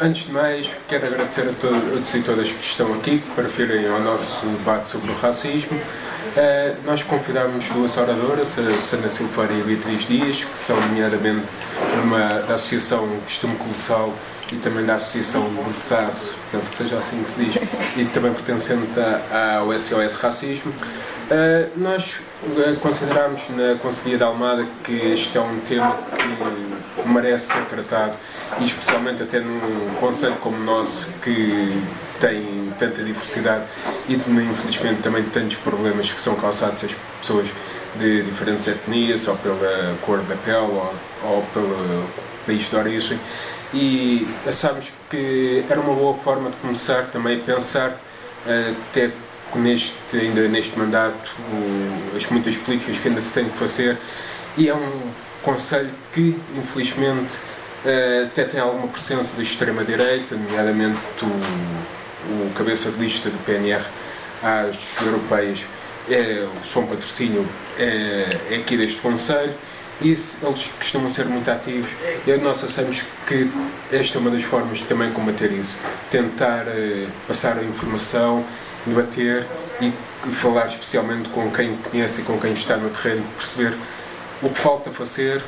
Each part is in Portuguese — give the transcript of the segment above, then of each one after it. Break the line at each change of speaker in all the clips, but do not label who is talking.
antes de mais, quero agradecer a todos e todas que estão aqui para virem ao nosso debate sobre o racismo. Uh, nós convidámos duas oradoras, a Susana Silveira e a Beatriz Dias, que são nomeadamente uma, da Associação Costume Colossal e também da Associação de SASO, penso que seja assim que se diz, e também pertencente ao SOS Racismo. Uh, nós uh, consideramos na Conselhia da Almada que este é um tema que merece ser tratado, e especialmente até num conselho como o nosso, que tem tanta diversidade e infelizmente também tantos problemas que são causados às pessoas de diferentes etnias, ou pela cor da pele, ou, ou pelo país de origem. E achamos que era uma boa forma de começar também a pensar, uh, até neste, ainda neste mandato, as muitas políticas que ainda se têm que fazer, e é um conselho que, infelizmente, uh, até tem alguma presença da extrema-direita, nomeadamente o, o cabeça de lista do PNR às europeias, é, o João Patrocínio, é, é aqui deste conselho, e eles costumam ser muito ativos. E nós achamos que esta é uma das formas de também combater isso. Tentar uh, passar a informação debater e falar especialmente com quem conhece e com quem está no terreno, perceber o que falta fazer,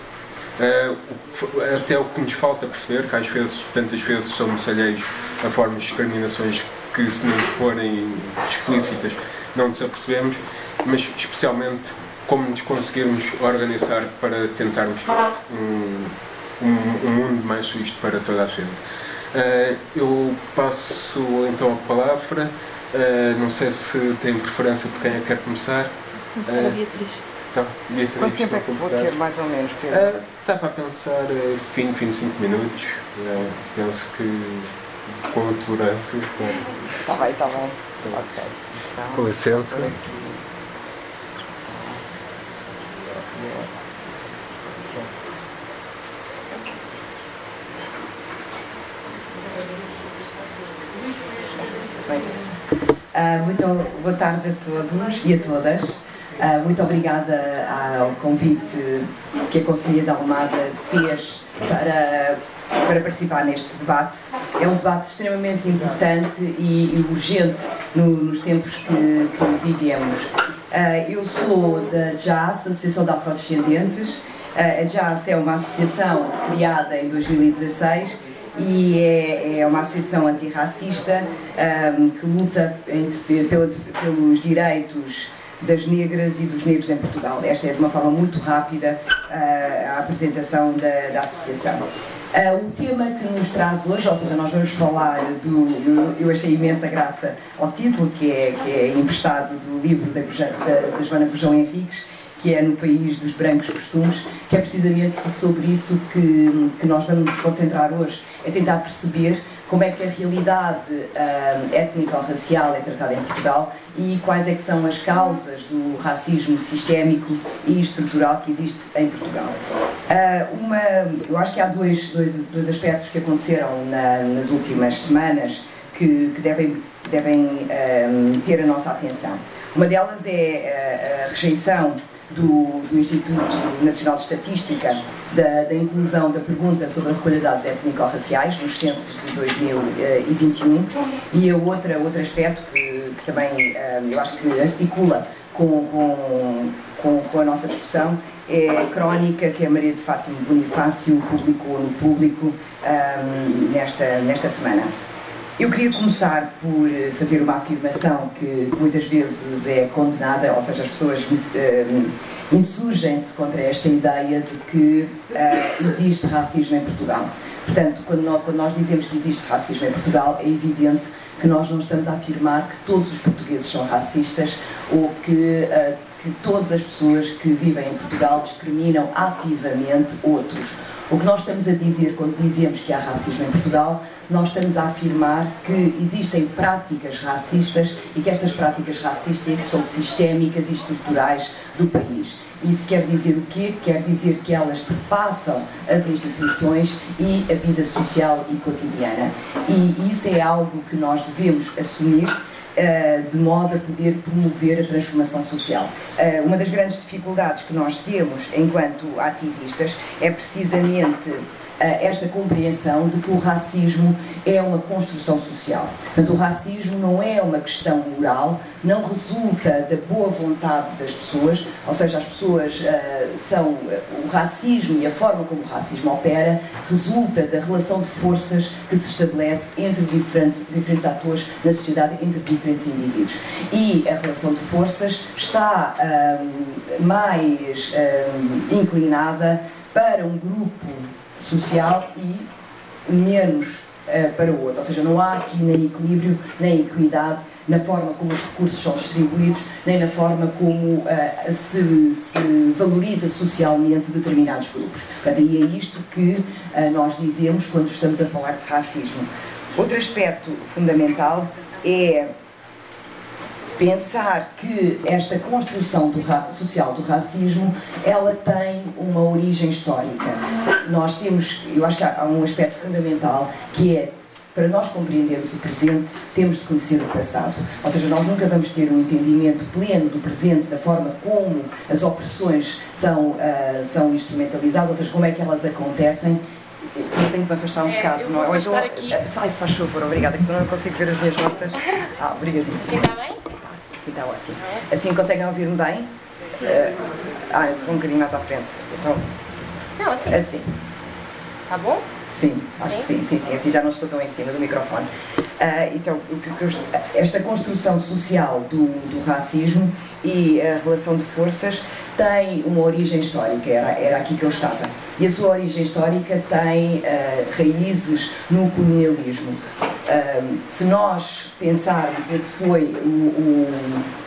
o, até o que nos falta perceber, que às vezes, tantas vezes, somos alheios a formas de discriminações que, se não nos forem explícitas, não nos apercebemos, mas especialmente como nos conseguirmos organizar para tentarmos um, um, um mundo mais justo para toda a gente. Uh, eu passo então a palavra Uh, não sei se tem preferência por quem é que quer começar.
Começar uh, a Beatriz.
Então, Beatriz.
Quanto tempo é que vou ter, mais ou menos, Pedro? Uh,
estava a pensar uh, fim, fim de 5 minutos. penso que com tolerância.
Está bem, está bem. Ok.
Então, com licença.
Uh, muito boa tarde a todos e a todas. Uh, muito obrigada ao convite que a Conselhia da Almada fez para, para participar neste debate. É um debate extremamente importante e, urgente no, nos tempos que, que vivemos. Uh, eu sou da JAS, Associação de Afrodescendentes. a JAS é uma associação criada em 2016 e é, é uma associação antirracista um, que luta pela, pelos direitos das negras e dos negros em Portugal. Esta é de uma forma muito rápida uh, a apresentação da, da associação. Uh, o tema que nos traz hoje, ou seja, nós vamos falar do. Eu, eu achei imensa graça ao título, que é, que é emprestado do livro da, da, da Joana Gujão Henriques, que é no país dos brancos costumes, que é precisamente sobre isso que, que nós vamos nos concentrar hoje, é tentar perceber como é que a realidade uh, étnico-racial é tratada em Portugal e quais é que são as causas do racismo sistémico e estrutural que existe em Portugal. Uh, uma, eu acho que há dois, dois, dois aspectos que aconteceram na, nas últimas semanas que, que devem, devem uh, ter a nossa atenção. Uma delas é a, a rejeição do, do Instituto Nacional de Estatística da, da, inclusão da pergunta sobre a recolha de dados étnico-raciais nos censos de 2021 e o outra, outro aspecto que, que também um, eu acho que articula com, com, com, a nossa discussão é a crónica que a Maria de Fátima Bonifácio publicou no público um, nesta, nesta semana. Eu queria começar por eh, fazer uma afirmação que muitas vezes é condenada, ou seja, as pessoas uh, insurgem-se contra esta ideia de que uh, existe racismo em Portugal. Portanto, quando nós, quando nós, dizemos que existe racismo em Portugal, é evidente que nós não estamos a afirmar que todos os portugueses são racistas ou que, uh, que todas as pessoas que vivem em Portugal discriminam ativamente outros. O que nós estamos a dizer quando dizemos que há racismo em Portugal nós estamos a afirmar que existem práticas racistas e que estas práticas racistas são sistémicas e estruturais do país. Isso quer dizer o quê? Quer dizer que elas perpassam as instituições e a vida social e cotidiana. E isso é algo que nós devemos assumir de modo a poder promover a transformação social. Uh, uma das grandes dificuldades que nós temos enquanto ativistas é precisamente esta compreensão de que o racismo é uma construção social. Portanto, o racismo não é uma questão moral, não resulta da boa vontade das pessoas, ou seja, as pessoas uh, são. O racismo e a forma como o racismo opera resulta da relação de forças que se estabelece entre diferentes, diferentes atores na sociedade, entre diferentes indivíduos. E a relação de forças está um, mais um, inclinada para um grupo social e menos uh, para o outro. Ou seja, não há aqui nem equilíbrio, nem equidade na forma como os recursos são distribuídos, nem na forma como uh, se, se, valoriza socialmente determinados grupos. Portanto, e é isto que uh, nós dizemos quando estamos a falar de racismo. Outro aspecto fundamental é pensar que esta construção do social do racismo ela tem uma origem histórica. Nós temos, eu acho que há um aspecto fundamental que é para nós compreendermos o presente, temos de conhecer o passado. Ou seja, nós nunca vamos ter um entendimento pleno do presente, da forma como as opressões são, uh, são instrumentalizadas, ou seja, como é que elas acontecem. Eu tenho que me afastar um é, bocado, não é? Ou então, aqui. Sai, se faz favor, obrigada, que senão não consigo ver as minhas notas. Ah, obrigadíssimo.
Está bem?
Sim, está ótimo. Assim conseguem ouvir-me bem? Sim. Uh, ah, eu sou um bocadinho mais à frente. Então,
não, assim.
Assim.
Tá bom?
Sim, acho que sim, sim, sim, assim já não estou tão em cima do microfone. Uh, então, o que, que eu, esta construção social do, do racismo e a relação de forças tem uma origem histórica, era, era aqui que eu estava. E a sua origem histórica tem uh, raízes no colonialismo. Uh, se nós pensarmos no que foi o, o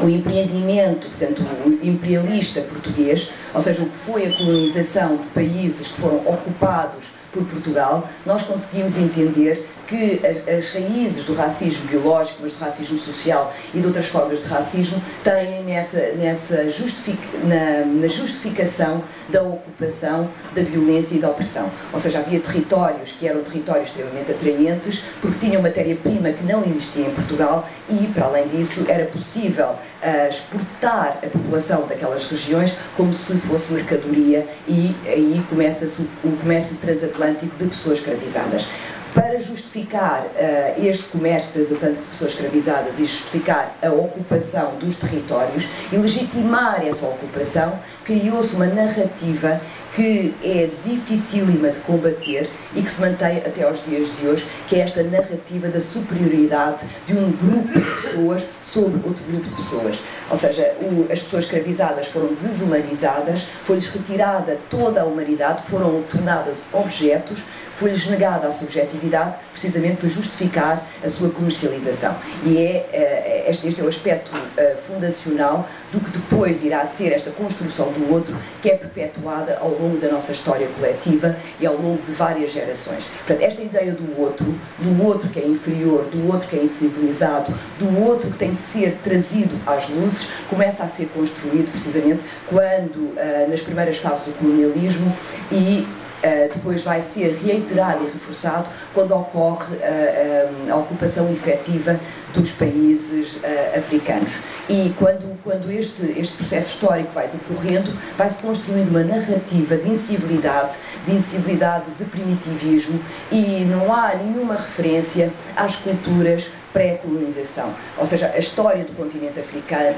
o empreendimento, portanto, o imperialista português, ou seja, o que foi a colonização de países que foram ocupados por Portugal, nós conseguimos entender que as, raízes do racismo biológico, mas do racismo social e de outras formas de racismo têm nessa, nessa justific, na, na justificação da ocupação, da violência e da opressão. Ou seja, havia territórios que eram territórios extremamente atraentes porque tinham matéria-prima que não existia em Portugal e, para além disso, era possível uh, exportar a população daquelas regiões como se fosse mercadoria e aí começa-se o comércio transatlântico de pessoas escravizadas para justificar uh, este comércio transatlântico de pessoas escravizadas e justificar a ocupação dos territórios e legitimar essa ocupação, criou-se uma narrativa que é dificílima de combater e que se mantém até aos dias de hoje, que é esta narrativa da superioridade de um grupo de pessoas sobre outro grupo de pessoas. Ou seja, o, as pessoas escravizadas foram desumanizadas, foi-lhes retirada toda a humanidade, foram tornadas objetos, foi-lhes negada a subjetividade precisamente para justificar a sua comercialização. E é, eh, este, este é o aspecto eh, fundacional do que depois irá ser esta construção do outro, que é perpetuada ao longo da nossa história coletiva e ao longo de várias gerações. Portanto, esta ideia do outro, do outro que é inferior, do outro que é incivilizado, do outro que tem de ser trazido às luzes, começa a ser construído precisamente quando, eh, nas primeiras fases do colonialismo e depois vai ser reiterado e reforçado quando ocorre uh, uh, a ocupação efetiva dos países africanos. E quando, quando este, este processo histórico vai decorrendo, vai-se construindo uma narrativa de incivilidade, de incivilidade, de primitivismo, e não há nenhuma referência às culturas pré-colonização, ou seja, a história do continente africano,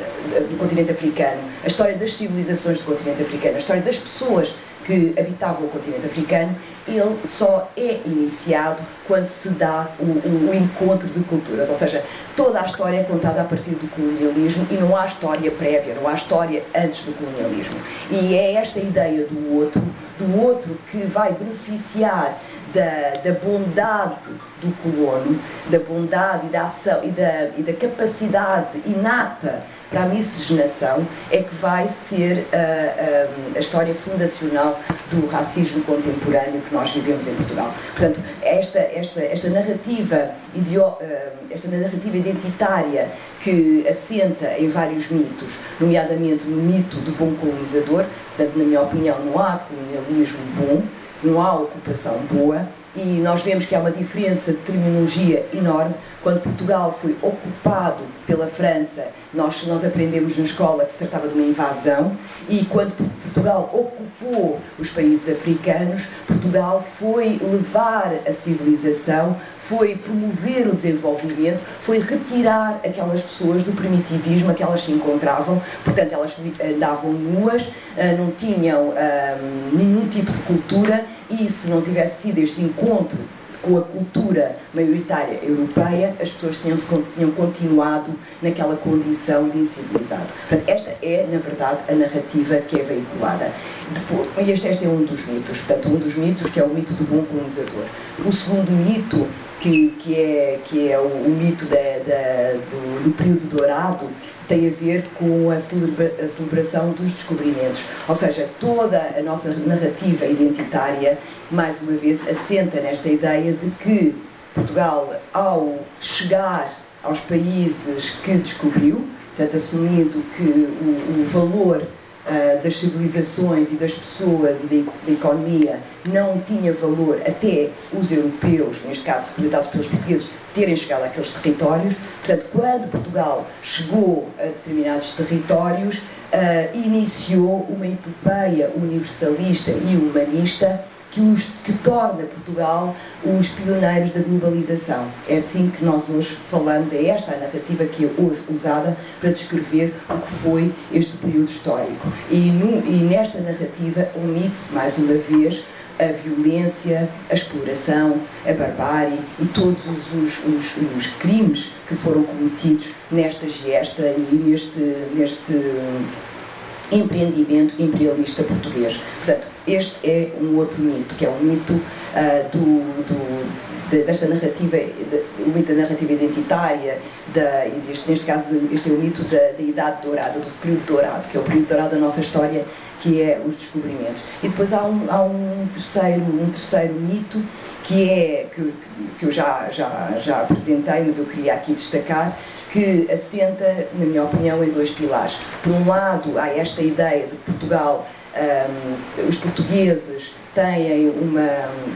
do continente africano, a história das civilizações do continente africano, a história das pessoas que habitavam o continente africano, ele só é iniciado quando se dá o, encontro de culturas, ou seja, toda a história é contada a partir do colonialismo e não há história prévia, não há história antes do colonialismo. E é esta ideia do outro, do outro que vai beneficiar da, da bondade do colono, da bondade e da ação e da, e da capacidade inata para a miscigenação é que vai ser a, a, a, história fundacional do racismo contemporâneo que nós vivemos em Portugal. Portanto, esta, esta, esta, narrativa, idio, esta narrativa identitária que assenta em vários mitos, nomeadamente no mito do bom colonizador, portanto, na minha opinião, não há colonialismo bom, não há ocupação boa, e nós vemos que há uma diferença de terminologia enorme. Quando Portugal foi ocupado pela França, nós, nós aprendemos na escola que se tratava de uma invasão, e quando Portugal ocupou os países africanos, Portugal foi levar a civilização, foi promover o desenvolvimento, foi retirar aquelas pessoas do primitivismo a que elas se encontravam, portanto elas andavam nuas, eh, não tinham eh, nenhum tipo de cultura. E se não tivesse sido este encontro com a cultura maioritária europeia, as pessoas tinham, tinham continuado naquela condição de incivilizado. Portanto, esta é, na verdade, a narrativa que é veiculada. Depois, e este, este é um dos mitos, portanto, um dos mitos que é o mito do bom colonizador. O segundo mito, que, que, é, que é o, o mito da, da, do, do período dourado, tem a ver com a, celebra a, celebração dos descobrimentos. Ou seja, toda a nossa narrativa identitária, mais uma vez, assenta nesta ideia de que Portugal, ao chegar aos países que descobriu, portanto, assumindo que o, o valor uh, das civilizações e das pessoas e da, da, economia não tinha valor até os europeus, neste caso representados pelos portugueses, terem chegado àqueles territórios. Portanto, quando Portugal chegou a determinados territórios, uh, iniciou uma epopeia universalista e humanista que, os, que torna Portugal os pioneiros da globalização. É assim que nós hoje falamos, é esta a narrativa que é hoje usada para descrever o que foi este período histórico. E, no, e nesta narrativa omite-se, mais uma vez, a violência, a exploração, a barbárie e todos os, os, os, crimes que foram cometidos nesta gesta e neste, neste empreendimento imperialista português. Portanto, este é um outro mito, que é o mito uh, do, do desta narrativa, o mito da narrativa identitária, da, este, neste caso, este é o mito da, da Idade Dourada, do período dourado, que é o período dourado da nossa história, que é os descobrimentos. E depois há um, há um, terceiro, um terceiro mito, que é, que, que eu já, já, já apresentei, mas eu queria aqui destacar, que assenta, na minha opinião, em dois pilares. Por um lado, há esta ideia de Portugal, um, os portugueses têm uma,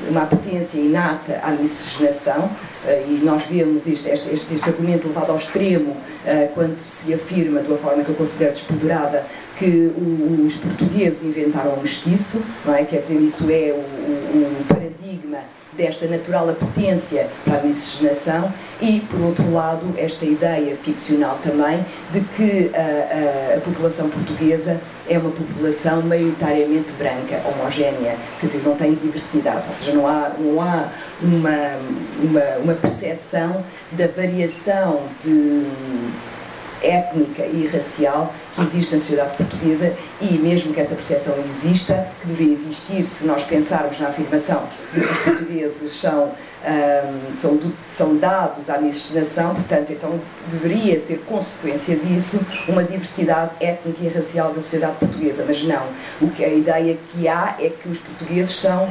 uma apetência inata à miscigenação, uh, e nós vemos este, este, este, argumento levado ao extremo uh, quando se afirma, de uma forma que eu considero despoderada, que os portugueses inventaram o mestiço, não é? quer dizer, isso é o, o, o paradigma desta natural apetência para a miscigenação e, por outro lado, esta ideia ficcional também de que a, a, a população portuguesa é uma população maioritariamente branca, homogénea, quer dizer, não tem diversidade, ou seja, não há, não há uma, uma, uma percepção da variação de étnica e racial que existe na sociedade portuguesa e mesmo que essa percepção exista, que deveria existir se nós pensarmos na afirmação de que os portugueses são, um, são, são dados à miscigenação, portanto, então deveria ser consequência disso uma diversidade étnica e racial da sociedade portuguesa, mas não. O que a ideia que há é que os portugueses são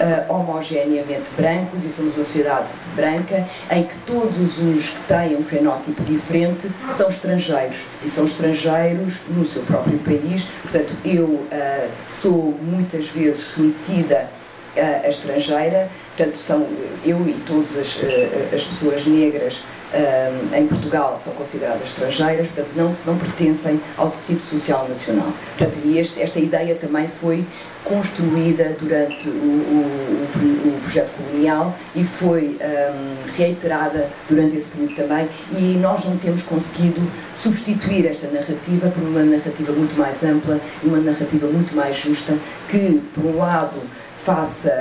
uh, homogeneamente brancos e somos uma sociedade branca em que todos os que têm um fenótipo diferente são estrangeiros e são estrangeiros no seu próprio país. Portanto, eu uh, sou muitas vezes remetida uh, a estrangeira, portanto, são eu e todas as, as pessoas negras em Portugal são consideradas estrangeiras, portanto não, não pertencem ao tecido social nacional. Portanto, e este, esta ideia também foi construída durante o, o, o, projeto colonial e foi um, reiterada durante esse período também e nós não temos conseguido substituir esta narrativa por uma narrativa muito mais ampla e uma narrativa muito mais justa que, por um lado, faça,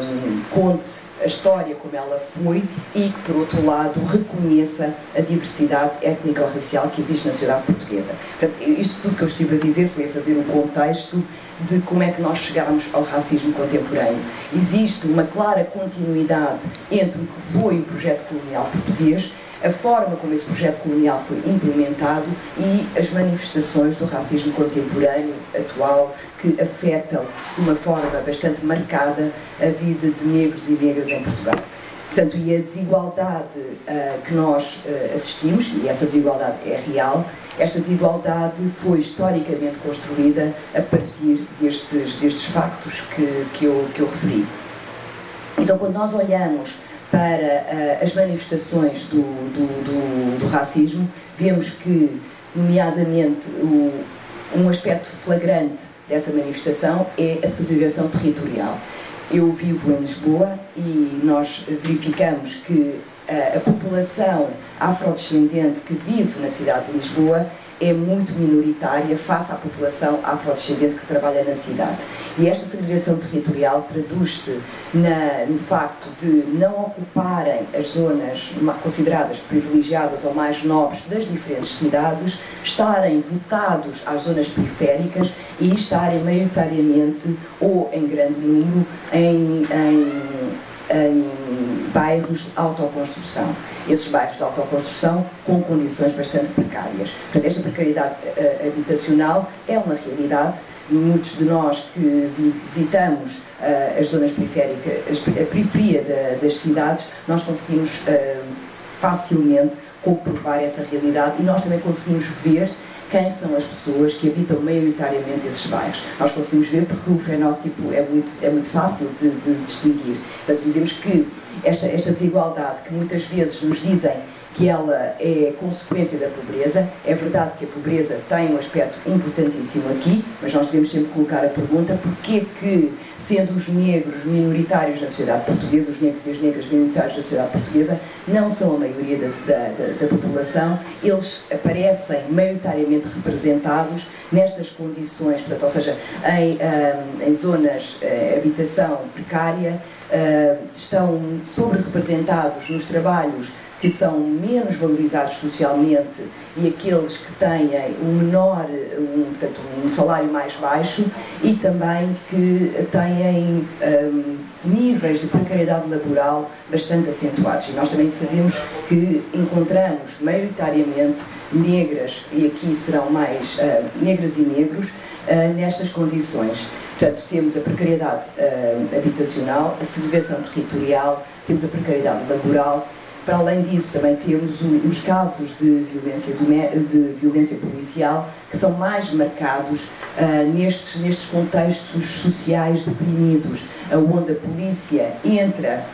um, conte a história como ela foi e que, por outro lado, reconheça a diversidade étnico-racial que existe na sociedade portuguesa. Portanto, isto tudo que eu estive a dizer foi a fazer um contexto de como é que nós chegamos ao racismo contemporâneo. Existe uma clara continuidade entre o que foi o projeto colonial português, a forma como esse projeto colonial foi implementado e as manifestações do racismo contemporâneo, atual, que afetam de uma forma bastante marcada a vida de negros e negras em Portugal. Portanto, e a desigualdade uh, que nós uh, assistimos, e essa desigualdade é real, esta desigualdade foi historicamente construída a partir destes, destes factos que, que, eu, que eu referi. Então, quando nós olhamos para uh, as manifestações do, do, do, do, racismo, vemos que, nomeadamente, o, um aspecto flagrante dessa manifestação é a segregação territorial. Eu vivo em Lisboa e nós verificamos que uh, a população afrodescendente que vive na cidade de Lisboa é muito minoritária face à população afrodescendente que trabalha na cidade. E esta segregação territorial traduz-se no facto de não ocuparem as zonas consideradas privilegiadas ou mais nobres das diferentes cidades, estarem votados às zonas periféricas e estarem maioritariamente ou em grande número em, em, em bairros de autoconstrução esses bairros de autoconstrução com condições bastante precárias. Portanto, esta precariedade uh, habitacional é uma realidade. Muitos de nós que visitamos uh, as zonas periféricas, a periferia da, das cidades, nós conseguimos uh, facilmente comprovar essa realidade e nós também conseguimos ver quem são as pessoas que habitam maioritariamente esses bairros. Nós conseguimos ver porque o fenótipo é muito, é muito fácil de, de distinguir. Portanto, vemos que esta, esta desigualdade que muitas vezes nos dizem que ela é consequência da pobreza. É verdade que a pobreza tem um aspecto importantíssimo aqui, mas nós devemos sempre colocar a pergunta porquê que, sendo os negros minoritários na sociedade portuguesa, os negros e as negras minoritários da sociedade portuguesa, não são a maioria da, da, da população, eles aparecem maioritariamente representados nestas condições, portanto, ou seja, em, ah, em zonas de uh, habitação precária, uh, estão sobre-representados nos trabalhos que são menos valorizados socialmente e aqueles que têm um menor, um, portanto, um salário mais baixo e também que têm um, níveis de precariedade laboral bastante acentuados. E nós também sabemos que encontramos maioritariamente negras, e aqui serão mais uh, negras e negros, uh, nestas condições. Portanto, temos a precariedade uh, habitacional, a segregação territorial, temos a precariedade laboral. Para além disso, também temos os casos de violência, de violência policial que são mais marcados uh, nestes, nestes contextos sociais deprimidos, onde a polícia entra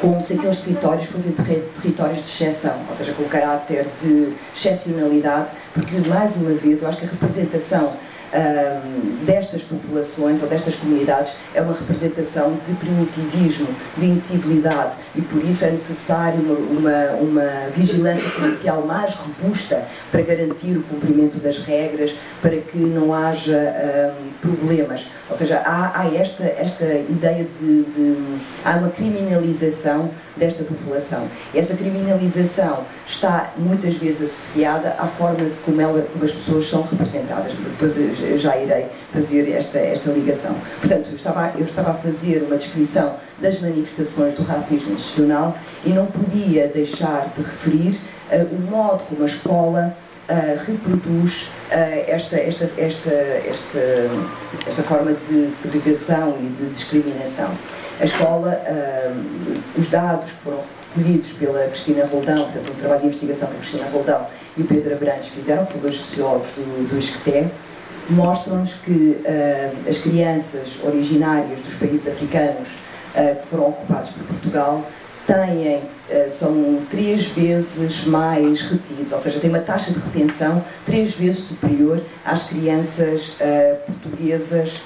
como se aqueles territórios fossem territórios de exceção, ou seja, com caráter de excepcionalidade, porque, mais uma vez, eu acho que a representação um, destas populações ou destas comunidades é uma representação de primitivismo, de incivilidade e por isso é necessário uma, uma, vigilância policial mais robusta para garantir o cumprimento das regras, para que não haja um, problemas. Ou seja, há, há esta, esta ideia de, de. há uma criminalização desta população. Essa criminalização está muitas vezes associada à forma como, ela, como as pessoas são representadas, depois já irei fazer esta, esta ligação. Portanto, eu estava, eu estava a fazer uma descrição das manifestações do racismo institucional e não podia deixar de referir uh, o modo como a escola Uh, reproduz uh, esta, esta, esta, esta, esta forma de segregação e de discriminação a escola, uh, os dados que foram recolhidos pela Cristina Roldão, portanto, um trabalho de investigação que a Cristina Roldão e o Pedro Abrantes fizeram, que são dois sociólogos do, do ISCTE, mostram-nos que uh, as crianças originárias dos países africanos uh, que foram ocupados por Portugal têm, são três vezes mais retidos, ou seja, têm uma taxa de retenção três vezes superior às crianças portuguesas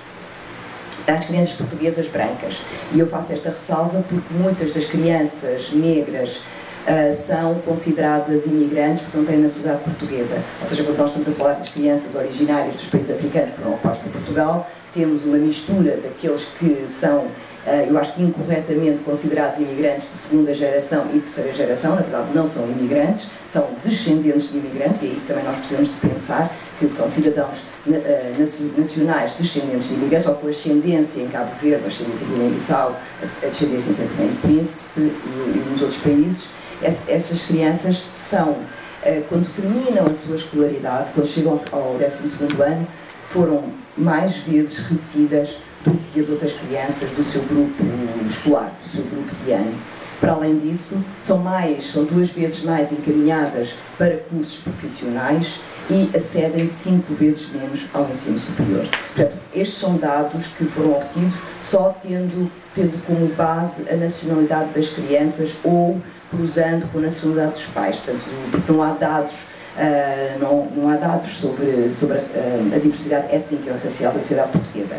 às crianças portuguesas brancas. E eu faço esta ressalva porque muitas das crianças negras uh, são consideradas imigrantes porque não têm nacionalidade portuguesa. Ou seja, quando nós estamos a falar das crianças originárias dos países africanos que foram ocupados por Portugal, temos uma mistura daqueles que são eh, eu acho que incorretamente considerados imigrantes de segunda geração e terceira geração, na verdade não são imigrantes, são descendentes de imigrantes, e é isso também nós precisamos de pensar, que são cidadãos eh, nacionais descendentes de imigrantes, ou com ascendência em Cabo Verde, ascendência em Guiné-Bissau, a descendência em Santo Tomé e Príncipe e, nos outros países, essas crianças são, eh, quando terminam a sua escolaridade, quando chegam ao 12º ano, foram mais vezes retidas do que as outras crianças do seu grupo escolar, do seu grupo de ano. Para além disso, são mais, são duas vezes mais encaminhadas para cursos profissionais e acedem cinco vezes menos ao ensino superior. Portanto, estes são dados que foram obtidos só tendo, tendo como base a nacionalidade das crianças ou cruzando com a nacionalidade dos pais. Portanto, porque não há dados Uh, não, não, há dados sobre, sobre uh, a diversidade étnica e racial da sociedade portuguesa.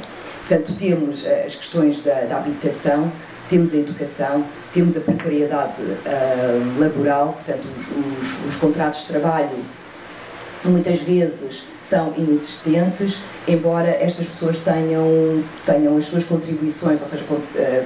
Portanto, temos uh, as questões da, da, habitação, temos a educação, temos a precariedade laboral, portanto, os, os, os contratos de trabalho muitas vezes são inexistentes, embora estas pessoas tenham, tenham as suas contribuições, ou seja,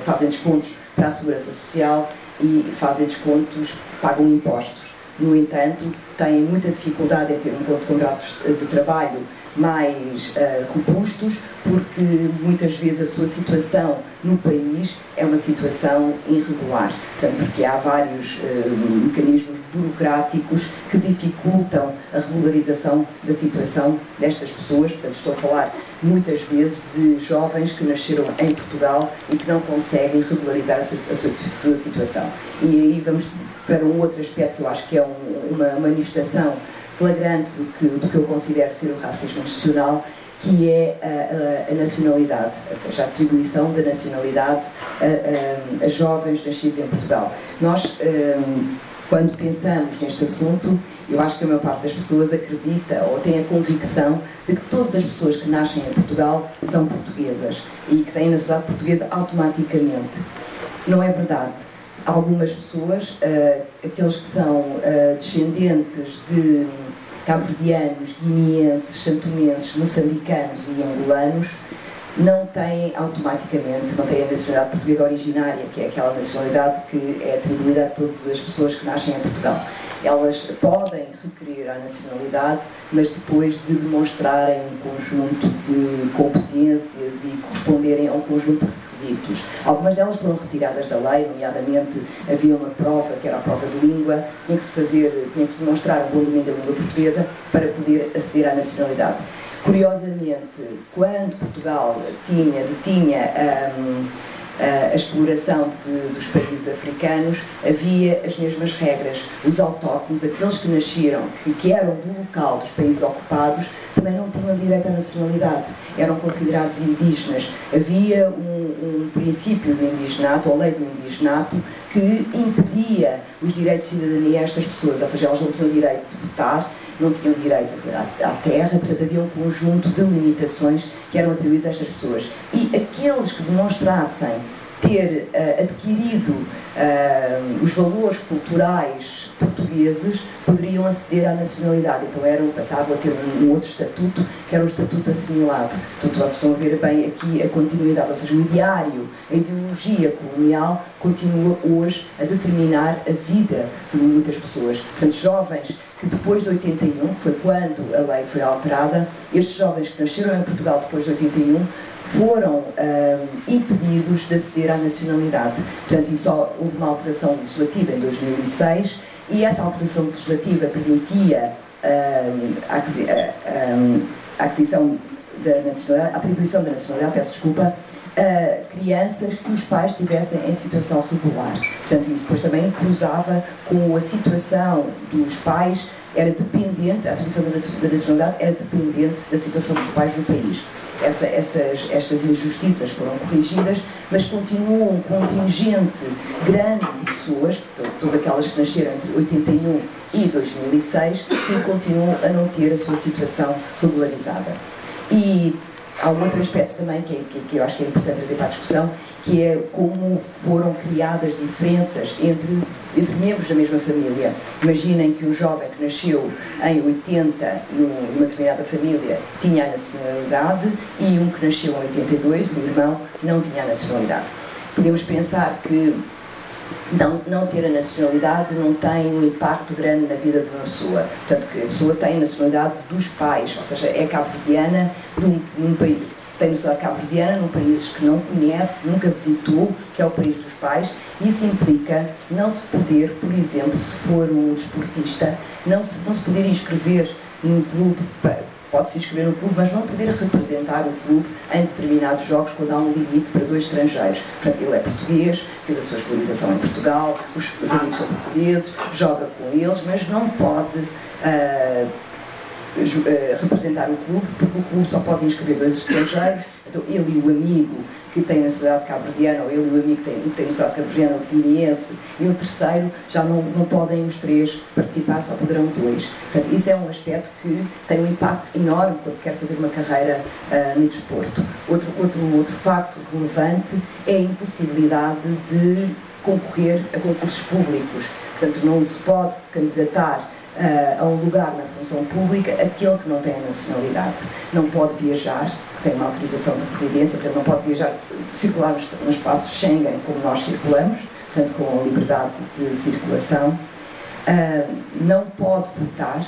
fazem descontos para a segurança social e fazem descontos, pagam impostos. No entanto, têm muita dificuldade em ter um contrato de trabalho mais uh, robustos, porque muitas vezes a sua situação no país é uma situação irregular. Portanto, porque há vários uh, mecanismos burocráticos que dificultam a regularização da situação destas pessoas. Portanto, estou a falar muitas vezes de jovens que nasceram em Portugal e que não conseguem regularizar a sua, a sua, a sua situação. E aí vamos para um outro aspecto que eu acho que é um, uma manifestação flagrante do que, do que eu considero ser o racismo institucional, que é a, a, a, nacionalidade, ou seja, a atribuição da nacionalidade a, a jovens nascidos em Portugal. Nós, um, quando pensamos neste assunto, eu acho que a maior parte das pessoas acredita ou tem a convicção de que todas as pessoas que nascem em Portugal são portuguesas e que têm nacionalidade portuguesa automaticamente. Não é verdade algumas pessoas, uh, aqueles que são uh, descendentes de cabo-verdianos, guineenses, santomenses, moçambicanos e angolanos, não têm automaticamente, não têm a nacionalidade portuguesa originária, que é aquela nacionalidade que é atribuída a todas as pessoas que nascem em Portugal elas podem requerer a nacionalidade, mas depois de demonstrarem um conjunto de competências e corresponderem a um conjunto de requisitos. Algumas delas foram retiradas da lei, nomeadamente havia uma prova, que era a prova de língua, tinha que se fazer, tinha que se demonstrar um bom domínio da língua portuguesa para poder aceder à nacionalidade. Curiosamente, quando Portugal tinha, detinha um, a exploração de, dos países africanos, havia as mesmas regras. Os autóctones, aqueles que nasceram, que, que eram do local dos países ocupados, também não tinham direito à nacionalidade, eram considerados indígenas. Havia um, um princípio do indigenato, ou lei do indigenato, que impedia os direitos de cidadania a estas pessoas, ou seja, elas não tinham direito de votar, não tinham direito à terra, portanto havia um conjunto de limitações que eram atribuídas a estas pessoas. E aqueles que demonstrassem ter uh, adquirido uh, os valores culturais portugueses poderiam aceder à nacionalidade. Então eram, passavam a ter um, um, outro estatuto, que era o estatuto assimilado. Portanto, vocês estão a ver bem aqui a continuidade, ou seja, o ideário, a ideologia colonial continua hoje a determinar a vida de muitas pessoas. Portanto, jovens que depois de 81, que foi quando a lei foi alterada, estes jovens que nasceram em Portugal depois de 81 foram um, impedidos de aceder à nacionalidade. Portanto, isso só houve uma alteração legislativa em 2006 e essa alteração legislativa permitia um, a, um, a aquisição da nacionalidade, a atribuição da nacionalidade, peço desculpa, a crianças que os pais estivessem em situação regular. Portanto, isso depois também cruzava com a situação dos pais, era dependente, a atribuição da nacionalidade era dependente da situação dos pais no país. Essa, essas, estas injustiças foram corrigidas, mas continua um contingente grande de pessoas, todas aquelas que nasceram entre 81 e 2006, que continuam a não ter a sua situação regularizada. E há um outro aspecto também que, que, que, eu acho que é importante trazer para a discussão, que é como foram criadas diferenças entre, entre membros da mesma família. Imaginem que um jovem que nasceu em 80 numa determinada família tinha a nacionalidade e um que nasceu em 82, o irmão, não tinha a nacionalidade. Podemos pensar que não, não ter a nacionalidade não tem um impacto grande na vida de uma pessoa. Portanto, que a pessoa tem a nacionalidade dos pais, ou seja, é cabo-verdiana num, num país. Tem nacionalidade cabo-verdiana num país que não conhece, nunca visitou, que é o país dos pais. Isso implica não se poder, por exemplo, se for um desportista, não se, não se poder inscrever num clube pode se inscrever no clube, mas não poder representar o clube em determinados jogos quando há um limite para dois estrangeiros. Portanto, ele é português, fez a sua escolarização em Portugal, os, os amigos são portugueses, joga com eles, mas não pode uh, representar o clube, porque o clube só pode inscrever dois estrangeiros, então ele e o amigo que tem a nacionalidade cabo-verdiana, ou ele e o amigo que tem, que a nacionalidade cabo-verdiana ou guineense, e o terceiro, já não, não podem os três participar, só poderão dois. Portanto, isso é um aspecto que tem um impacto enorme quando se quer fazer uma carreira uh, no desporto. Outro, outro, outro facto relevante é a impossibilidade de concorrer a concursos públicos. Portanto, não se pode candidatar uh, a um lugar na função pública aquele que não tem a nacionalidade. Não pode viajar, tem uma autorização de residência, portanto não pode viajar, circular no espaço Schengen como nós circulamos, portanto com a liberdade de circulação. Uh, não pode votar,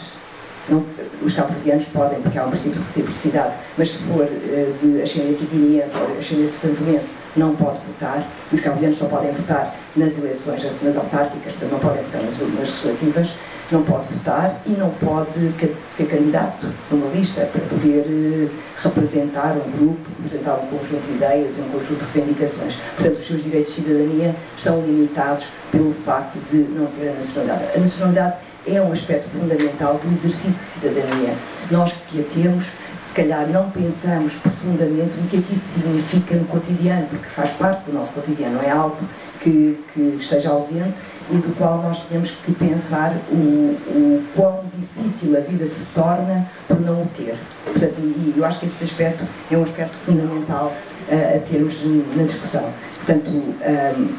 não, os cabo-verdianos podem, porque há um princípio de reciprocidade, mas se for uh, de ascendência guineense ou ascendência santomense, não pode votar. E os cabo-verdianos só podem votar nas eleições, nas autárquicas, portanto não podem votar nas, nas legislativas não pode votar e não pode ser candidato numa lista para poder eh, representar um grupo, representar um conjunto de ideias e um conjunto de reivindicações. Portanto, os seus direitos de cidadania estão limitados pelo facto de não ter a nacionalidade. A nacionalidade é um aspecto fundamental do exercício de cidadania. Nós que a temos, se calhar não pensamos profundamente no que é que isso significa no cotidiano, porque faz parte do nosso cotidiano, não é algo que, que esteja ausente e do qual nós temos que pensar o, o quão difícil a vida se torna por não o ter. Portanto, e eu acho que esse aspecto é um aspecto fundamental uh, a termos na discussão. Portanto, um, ehm,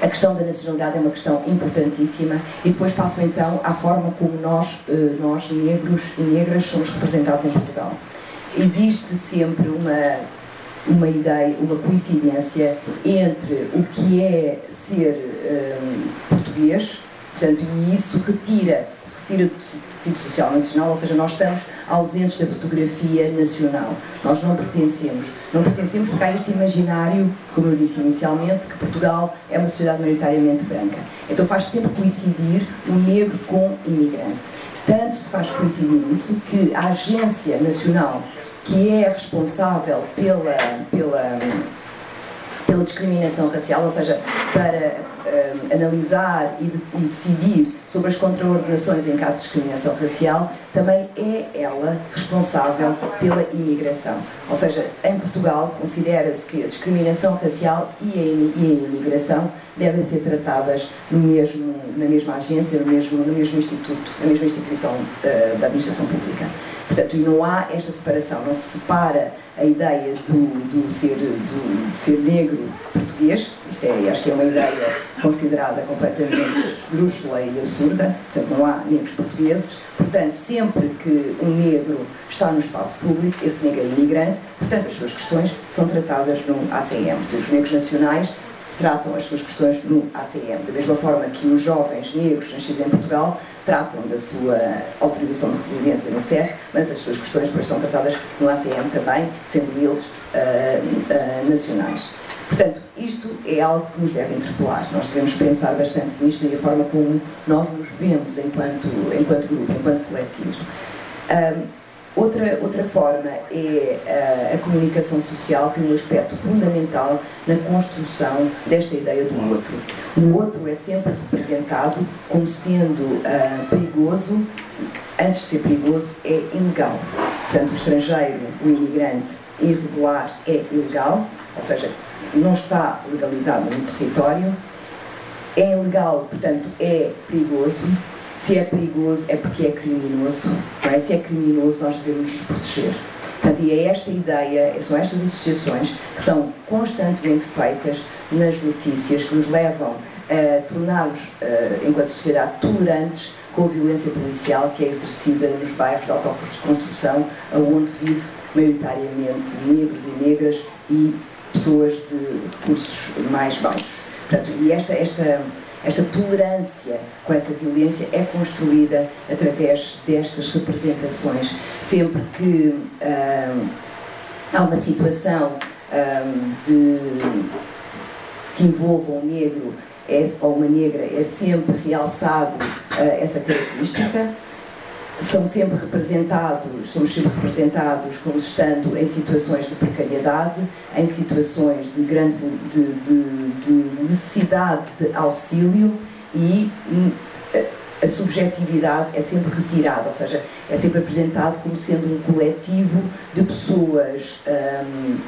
a questão da nacionalidade é uma questão importantíssima e depois passo então à forma como nós, uh, nós negros e negras, somos representados em Portugal. Existe sempre uma uma ideia, uma coincidência entre o que é ser um, português, portanto, e isso retira, retira do tecido social nacional, ou seja, nós estamos ausentes da fotografia nacional. Nós não pertencemos. Não pertencemos porque há este imaginário, como eu disse inicialmente, que Portugal é uma sociedade maioritariamente branca. Então faz sempre coincidir o negro com o imigrante. Tanto se faz coincidir isso que a Agência Nacional que é responsável pela, pela, pela discriminação racial, ou seja, para um, analisar e, de, e, decidir sobre as contraordenações em caso de discriminação racial, também é ela responsável pela imigração. Ou seja, em Portugal considera-se que a discriminação racial e a, e a imigração devem ser tratadas no mesmo, na mesma agência, no mesmo, no mesmo instituto, na mesma instituição uh, da administração pública. Portanto, não há esta separação, não se separa a ideia do, do ser, do, ser negro português, isto é, acho que é uma ideia considerada completamente esdrúxula e absurda, portanto não há negros portugueses, portanto sempre que um negro está no espaço público, esse negro é imigrante, portanto as suas questões são tratadas no ACM, os negros nacionais tratam as suas questões no ACM, da mesma forma que os jovens negros nascidos em Portugal tratam da sua autorização de residência no CER, mas as suas questões depois são tratadas no ACM também, sendo eles uh, uh, nacionais. Portanto, isto é algo que nos deve interpelar. Nós devemos pensar bastante nisto e a forma como nós nos vemos enquanto, enquanto grupo, enquanto coletivo. Um, Outra, outra forma é a, a comunicação social, tem um aspecto fundamental na construção desta ideia do outro. O outro é sempre representado como sendo uh, perigoso, antes de ser perigoso, é ilegal. Portanto, o estrangeiro, o imigrante irregular é ilegal, ou seja, não está legalizado no território, é ilegal, portanto, é perigoso se é perigoso é porque é criminoso, não é? Se é criminoso nós devemos nos proteger. Portanto, e é esta ideia, são estas associações que são constantemente feitas nas notícias que nos levam a tornar-nos, uh, enquanto sociedade, tolerantes com a violência policial que é exercida nos bairros de autoconstrução, onde vive maioritariamente negros e negras e pessoas de recursos mais baixos. Portanto, e esta, esta esta tolerância com essa violência é construída através destas representações. Sempre que hum, há uma situação hum, de, que envolva um negro é, ou uma negra, é sempre realçado uh, essa característica. São sempre representados, somos sempre representados como estando em situações de precariedade, em situações de grande de, de, de necessidade de auxílio e hum, a subjetividade é sempre retirada, ou seja, é sempre apresentado como sendo um coletivo de pessoas um,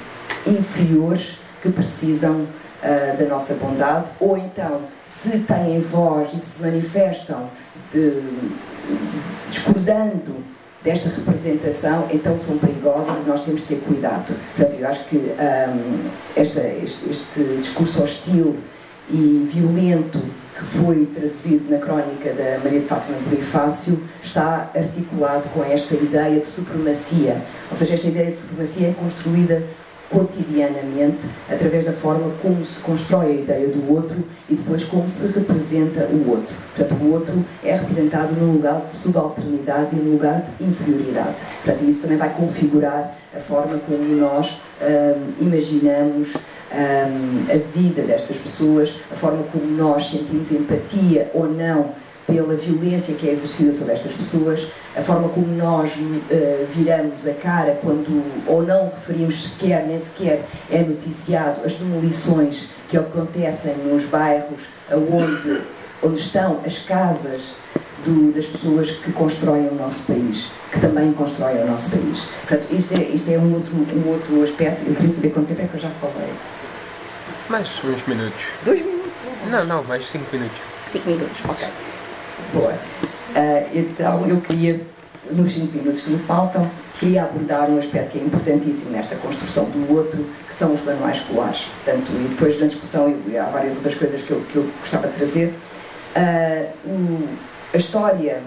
inferiores que precisam uh, da nossa bondade, ou então, se têm voz e se manifestam de, discordando desta representação, então são perigosas e nós temos de ter cuidado. Portanto, eu acho que um, esta, este, este discurso hostil e violento que foi traduzido na crónica da Maria de Fátima Bonifácio está articulado com esta ideia de supremacia. Ou seja, esta ideia de supremacia é construída cotidianamente através da forma como se constrói a ideia do outro e depois como se representa o outro. Portanto, o outro é representado num lugar de subalternidade e num lugar de inferioridade. Portanto, isso também vai configurar a forma como nós hum, imaginamos hum, a vida destas pessoas, a forma como nós sentimos empatia ou não pela violência que é exercida sobre estas pessoas, a forma como nós uh, viramos a cara quando ou não referimos sequer, nem sequer é noticiado as demolições que acontecem nos bairros onde, onde estão as casas do, das pessoas que constroem o nosso país, que também constroem o nosso país. Portanto, isto é, isto é um, outro, um outro aspecto. Eu queria saber quanto tempo é que eu já falei.
Mais uns minutos.
Dois minutos?
Não, não, mais cinco minutos.
Cinco minutos, ok. Boa. Uh, então, eu queria, nos 5 minutos que me faltam, queria abordar um aspecto que é importantíssimo nesta construção do outro, que são os manuais escolares. Portanto, e depois na discussão, há várias outras coisas que eu, que eu gostava de trazer, uh, a história,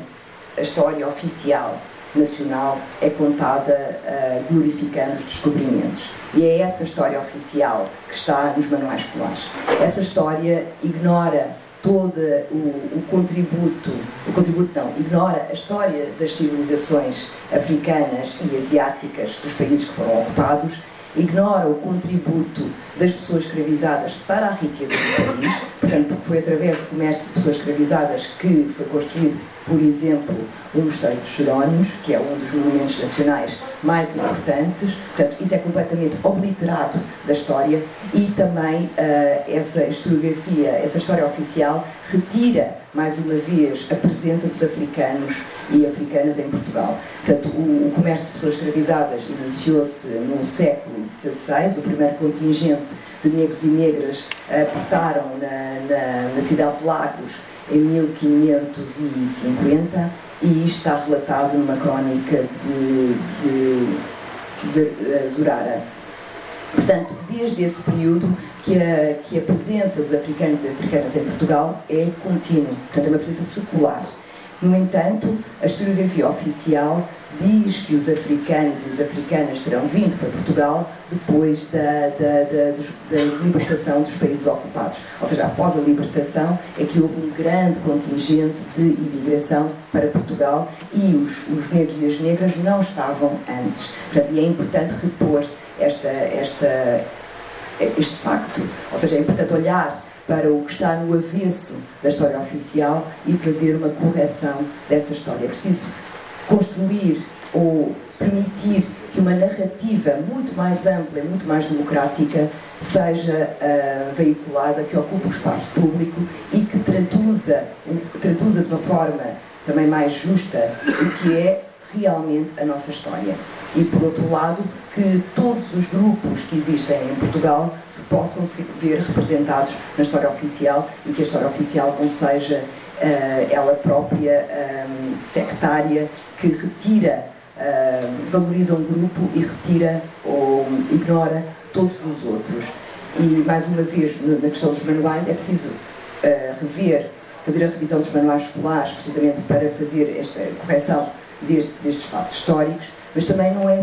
a história oficial nacional é contada uh, glorificando os descobrimentos. E é essa história oficial que está nos manuais escolares. Essa história ignora todo o, o, contributo, o contributo não, ignora a história das civilizações africanas e asiáticas dos países que foram ocupados, ignora o contributo das pessoas escravizadas para a riqueza do país, portanto, porque foi através do comércio de pessoas escravizadas que foi construído por exemplo, o Mosteiro dos Jerónimos, que é um dos monumentos nacionais mais importantes, portanto, isso é completamente obliterado da história. E também uh, essa historiografia, essa história oficial, retira, mais uma vez, a presença dos africanos e africanas em Portugal. Portanto, o, o comércio de pessoas escravizadas iniciou-se no século XVI, o primeiro contingente de negros e negras uh, portaram na, na, na cidade de Lagos em 1550 e isto está relatado numa crónica de, de Zurara. Portanto, desde esse período que a, que a presença dos africanos e africanas em Portugal é contínua, portanto é uma presença secular. No entanto, a historiografia oficial diz que os africanos e as africanas terão vindo para Portugal depois da, da, da, da, libertação dos países ocupados. Ou seja, após a libertação é que houve um grande contingente de imigração para Portugal e os, os negros e as negras não estavam antes. Portanto, e é importante repor esta, esta, este facto. Ou seja, é importante olhar para o que está no avesso da história oficial e fazer uma correção dessa história. É preciso construir ou permitir que uma narrativa muito mais ampla e muito mais democrática seja uh, veiculada, que ocupe o espaço público e que traduza, traduza de uma forma também mais justa o que é realmente a nossa história. E, por outro lado, que todos os grupos que existem em Portugal se possam se ver representados na história oficial e que a história oficial não seja ela própria um, sectária que retira, uh, valoriza um grupo e retira ou ignora todos os outros. E, mais uma vez, na questão dos manuais, é preciso rever, fazer a revisão dos manuais escolares, precisamente para fazer esta correção deste, destes fatos históricos, mas também não é,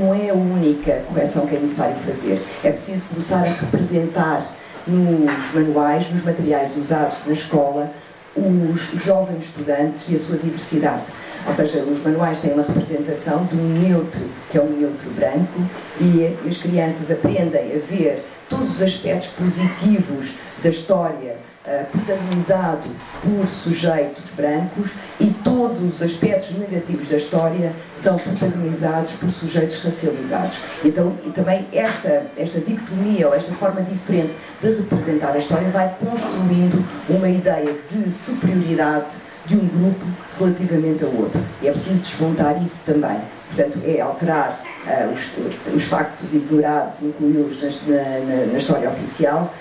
não é a única correção que é necessário fazer. É preciso começar a representar nos manuais, nos materiais usados na escola, os jovens estudantes e a sua diversidade. Ou seja, os manuais têm uma representação de um neutro, que é um neutro branco, e as crianças aprendem a ver todos os aspectos positivos da história uh, protagonizado por sujeitos brancos e todos todos os aspectos negativos da história são protagonizados por sujeitos racializados. Então, e também esta, esta dicotomia ou esta forma diferente de representar a história vai construindo uma ideia de superioridade de um grupo relativamente ao outro. E é preciso desmontar isso também. Portanto, é alterar uh, os, os, factos ignorados, incluí-los na, na, na história oficial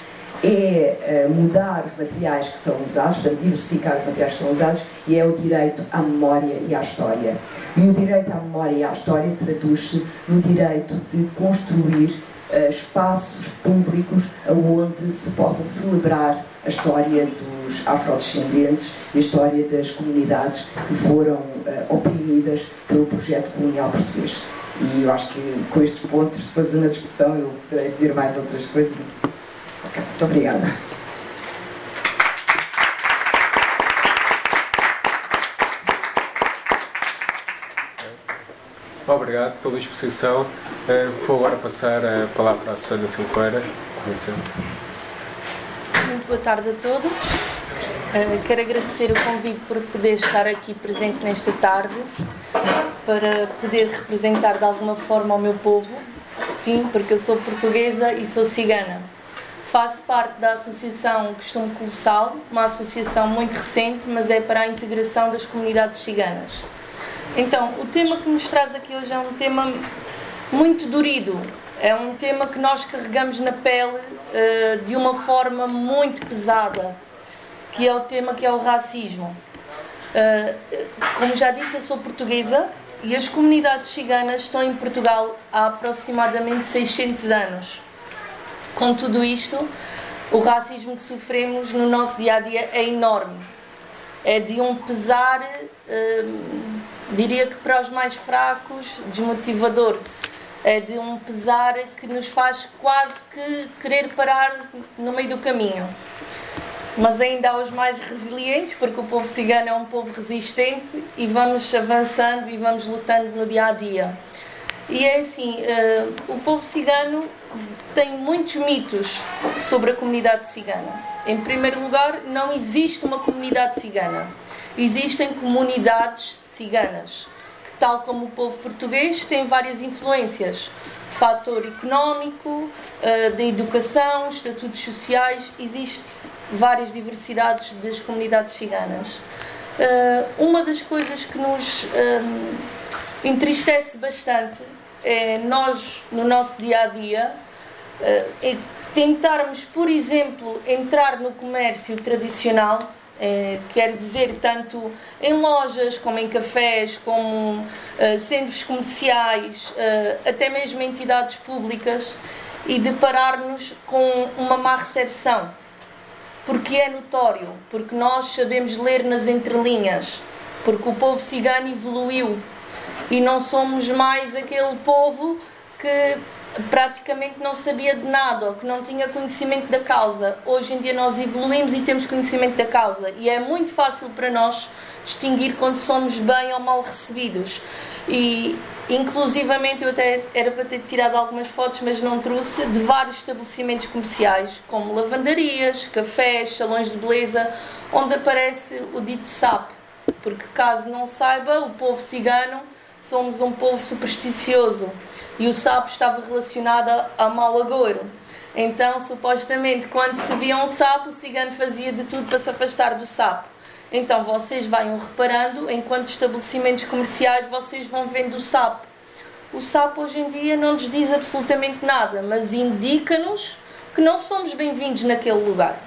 é uh, mudar os materiais que são usados, portanto, diversificar os materiais que são usados, e é o direito à memória e à história. E o direito à memória e à história traduz-se no direito de construir uh, espaços públicos onde se possa celebrar a história dos afrodescendentes e a história das comunidades que foram uh, oprimidas pelo projeto colonial português. E eu acho que com estes pontos, depois na discussão, eu poderei dizer mais outras coisas. Muito obrigada.
Obrigado pela exposição. Uh, vou agora passar a palavra à Susana Silveira. Com licença.
Muito boa tarde a todos. Uh, quero agradecer o convite por poder estar aqui presente nesta tarde para poder representar de alguma forma o meu povo. Sim, porque eu sou portuguesa e sou cigana. Faço parte da Associação Costume Colossal, uma associação muito recente, mas é para a integração das comunidades ciganas. Então, o tema que nos traz aqui hoje é um tema muito dorido, é um tema que nós carregamos na pele uh, de uma forma muito pesada, que é o tema que é o racismo. Uh, como já disse, eu sou portuguesa e as comunidades ciganas estão em Portugal há aproximadamente 600 anos com tudo isto, o racismo que sofremos no nosso dia a dia é enorme. É de um pesar, hum, diria que para os mais fracos, desmotivador. É de um pesar que nos faz quase que querer parar no meio do caminho. Mas ainda há os mais resilientes, porque o povo cigano é um povo resistente e vamos avançando e vamos lutando no dia a dia. E é assim, uh, o povo cigano tem muitos mitos sobre a comunidade cigana. Em primeiro lugar, não existe uma comunidade cigana. Existem comunidades ciganas, que, tal como o povo português, têm várias influências. Fator económico, uh, da educação, estatutos sociais, existe várias diversidades das comunidades ciganas. Uh, uma das coisas que nos entristece bastante é nós, no nosso dia a dia, é tentarmos, por exemplo, entrar no comércio tradicional, é, quer dizer, tanto em lojas, como em cafés, como uh, centros comerciais, uh, até mesmo entidades públicas, e deparar-nos com uma má recepção. Porque é notório, porque nós sabemos ler nas entrelinhas, porque o povo cigano evoluiu e não somos mais aquele povo que praticamente não sabia de nada ou que não tinha conhecimento da causa. Hoje em dia nós evoluímos e temos conhecimento da causa e é muito fácil para nós distinguir quando somos bem ou mal recebidos. E inclusivamente eu até era para ter tirado algumas fotos, mas não trouxe, de vários estabelecimentos comerciais, como lavandarias, cafés, salões de beleza, onde aparece o dito SAP. Porque caso não saiba, o povo cigano somos um povo supersticioso e o sapo estava relacionado a mau agouro. Então, supostamente, quando se via um sapo, o cigano fazia de tudo para se afastar do sapo. Então, vocês vão reparando, enquanto estabelecimentos comerciais, vocês vão vendo o sapo. O sapo hoje em dia não nos diz absolutamente nada, mas indica-nos que não somos bem-vindos naquele lugar.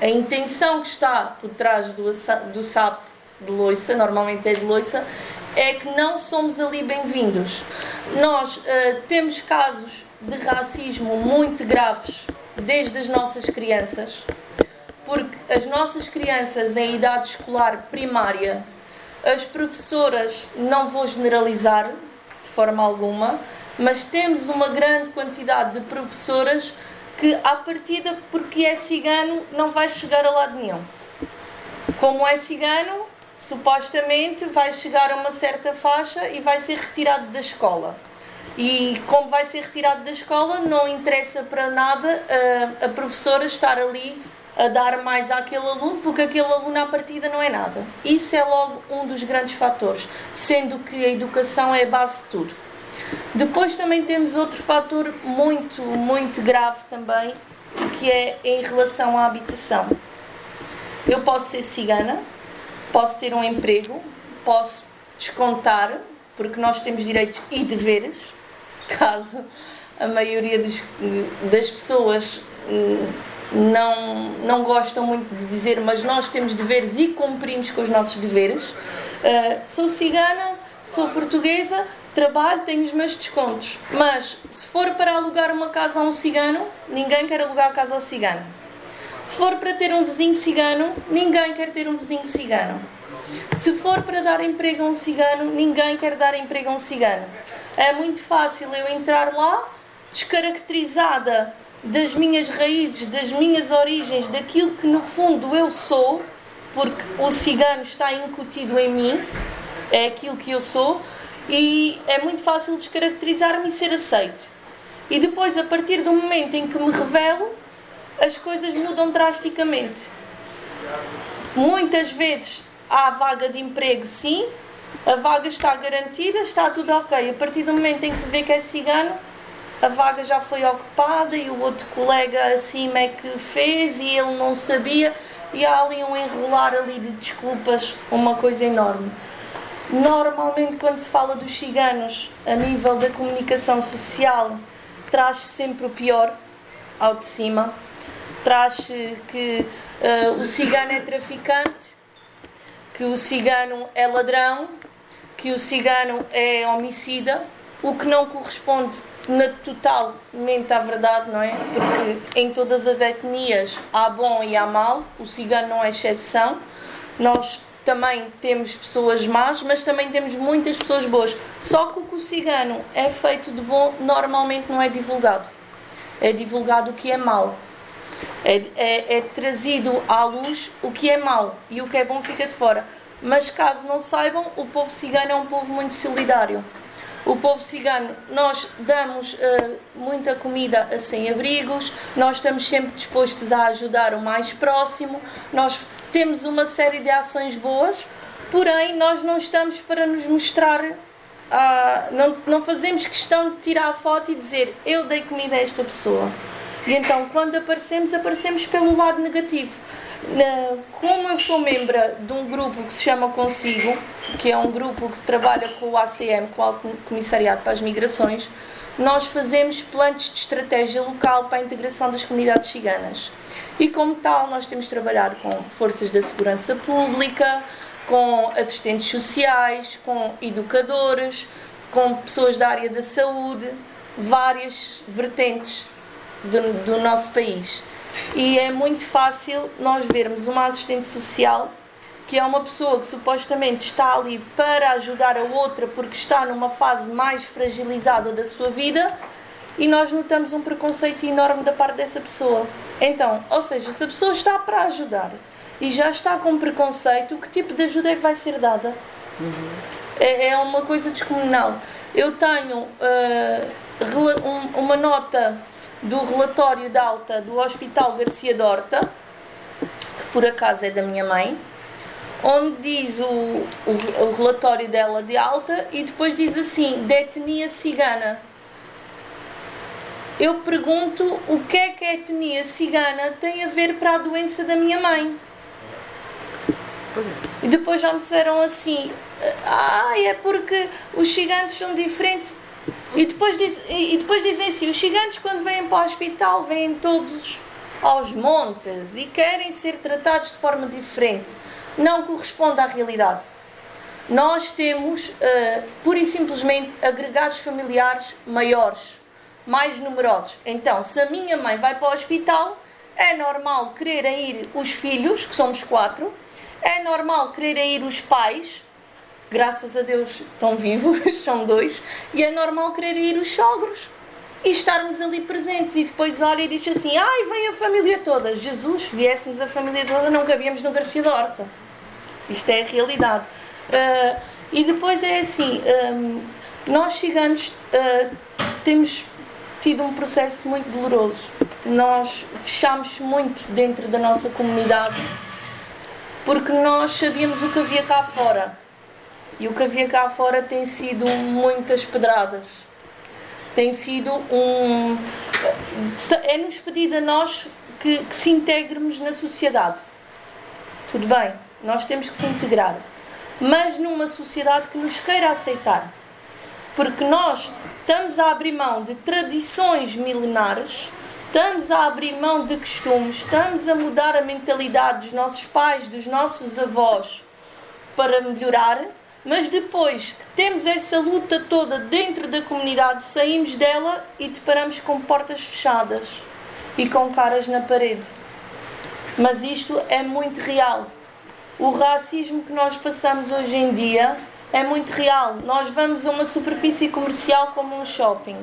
A intenção que está por trás do, do sapo de loiça, normalmente é de loiça, é que não somos ali bem-vindos. Nós uh, temos casos de racismo muito graves desde as nossas crianças, porque as nossas crianças em idade escolar primária, as professoras, não vou generalizar de forma alguma, mas temos uma grande quantidade de professoras que, à partida, porque é cigano, não vai chegar a lado nenhum. Como é cigano, supostamente vai chegar a uma certa faixa e vai ser retirado da escola. E como vai ser retirado da escola, não interessa para nada a, a professora estar ali a dar mais àquele aluno, porque aquele aluno à partida não é nada. Isso é logo um dos grandes fatores, sendo que a educação é a base de tudo. Depois também temos outro fator muito, muito grave também, que é em relação à habitação. Eu posso ser cigana, posso ter um emprego, posso descontar, porque nós temos direitos e deveres, caso a maioria dos, das pessoas hum, não, não gostam muito de dizer, mas nós temos deveres e cumprimos com os nossos deveres. Uh, sou cigana, sou portuguesa, trabalho, tenho os meus descontos. Mas se for para alugar uma casa a um cigano, ninguém quer alugar a casa ao cigano. Se for para ter um vizinho cigano, ninguém quer ter um vizinho cigano. Se for para dar emprego a um cigano, ninguém quer dar emprego a um cigano. É muito fácil eu entrar lá, descaracterizada das minhas raízes, das minhas origens, daquilo que no fundo eu sou, porque o cigano está incutido em mim, é aquilo que eu sou, e é muito fácil descaracterizar-me e ser aceite. E depois, a partir do momento em que me revelo, as coisas mudam drasticamente. Muitas vezes há vaga de emprego, sim, a vaga está garantida, está tudo ok. A partir do momento em que se vê que é cigano, a vaga já foi ocupada e o outro colega acima é que fez e ele não sabia e há ali um enrolar ali de desculpas, uma coisa enorme. Normalmente quando se fala dos ciganos a nível da comunicação social, traz sempre o pior ao de cima. Traz que uh, o cigano é traficante, que o cigano é ladrão, que o cigano é homicida, o que não corresponde na totalmente à verdade, não é? Porque em todas as etnias há bom e há mal, o cigano não é exceção. Nós também temos pessoas más, mas também temos muitas pessoas boas. Só que o que o cigano é feito de bom normalmente não é divulgado. É divulgado o que é mau. É, é, é trazido à luz o que é mau e o que é bom fica de fora. Mas caso não saibam, o povo cigano é um povo muito solidário. O povo cigano, nós damos uh, muita comida a sem-abrigos, nós estamos sempre dispostos a ajudar o mais próximo, nós temos uma série de ações boas, porém nós não estamos para nos mostrar, uh, não, não fazemos questão de tirar a foto e dizer eu dei comida a esta pessoa. E então quando aparecemos, aparecemos pelo lado negativo como eu sou membro de um grupo que se chama Consigo, que é um grupo que trabalha com o ACM, com o Alto Comissariado para as Migrações, nós fazemos planos de estratégia local para a integração das comunidades ciganas. E como tal, nós temos trabalhado com forças da segurança pública, com assistentes sociais, com educadores, com pessoas da área da saúde, várias vertentes do, do nosso país. E é muito fácil nós vermos uma assistente social que é uma pessoa que supostamente está ali para ajudar a outra porque está numa fase mais fragilizada da sua vida e nós notamos um preconceito enorme da parte dessa pessoa. Então, ou seja, se a pessoa está para ajudar e já está com preconceito, que tipo de ajuda é que vai ser dada? Uhum. É, é, uma coisa descomunal. Eu tenho uh, um, uma nota do relatório de alta do Hospital Garcia Dorta, que por acaso é da minha mãe, onde diz o, o, o relatório dela de alta e depois diz assim: de etnia cigana. Eu pergunto o que é que a etnia cigana tem a ver para a doença da minha mãe. É. E depois já me disseram assim: ah, é porque os ciganos são diferentes. E depois, diz, e depois dizem assim: os gigantes, quando vêm para o hospital, vêm todos aos montes e querem ser tratados de forma diferente. Não corresponde à realidade. Nós temos, uh, pura e simplesmente, agregados familiares maiores, mais numerosos. Então, se a minha mãe vai para o hospital, é normal quererem ir os filhos, que somos quatro, é normal quererem ir os pais, graças a Deus estão vivos, são dois, e é normal querer ir os sogros e estarmos ali presentes. E depois olha e diz assim: ai, vem a família toda. Jesus, se viéssemos a família toda, não cabíamos no Garcia da Horta. Isto é a realidade. Uh, e depois é assim: um, nós gigantes uh, temos tido um processo muito doloroso. Nós fechámos muito dentro da nossa comunidade porque nós sabíamos o que havia cá fora. E o que havia cá fora tem sido muitas pedradas. Tem sido um. É-nos pedido a nós que, que se integremos na sociedade. Tudo bem, nós temos que se integrar. Mas numa sociedade que nos queira aceitar. Porque nós estamos a abrir mão de tradições milenares estamos a abrir mão de costumes, estamos a mudar a mentalidade dos nossos pais, dos nossos avós para melhorar, mas depois que temos essa luta toda dentro da comunidade, saímos dela e deparamos com portas fechadas e com caras na parede. Mas isto é muito real. O racismo que nós passamos hoje em dia é muito real. Nós vamos a uma superfície comercial como um shopping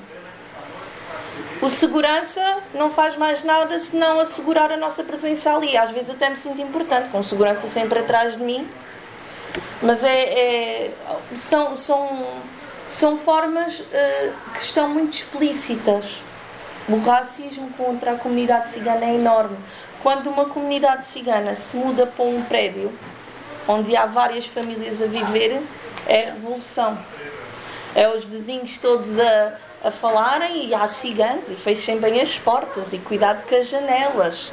o segurança não faz mais nada senão assegurar a nossa presença ali. Às vezes até me sinto importante, com segurança sempre atrás de mim. Mas é, é são, são, são formas uh, que estão muito explícitas. O racismo contra a comunidade cigana é enorme. Quando uma comunidade cigana se muda para um prédio onde há várias famílias a viver, é revolução. É os vizinhos todos a, a falarem e há ciganos e fechem bem as portas e cuidado com as janelas.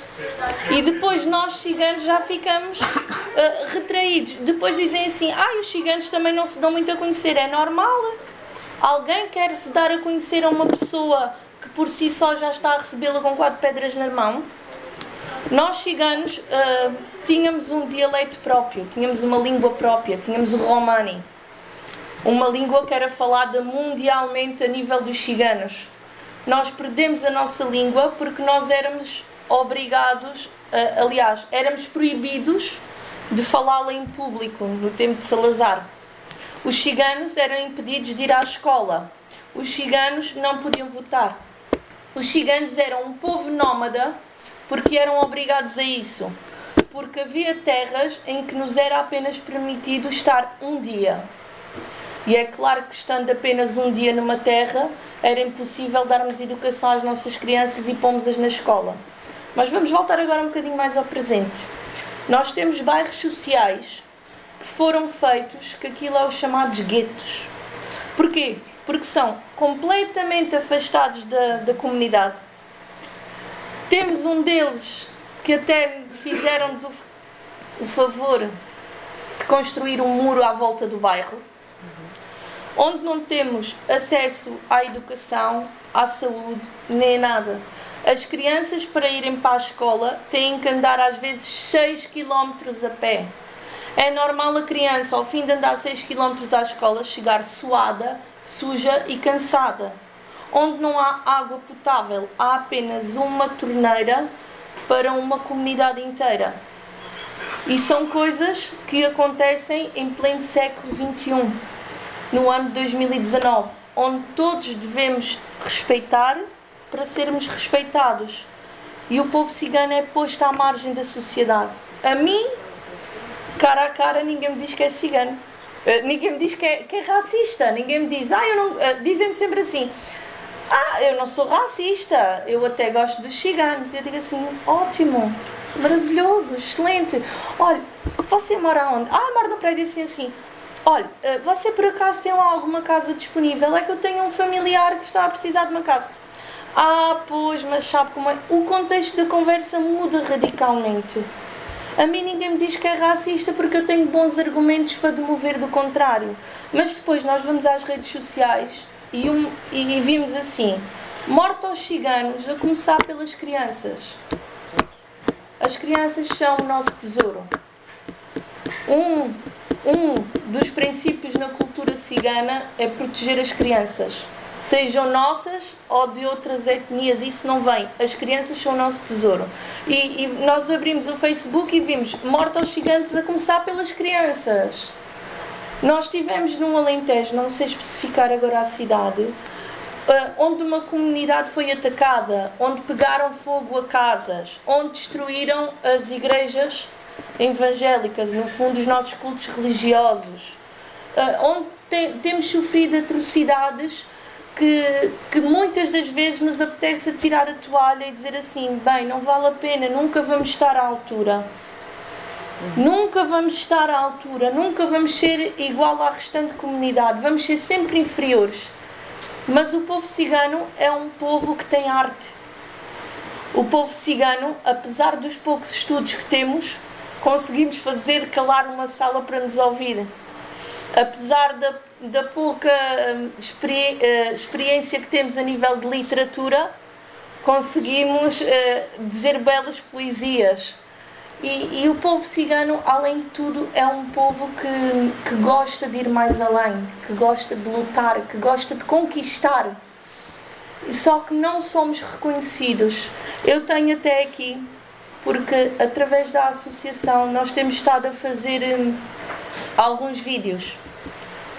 E depois nós ciganos já ficamos uh, retraídos. Depois dizem assim: ah, os ciganos também não se dão muito a conhecer. É normal. Alguém quer se dar a conhecer a uma pessoa que por si só já está a recebê-la com quatro pedras na mão? Nós ciganos uh, tínhamos um dialeto próprio, tínhamos uma língua própria, tínhamos o romani uma língua que era falada mundialmente a nível dos ciganos. Nós perdemos a nossa língua porque nós éramos obrigados, aliás, éramos proibidos de falá-la em público no tempo de Salazar. Os ciganos eram impedidos de ir à escola. Os ciganos não podiam votar. Os ciganos eram um povo nómada porque eram obrigados a isso. Porque havia terras em que nos era apenas permitido estar um dia. E é claro que, estando apenas um dia numa terra, era impossível darmos educação às nossas crianças e pomos-as na escola. Mas vamos voltar agora um bocadinho mais ao presente. Nós temos bairros sociais que foram feitos, que aquilo é os chamados guetos. Porquê? Porque são completamente afastados da, da comunidade. Temos um deles que até fizeram-nos o, o favor de construir um muro à volta do bairro onde não temos acesso à educação, à saúde, nem nada. As crianças, para irem para a escola, têm que andar às vezes 6 km a pé. É normal a criança, ao fim de andar 6 km à escola, chegar suada, suja e cansada. Onde não há água potável, há apenas uma torneira para uma comunidade inteira. E são coisas que acontecem em pleno século XXI no ano de 2019, onde todos devemos respeitar para sermos respeitados. E o povo cigano é posto à margem da sociedade. A mim, cara a cara, ninguém me diz que é cigano. Uh, ninguém me diz que é, que é, racista. Ninguém me diz, ah, eu não. Uh, Dizem-me sempre assim, ah, eu não sou racista, eu até gosto dos ciganos. E eu digo assim, ótimo, maravilhoso, excelente. Olha, você mora onde? Ah, moro no prédio assim assim. Olha, eh, você por acaso tem lá alguma casa disponível? É que eu tenho um familiar que está a precisar de uma casa. Ah, pois, mas sabe como é? O contexto da conversa muda radicalmente. A mim ninguém me diz que é racista porque eu tenho bons argumentos para demover do contrário. Mas depois nós vamos às redes sociais e, um, e, e vimos assim: morte aos ciganos, a começar pelas crianças. As crianças são o nosso tesouro. Um um dos princípios na cultura cigana é proteger as crianças, sejam nossas ou de outras etnias, isso não vem. As crianças são o nosso tesouro. E, e nós abrimos o Facebook e vimos morte aos gigantes a começar pelas crianças. Nós estivemos num Alentejo, não sei especificar agora a cidade, eh, onde uma comunidade foi atacada, onde pegaram fogo a casas, onde destruíram as igrejas evangélicas, no fundo, os nossos cultos religiosos, uh, onde te, temos sofrido atrocidades que, que muitas das vezes nos apetece tirar a toalha e dizer assim: bem, não vale a pena, nunca vamos estar à altura. Nunca vamos estar à altura, nunca vamos ser igual à restante comunidade, vamos ser sempre inferiores. Mas o povo cigano é um povo que tem arte. O povo cigano, apesar dos poucos estudos que temos, conseguimos fazer calar uma sala para nos ouvir. Apesar da, da pouca hum, experi uh, experiência que temos a nível de literatura, conseguimos uh, dizer belas poesias e, e, o povo cigano, além de tudo, é um povo que, que gosta de ir mais além, que gosta de lutar, que gosta de conquistar. Só que não somos reconhecidos. Eu tenho até aqui, porque através da associação nós temos estado a fazer hum, alguns vídeos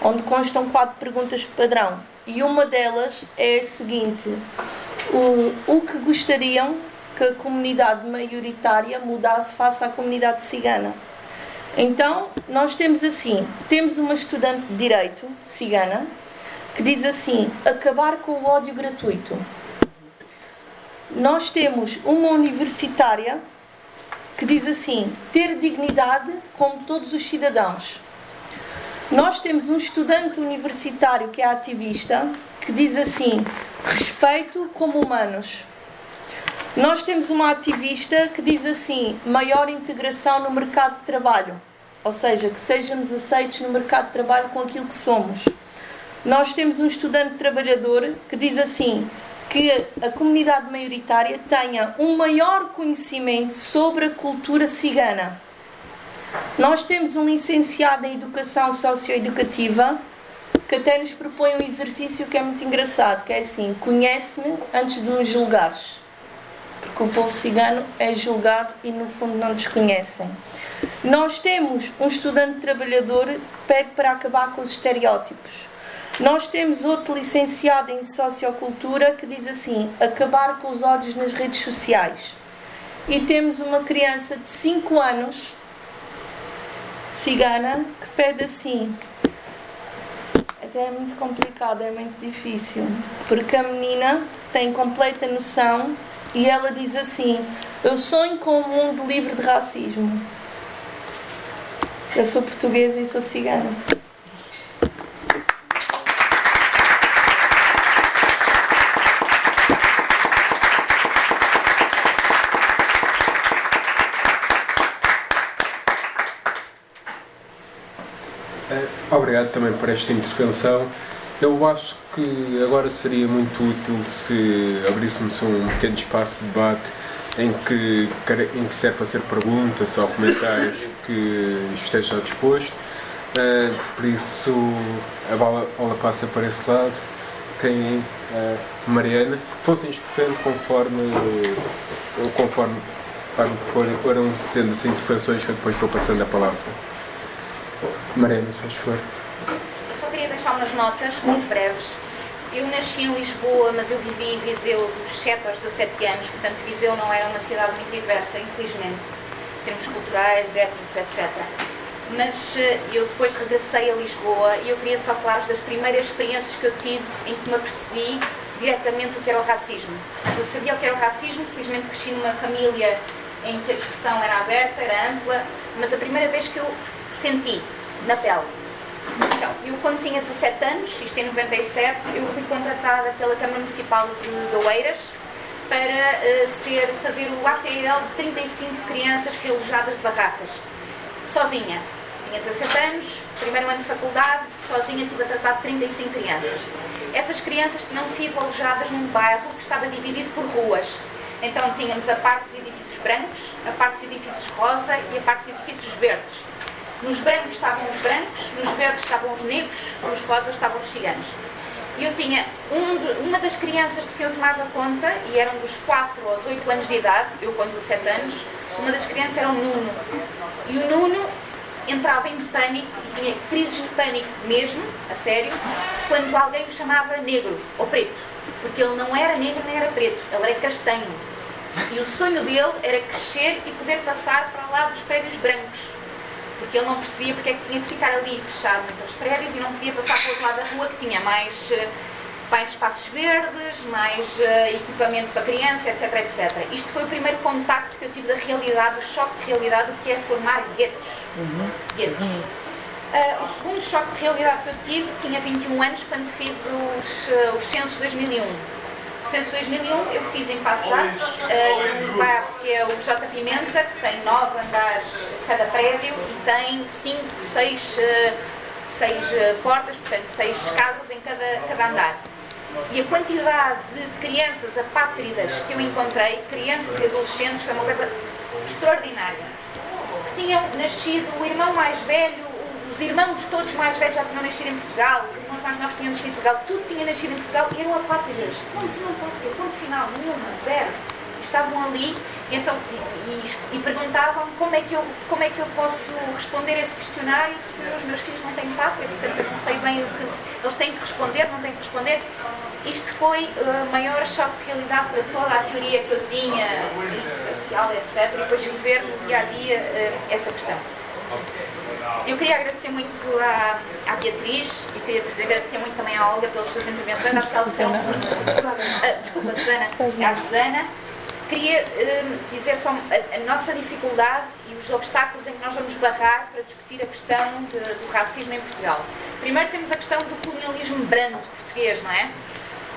onde constam quatro perguntas padrão. E uma delas é a seguinte: o, o que gostariam que a comunidade maioritária mudasse face à comunidade cigana. Então, nós temos assim, temos uma estudante de direito cigana que diz assim: acabar com o ódio gratuito. Nós temos uma universitária que diz assim: ter dignidade como todos os cidadãos. Nós temos um estudante universitário que é ativista que diz assim: respeito como humanos. Nós temos uma ativista que diz assim: maior integração no mercado de trabalho, ou seja, que sejamos aceitos no mercado de trabalho com aquilo que somos. Nós temos um estudante trabalhador que diz assim: que a comunidade maioritária tenha um maior conhecimento sobre a cultura cigana. Nós temos um licenciado em Educação Socioeducativa que até nos propõe um exercício que é muito engraçado, que é assim, conhece-me antes de nos julgares porque o povo cigano é julgado e no fundo não desconhecem. Nós temos um estudante trabalhador que pede para acabar com os estereótipos. Nós temos outro licenciado em Sociocultura que diz assim: acabar com os ódios nas redes sociais. E temos uma criança de 5 anos, cigana, que pede assim: até é muito complicado, é muito difícil, porque a menina tem completa noção e ela diz assim: Eu sonho com um mundo livre de racismo. Eu sou portuguesa e sou cigana.
Eh, obrigado também por esta intervenção. Eu acho que agora seria muito útil se abríssemos um pequeno espaço de debate em que, em que serve fazer perguntas ou comentários que esteja disposto. Uh, por isso, a bola, bola, passa para esse lado. Quem uh, Mariana, fossem escrevendo conforme, conforme foram sendo as intervenções que eu depois vou passando a palavra. Mariana, se faz favor
deixar umas notas muito breves. Eu nasci em Lisboa, mas eu vivi em Viseu dos 7 aos 17 anos, portanto Viseu não era uma cidade muito diversa, infelizmente, em termos culturais, étnicos, etc. Mas eh, eu depois regressei a Lisboa e eu queria só falar-vos das primeiras experiências que eu tive em que me apercebi diretamente o que era o racismo. Eu sabia o que era o racismo, felizmente cresci numa família em que a discussão era aberta, era ampla, mas a primeira vez que eu senti na pele então, eu quando tinha 17 anos, isto em 97, eu fui contratada pela Câmara Municipal de Oeiras para uh, ser, fazer o ATL de 35 crianças realojadas de barracas, sozinha. Tinha 17 anos, primeiro ano de faculdade, sozinha tive a tratar de 35 crianças. Essas crianças tinham sido alojadas num bairro que estava dividido por ruas. Então tínhamos a parte dos edifícios brancos, a parte dos edifícios rosa e a parte dos edifícios verdes. Nos brancos estavam os brancos, nos verdes estavam os negros, nos rosas estavam os ciganos. E eu tinha um de, uma das crianças de que eu tomava conta, e eram dos 4 aos 8 anos de idade, eu com 17 anos, uma das crianças era o Nuno. E o Nuno entrava em pânico, e tinha crises de pânico mesmo, a sério, quando alguém o chamava negro ou preto. Porque ele não era negro nem era preto, ele era castanho. E o sonho dele era crescer e poder passar para lá dos prédios brancos porque ele não percebia porque é que tinha que ficar ali fechado naqueles prédios e não podia passar para o outro lado da rua que tinha mais, eh, mais espaços verdes, mais uh, equipamento para criança, etc, etc. Isto foi o primeiro contacto que eu tive da realidade, o choque de realidade, do que é formar guetos. Uhum. guetos. Uh, o segundo choque de realidade que eu tive, tinha 21 anos, quando fiz os, os censos de 2001. O censo de 2001 eu fiz em Arcos, uh, bairro que é o J. Pimenta, que tem nove andares cada prédio e tem cinco, seis, seis portas, portanto seis casas em cada, cada andar. E a quantidade de crianças apátridas que eu encontrei, crianças e adolescentes, foi uma coisa extraordinária. Que tinham nascido, o irmão mais velho, os irmãos todos mais velhos já tinham nascido em Portugal, os irmãos mais novos tinham nascido em Portugal, tudo tinha nascido em Portugal e eram apátridas. Não tinham pátria, ponto final, nenhuma, zero. Estavam ali e, então, e, e, e perguntavam como é, que eu, como é que eu posso responder esse questionário se os meus filhos não têm pátria, portanto eu não sei bem o que eles têm que responder, não têm que responder. Isto foi o uh, maior choque de realidade para toda a teoria que eu tinha, política, social, etc. E depois viver no dia a dia uh, essa questão. Eu queria agradecer muito à, à Beatriz e queria dizer, agradecer muito também à Olga pelas suas intervenções. Acho que elas são muito. Uh, desculpa, Susana. À Susana. Queria uh, dizer só a, a, nossa dificuldade e os obstáculos em que nós vamos barrar para discutir a questão de, do racismo em Portugal. Primeiro temos a questão do colonialismo brando português, não é?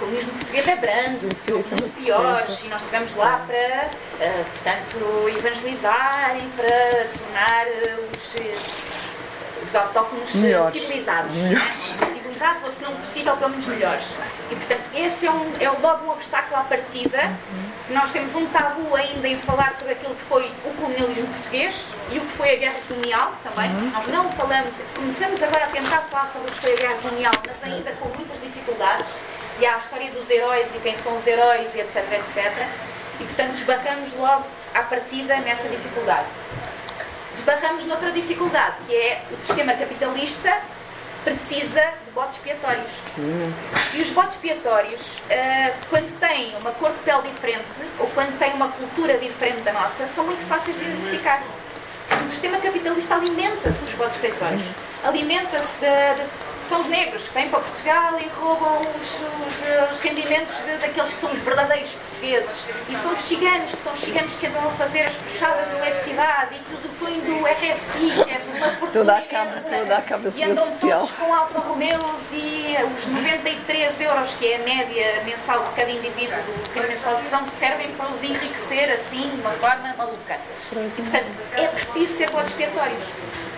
O colonialismo português é brando, houve muito piores e nós estivemos lá para, uh, portanto, evangelizar e para tornar uh, os os autóctonos melhores. civilizados. Melhores. Civilizados, ou se não possível, pelo menos melhores. E, portanto, esse é, um, é logo um obstáculo à partida. Uhum. Nós temos um tabu ainda em falar sobre aquilo que foi o colonialismo português e o que foi a guerra colonial também. Uhum. Nós não falamos, começamos agora a tentar falar sobre o que foi a guerra colonial, mas ainda com muitas dificuldades. E há a história dos heróis e quem são os heróis, e etc, etc. E, portanto, esbarramos logo à partida nessa dificuldade esbarramos noutra dificuldade, que é o sistema capitalista precisa de botes expiatórios. E os botes expiatórios, uh, quando têm uma cor de pele diferente ou quando têm uma cultura diferente da nossa, são muito fáceis de identificar. O sistema capitalista alimenta-se dos botes expiatórios, alimenta-se de, de são os negros que vêm para Portugal e roubam os, os, os rendimentos de, daqueles que são os verdadeiros portugueses. E são os ciganos, que são os ciganos que andam a fazer as puxadas de eletricidade e que usufruem do RSI, que é uma fortuna.
Toda a cama, toda a cama
E andam todos com Alfa Romeos e os 93 euros, que é a média mensal de cada indivíduo do rendimento social, servem para os enriquecer assim, de uma forma maluca. E, portanto, é preciso ter votos expiatórios.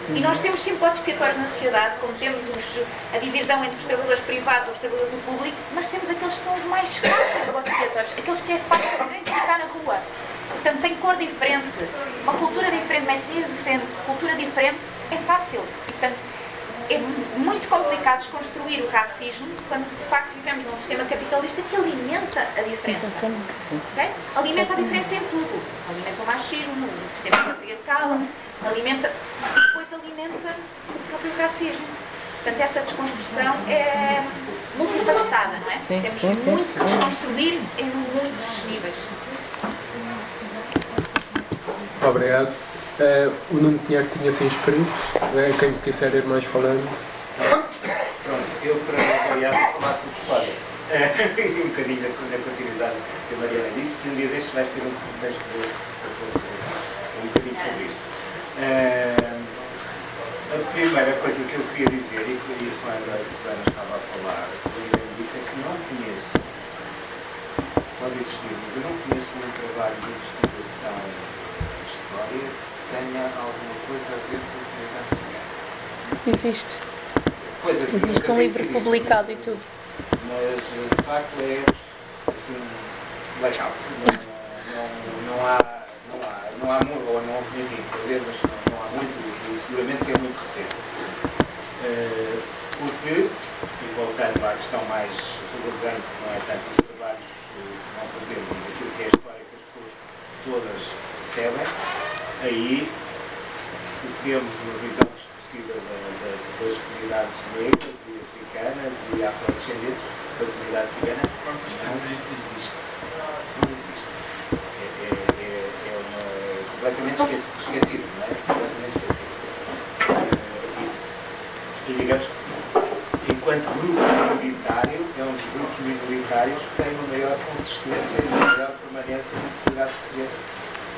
E nós temos sempre votos expiatórios na sociedade, como temos os, a divisão entre os trabalhadores privados e os trabalhadores do público, mas temos aqueles que são os mais fáceis votos expiatórios, aqueles que é fácil de identificar na rua. Portanto, tem cor diferente, uma cultura diferente, uma etnia diferente, cultura diferente, é fácil. Portanto, é muito complicado desconstruir o racismo quando de facto vivemos num sistema capitalista que alimenta a diferença. Okay? Alimenta a diferença em tudo. Alimenta o machismo, o sistema patriarcal, alimenta e depois alimenta o próprio racismo. Portanto, essa desconstrução é multifacetada, não é? Sim, Temos sim, sim. muito que desconstruir em muitos níveis.
Obrigado. Uh, o Nuno Pinheiro tinha se inscrito. Uh, quem quiser ir mais falando.
Pronto, eu para variar vou falar sobre história. Uh, um bocadinho na continuidade que a Mariana disse, que um dia destes vais ter um contexto um bocadinho sobre isto. Uh, a primeira coisa que eu queria dizer, e que quando a Susana estava a falar, eu disse é que não conheço, pode existir, mas eu não conheço um trabalho de investigação de história que tenha alguma coisa a ver com a comunidade cigana.
Existe. Pois é, Existe um livro existe, publicado e tudo.
Mas de facto é assim, blackout. Não, não, não há não há muito, ou não, enfim, ver, mas não, não, há muito, e seguramente que é muito recente. Uh, porque, e voltando à questão mais relevante, não é tanto os trabalhos que se vão fazer, mas aquilo que é a história que as pessoas todas recebem, aí, se temos uma visão distorcida da, da, das comunidades negras e africanas e afrodescendentes, da comunidade cigana, não existe. Não existe completamente esquecido, não é? Completamente esquecido. E, e digamos que enquanto grupo minoritário, é um dos grupos minoritários que tem uma maior consistência e uma maior permanência na sociedade portuguesa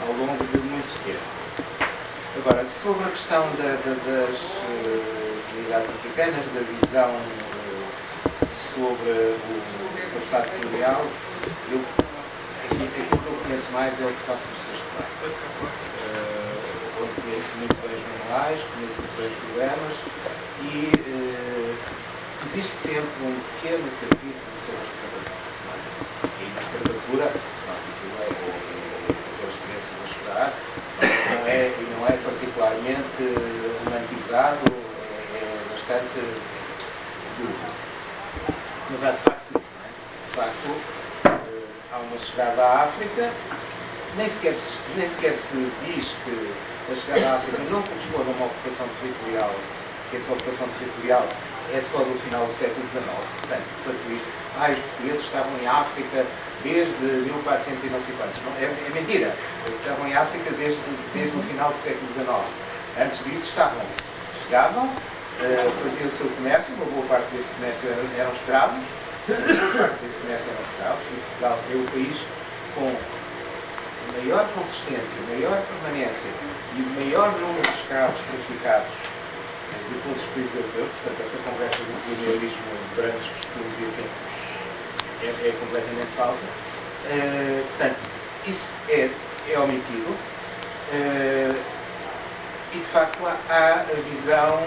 ao longo de muito tempo. Agora, sobre a questão da, da, das uh, comunidades africanas, da visão uh, sobre o passado colonial, eu, aquilo que eu conheço mais é o passa no sexto plano. Uh, onde conheço muito bem os manuais, conheço muito bem os programas e uh, existe sempre um pequeno capítulo sobre a escravatura. E na escravatura, é, é, as crianças a chorar, não é, e não é particularmente romantizado, é, é bastante duro. Mas há de facto isso, não é? De facto, uh, há uma chegada à África, nem sequer, nem sequer se diz que a chegada à África não corresponde a uma ocupação territorial que essa ocupação territorial é só do final do século XIX. Portanto, quando se diz ah, os portugueses estavam em África desde 1400 e não quantos. É, é, mentira. Estavam em África desde, desde o final do século XIX. Antes disso estavam. Chegavam, uh, faziam o seu comércio, uma boa parte desse comércio eram, eram escravos, boa parte desse comércio eram escravos, e Portugal é o país com maior consistência, maior permanência e o maior número de escravos traficados de todos os países europeus, portanto, essa conversa do colonialismo, grandes costumes e assim é, é completamente falsa. Uh, portanto, isso é, é omitido uh, e de facto há a visão.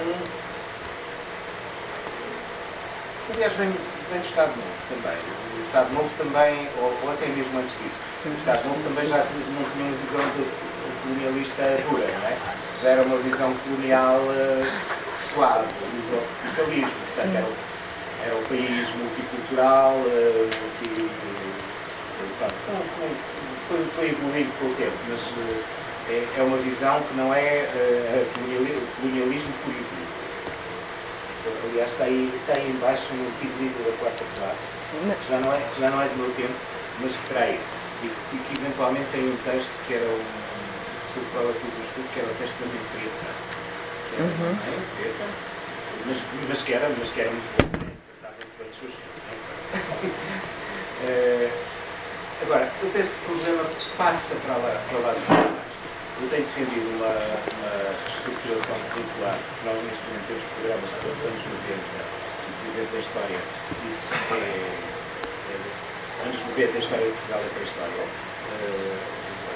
Aliás, vem, vem do Estado Novo também. O Estado Novo também, ou, ou até mesmo antes disso, o Estado Novo também já não tinha uma visão de, colonialista dura, não é? Já era uma visão colonial uh, suave, do capitalismo, portanto, era, era um país multicultural, uh, multi, foi, foi evoluindo com o tempo, mas uh, é, é, uma visão que não é uh, colonialismo político. Aliás, está aí, está aí embaixo no livro da quarta classe, já não, é, já não é do meu tempo, mas que terá isso. E, e que eventualmente tem um texto que era um, sobre o qual eu fiz um estudo, que era o texto da minha preta. Que era, uhum. preta, mas, mas, que era, mas que era muito bom, né? estava muito bem uh, Agora, eu penso que o problema passa para lá, para lá de eu tenho defendido uma, uma estruturação curricular. Nós, neste momento, temos programas que são dos anos 90, dizer da história. Isso é, é anos 90, a história de Portugal é pré-história. Uh,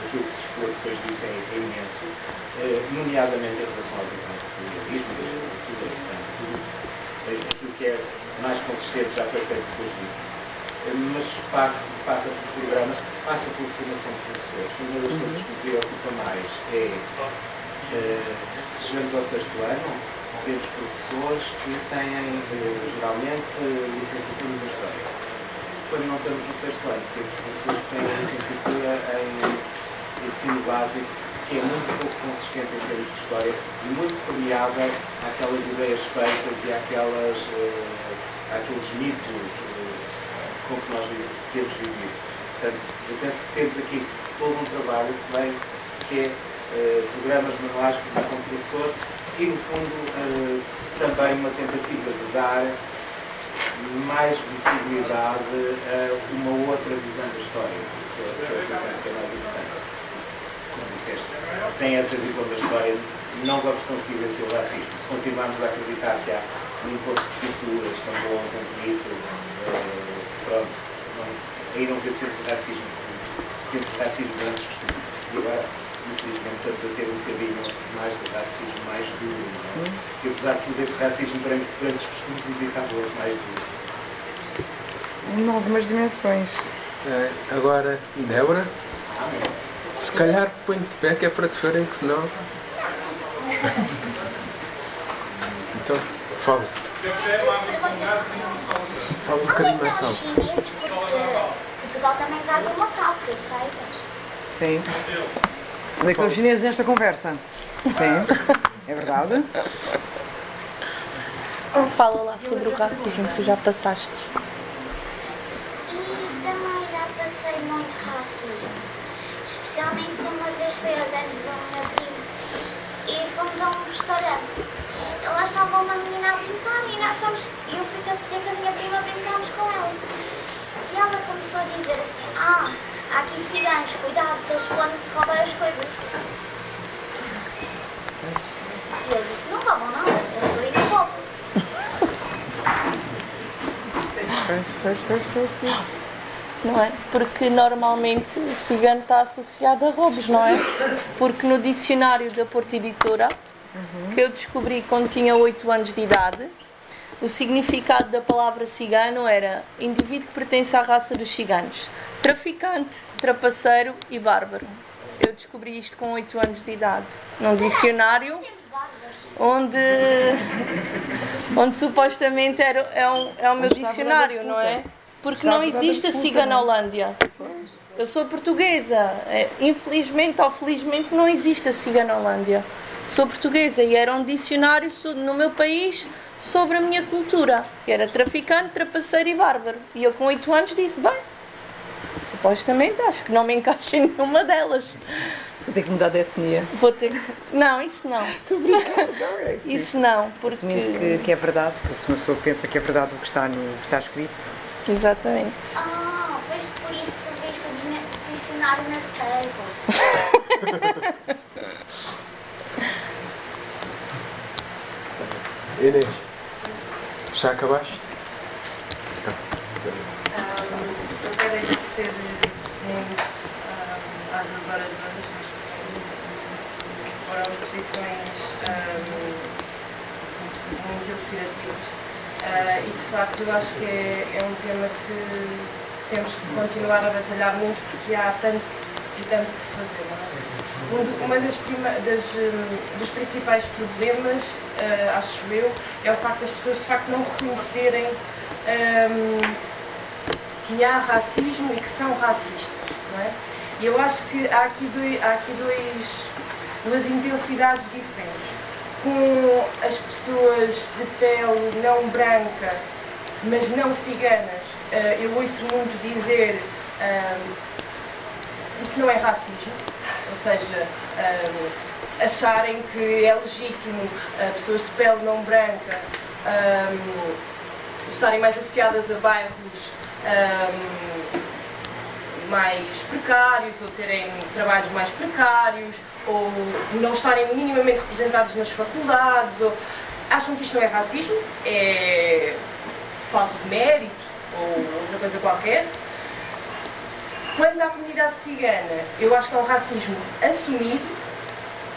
aquilo que se expôs depois disso é, é imenso, uh, nomeadamente em relação à visão do colonialismo, da cultura, portanto, tudo aquilo que é mais consistente já foi feito depois disso. Uh, mas passa, passa pelos programas passa por formação de professores. Uma das coisas que me preocupa mais é, uh, se chegamos ao sexto ano, temos professores que têm, uh, geralmente, licenciaturas em História. Quando não estamos no sexto ano, temos professores que têm licenciatura em ensino básico, que é muito pouco consistente em termos de História e muito premiada àquelas ideias feitas e àquelas, àqueles mitos com que nós temos vivido. Portanto, eu penso que temos aqui todo um trabalho que vem, que é uh, programas manuais de formação de professor e, no fundo, uh, também uma tentativa de dar mais visibilidade a uma outra visão da história, que, que eu penso que é mais importante. Como disseste, sem essa visão da história não vamos conseguir vencer o racismo. Se continuarmos a acreditar que há um encontro de culturas tão bom, tão bonito, uh, pronto, aí não vencemos o racismo, temos o racismo durante os costumes. E agora, infelizmente, estamos a ter um bocadinho mais de racismo mais duro. Não é? E apesar de tudo, esse racismo durante, durante os costumes evitava outro mais duro.
Em algumas dimensões.
É, agora, Débora, se calhar põe de pé que é para te verem que senão. então, fala. Fala um bocadinho mais alto.
Portugal também dá do local, que eu saiba.
Sim. Onde é que são os chineses nesta conversa? Sim, é verdade.
Fala lá sobre o racismo que tu já passaste.
E também já passei muito racismo. Especialmente uma vez foi aos anos do meu primo. E fomos a um restaurante. Lá estava uma menina a limpar e nós fomos. Eu fui e ela começou a dizer assim, ah, há aqui ciganos, cuidado que eles podem roubar as coisas. E eu disse, não roubam nada, eu sou indo roubo.
Não é? Porque normalmente o cigano está associado a roubos, não é? Porque no dicionário da Porta Editora, que eu descobri quando tinha 8 anos de idade, o significado da palavra cigano era indivíduo que pertence à raça dos ciganos, traficante, trapaceiro e bárbaro. Eu descobri isto com 8 anos de idade, num dicionário onde, onde supostamente era, é, um, é o meu dicionário, não é? Porque não existe a
não é?
Ciganolândia. Eu sou portuguesa. É, Infelizmente ou felizmente não existe a Ciganolândia. Sou portuguesa e era um dicionário no meu país sobre a minha cultura. que Era traficante, trapaceiro e bárbaro. E eu com 8 anos disse, bem, supostamente acho que não me encaixa em nenhuma delas.
Vou ter que mudar de etnia.
Vou ter que... Não, isso não. Isso não, porque...
Assumindo que, que é verdade, que se uma pessoa pensa que é verdade o que está, no, que está escrito,
Exatamente.
Ah, foi por isso que tu viste o dicionário na Staples.
Inês, já acabaste?
Eu quero agradecer ah, às duas oradoras, mas foram exposições ah, muito, elucidativas. Ah, e de facto eu acho que é, é um tema que temos que continuar a batalhar muito porque há tanto e tanto que fazer. É? Um Uma das, prima, das, hum, dos principais problemas, ah, acho eu, é o facto das pessoas de facto não reconhecerem hum, que há racismo e que são racistas, não é? E eu acho que há aqui, dois, há aqui dois, duas intensidades diferentes. Com as pessoas de pele não branca, mas não ciganas, eh, eu ouço muito dizer ahm, isso não é racismo, ou seja, acharem que é legítimo ah, pessoas de pele não branca ahm, estarem mais associadas a bairros ahm, mais precários ou terem trabalhos mais precários ou não estarem minimamente representados nas faculdades ou acham que isto não é racismo, é falta de mérito ou outra coisa qualquer. Quando à comunidade cigana, eu acho que é um racismo assumido,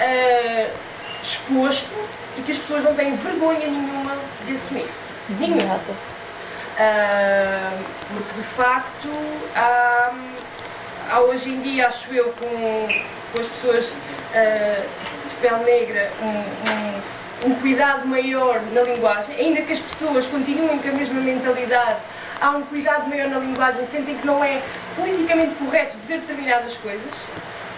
ah, exposto e que as pessoas não têm vergonha nenhuma de assumir. Nenhuma. Ah, porque de facto há, há hoje em dia, acho eu, com, com as pessoas ah, de pele negra, um, um- um cuidado maior na linguagem, ainda que as pessoas continuem com a mesma mentalidade, há um cuidado maior na linguagem, sentem que não é politicamente correto dizer determinadas coisas.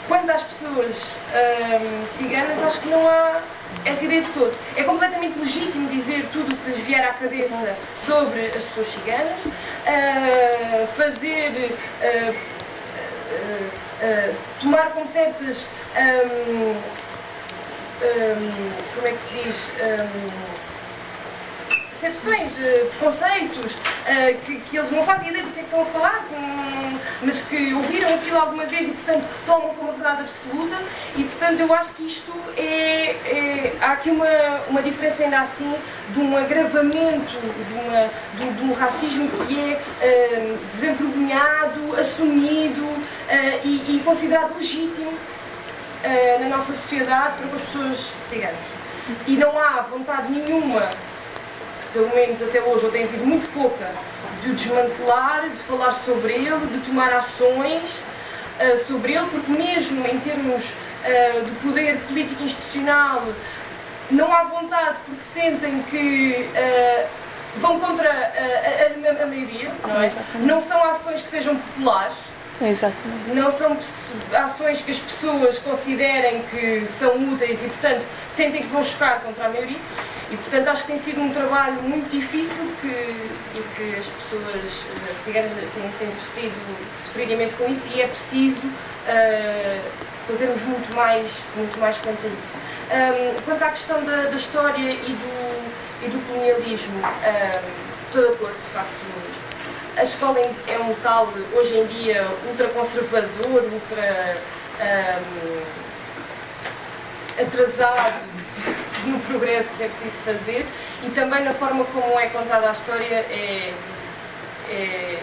Quanto às pessoas ahm, ciganas, acho que não há essa ideia de todo. É completamente legítimo dizer tudo o que lhes vier à cabeça sobre as pessoas ciganas, ah, fazer. ah, ah, tomar como certas. ahm, ahm, como é que se diz? Ahm, percepções, eh, preconceitos, eh, que, que eles não fazem ideia do que é que estão a falar, mas que ouviram aquilo alguma vez e, portanto, tomam como verdade absoluta. E, portanto, eu acho que isto é. é- há aqui uma, uma diferença, ainda assim, de um agravamento de, uma, de, um- de um racismo que é eh, desenvergonhado, assumido e, e considerado legítimo na nossa sociedade para com as pessoas ciganas. E não há vontade nenhuma pelo menos até hoje, eu tenho havido muito pouca, de o desmantelar, de falar sobre ele, de tomar ações ah, sobre ele, porque mesmo em termos ah, de poder político institucional, não há vontade porque sentem que ah, vão contra a, a- a maioria, não é? Não são ações que sejam populares,
Exatamente.
não são ações que as pessoas considerem que são úteis e, portanto, sentem que vão chocar contra a maioria. E, portanto, acho que tem sido um trabalho muito difícil que, e que as pessoas eh, ciganas têm, têm sofrido, sofrido imenso com isso e é preciso eh, fazermos muito mais, muito mais quanto a isso. Ahm, quanto à questão da, da história e do, e do colonialismo, ahm, estou de acordo, de facto, a escola é um local hoje em dia ultraconservador, ultra ahm, atrasado no progresso que é preciso fazer e também na forma como é contada a história é, é,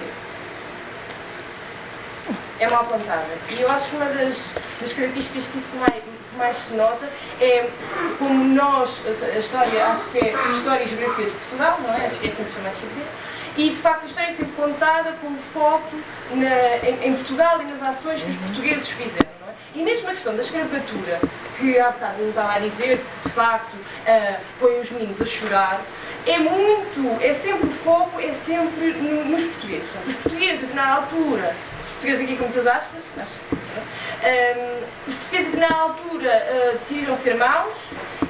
é mal contada. E eu acho que uma das, das características que isso mais, mais se nota é como nós, a história, acho que é História e Geografia de Portugal, não é? Acho que é assim que se chama a. E de facto a história é sempre contada com foco na, em, em Portugal e nas ações que os portugueses fizeram. Não? E mesmo a questão da escravatura, que há bocado eu estava a dizer, que de facto uh, põe os meninos a chorar, é muito, é sempre o foco, é sempre no- nos portugueses. Os portugueses, na altura, os portugueses aqui com muitas aspas, acho, um, os portugueses na altura uh, decidiram ser maus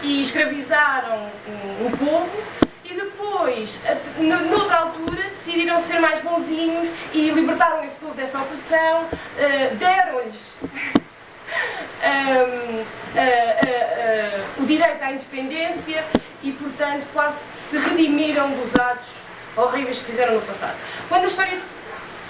e escravizaram um, um povo e depois, noutra altura, decidiram ser mais bonzinhos e libertaram esse povo dessa opressão, deram-lhes um, o direito à independência e, portanto, quase que se redimiram dos atos horríveis que fizeram no passado. Quando a história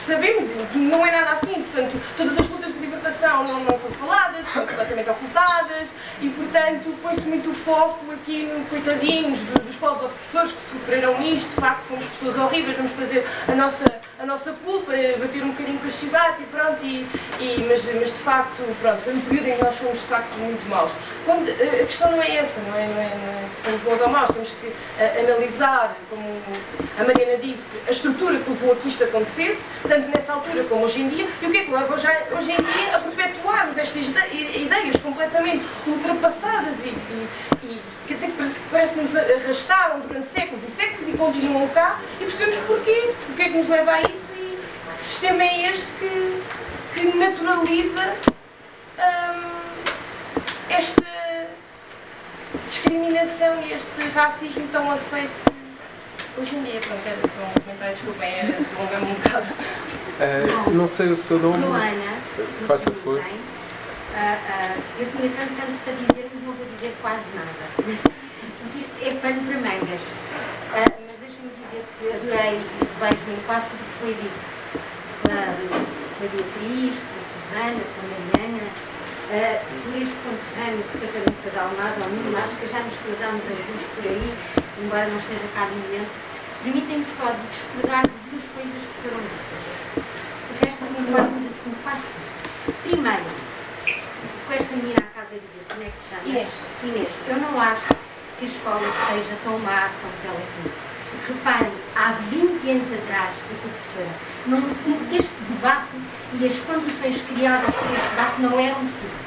sabemos não é nada assim, portanto, todas as lutas de não, não são faladas, são completamente ocultadas e, portanto, põe-se muito foco aqui no coitadinhos do- dos povos opressores que sofreram isto, de facto, somos pessoas horríveis, vamos fazer a nossa, a nossa culpa, eh, bater um bocadinho com a chibata e pronto, e, e- mas, mas de facto, pronto, foi um período em que nós fomos de facto muito maus. Quando, eh, a questão não é essa, não é, não é, não é se fomos bons ou maus, temos que eh, analisar, como a Mariana disse, a estrutura que levou a que isto acontecesse, tanto nessa altura como hoje em dia, e o que é que leva hoje, hoje em dia a perpetuarmos estas ide- ideias completamente ultrapassadas e, e- e, quer dizer, que parece que nos arrastaram durante séculos e séculos e continuam cá, e percebemos porquê, o que é que nos leva a isso e que sistema é este que, que naturaliza hum, esta discriminação e este racismo tão aceito hoje em dia. Pronto, era só um comentário, desculpem, era prolongar-me um bocado.
Eh, não sei o seu nome.
Sou Ana, se
Faça favor.
Ah, ah, eu tinha tanto, tanto para dizer, mas não vou dizer quase nada. Porque isto é pano para mangas. Ah, mas deixa-me dizer que adorei e vejo-me em quase tudo o que foi dito pela, pela Beatriz, pela Susana, pela Mariana, por este conterrâneo que a cabeça da Almada, ao acho que já nos cruzámos as duas por aí, embora não esteja cá no momento. Permitem-me só de discordar de duas coisas que foram ditas. O resto concordo assim quase tudo. Primeiro, com esta menina acaba de dizer, como é que te chamas?
Inês.
Inês, eu não acho que a escola seja tão má quanto ela é. Reparem, há 20 anos atrás, eu sou professora, não, este debate e as condições criadas por este debate não eram possíveis.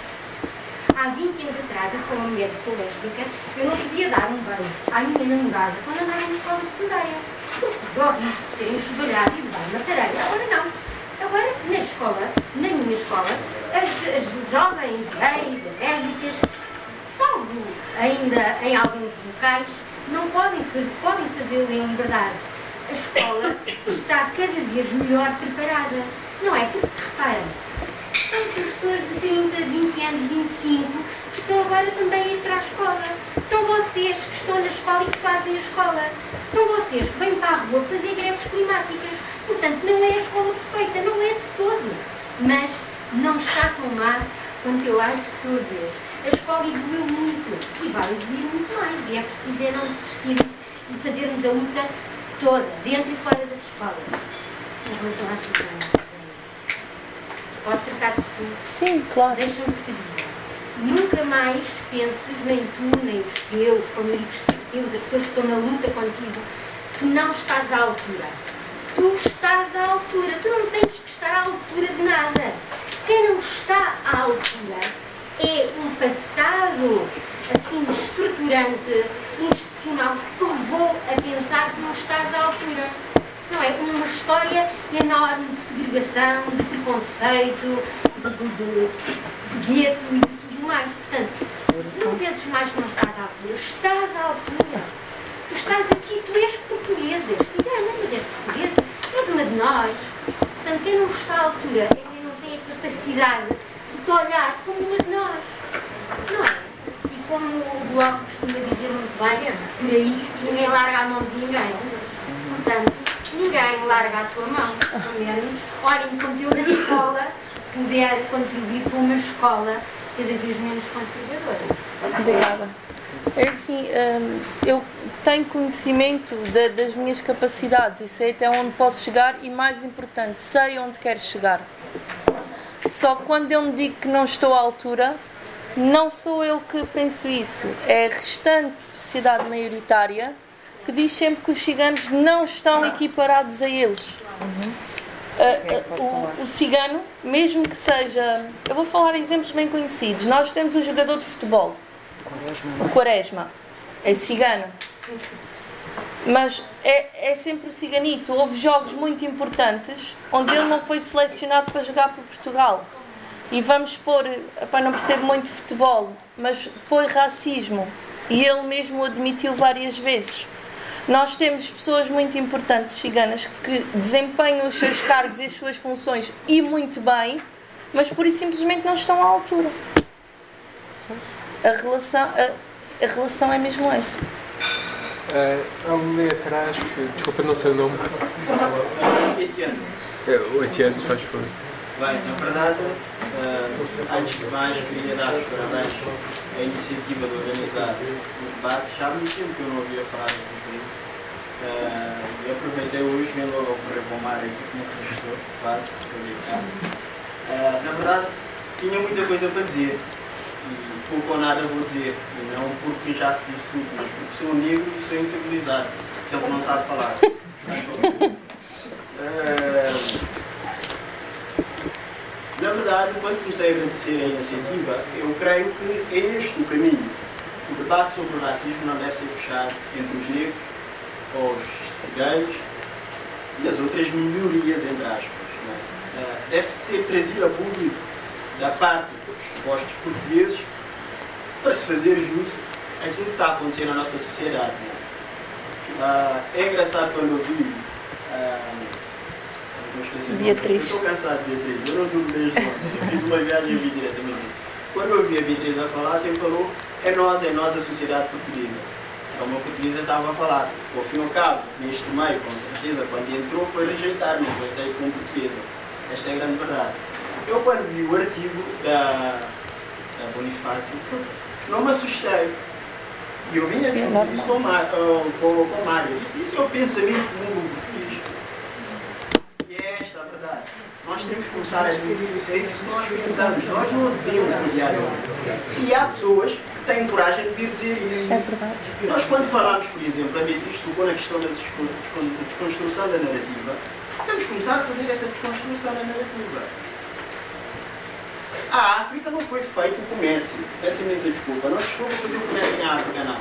Há 20 anos atrás, eu sou uma mulher, sou lésbica, eu não podia dar um beijo à minha namorada quando andava na escola secundária. Porque dó risco de ser enxovalhada e levar na tareia. Agora não. Agora, na escola, na minha escola, as, as jovens gays, lésbicas, salvo ainda em alguns locais, não podem, podem fazê-lo em liberdade. A escola está cada vez melhor preparada. Não é? Porque, são professores de 30, 20 anos, 25, que estão agora também a ir para a escola. São vocês que estão na escola e que fazem a escola. São vocês que vêm para a rua fazer greves climáticas. Portanto, não é a escola perfeita, não é de todo. Mas não está tão má quanto eu acho que estou a escola evoluiu muito e vai evoluir muito mais. E é preciso é não desistirmos e fazermos a luta toda, dentro e fora das escolas. Em relação à Susana. Posso tratar de tudo?
Sim, claro.
Deixa-me que te diga. Nunca mais penses, nem tu, nem os teus, como eu digo, os teus, as pessoas que estão na luta contigo, que não estás à altura. Tu estás à altura. Tu não tens que estar à altura de nada. Quem não está à altura é um passado, assim, estruturante, institucional, que te levou a pensar que não estás à altura. É? Uma história enorme de segregação, de preconceito, de, de, de, de gueto e de tudo mais. Portanto, não penses mais que não estás à altura. Estás à altura. Tu estás aqui, tu és portuguesa, és cigana, mas és portuguesa. És uma de nós. Portanto, quem não está à altura é quem não tem a capacidade de te olhar como uma de nós. Não é? E como o Bloco costuma dizer muito bem, por aí ninguém larga a mão de ninguém. Portanto, ninguém larga a tua mão, pelo menos. Olhem, quando eu na escola, puder contribuir para uma escola cada vez menos conservadora.
Obrigada. É assim, hum, eu tenho conhecimento da- das minhas capacidades e sei até onde posso chegar e, mais importante, sei onde quero chegar. Só que quando eu me digo que não estou à altura, não sou eu que penso isso, é a restante sociedade maioritária que diz sempre que os ciganos não estão equiparados a eles. Ah, ah, o, o cigano, mesmo que seja. Eu vou falar exemplos bem conhecidos. Nós temos um jogador de futebol, o Quaresma, é cigano. Mas é, é sempre o ciganito. Houve jogos muito importantes onde ele não foi selecionado para jogar para Portugal. E vamos pôr, epá, não percebo muito de futebol, mas foi racismo. E ele mesmo admitiu várias vezes. Nós temos pessoas muito importantes ciganas que desempenham os seus cargos e as suas funções e muito bem, mas por isso simplesmente não estão à altura. A relação, a, a relação é mesmo essa.
Eh, há um meio atrás, que- desculpa, não sei o nome.
Etienne.
É, o Etienne, faz favor.
Bem, na verdade, eh, antes de mais, queria dar os parabéns à iniciativa de organizar o debate. Já há muito tempo que eu não ouvia falar desse tema. Eh, e aproveitei hoje, vendo logo ocorrer para o mar aqui como professor, quase. Eh, na verdade, tinha muita coisa para dizer. E pouco ou nada vou dizer. E não porque já se disse tudo, mas porque sou negro e sou incivilizado. Portanto, não sabe falar. Eh, na verdade, quando comecei a agradecer a iniciativa, eu creio que é este o caminho. O debate sobre o racismo não deve ser fechado entre os negros, os ciganos e as outras minorias, entre aspas. não é? Eh, Deve ser trazido a público da parte dos supostos portugueses para se fazer jus àquilo que está a acontecer na nossa sociedade. não é? Ah, é engraçado quando eu vi. nome.
Beatriz.
Estou cansado de Beatriz, eu não durmo desde ontem. Eu fiz uma viagem e vi diretamente. Quando eu vi a Beatriz a falar, sempre falou: é nós, é nós a sociedade portuguesa. Então, uma portuguesa estava a falar. Ao fim e ao cabo, neste meio, com certeza, quando entrou, foi rejeitar, não foi sair como portuguesa. Esta é a grande verdade. Eu, quando vi o artigo da, da Bonifácio, não me assustei. E eu vinha discutir isso com o. Com, com o Mário. Isso, isso é o pensamento comum do português. E é esta a verdade. Nós temos que começar a admitir isso. É isso que nós pensamos. Nós não dizemos no diário. E há pessoas têm coragem de vir dizer isso.
É verdade.
Nós, quando falamos, por exemplo, a Beatriz tocou na questão da descon- descon- desconstrução da narrativa, temos que começar a fazer essa desconstrução da narrativa. A África não foi feito o comércio. Peço imensa desculpa. Não se fazer o comércio em África, não.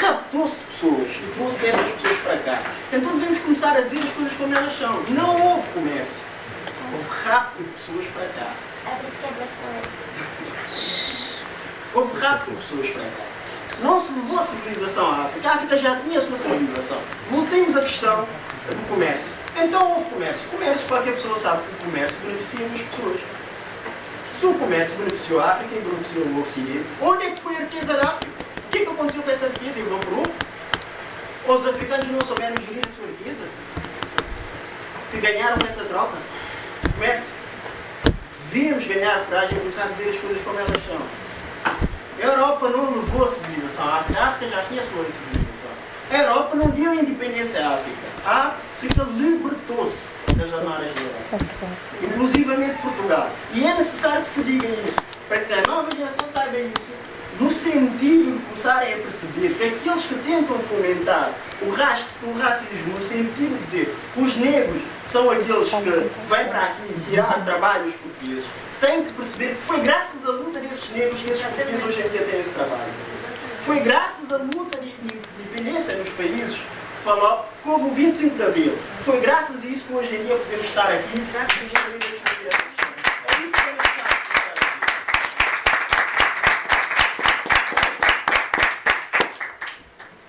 Raptou-se pessoas e trouxe essas pessoas para cá. Então devemos começar a dizer as coisas como elas são. Não houve comércio. Houve rapto de pessoas para cá. Rapto de pessoas para cá. Não se levou a civilização à África. A África já tinha a sua civilização. Voltemos à questão do comércio. Então houve comércio. Comércio, qualquer pessoa sabe que o comércio beneficia as pessoas. Se o comércio beneficiou a África e beneficiou o Ocidente, onde é que foi a riqueza da África? O que é que aconteceu com essa riqueza? Evaporou? Ou os africanos não souberam gerir a sua riqueza? Que ganharam nessa troca? Comércio. Devíamos ganhar coragem e começar a dizer as coisas como elas são. Europa não levou a civilização à África. A África já tinha sua civilização. A Europa não deu independência à África. A África libertou-se das da Europa. Inclusivamente Portugal. E é necessário que se diga isso, para que a nova geração saiba isso, no sentido de começarem a perceber que aqueles que tentam fomentar o, o racismo, no sentido de dizer os negros são aqueles que vêm para aqui tirar trabalho aos portugueses, têm que perceber que foi graças à luta desses negros que esses portugueses hoje em dia têm esse trabalho. Foi graças à luta de de independência nos países falou que houve o 25 de Abril. Foi graças a isso que hoje em dia podemos estar aqui. É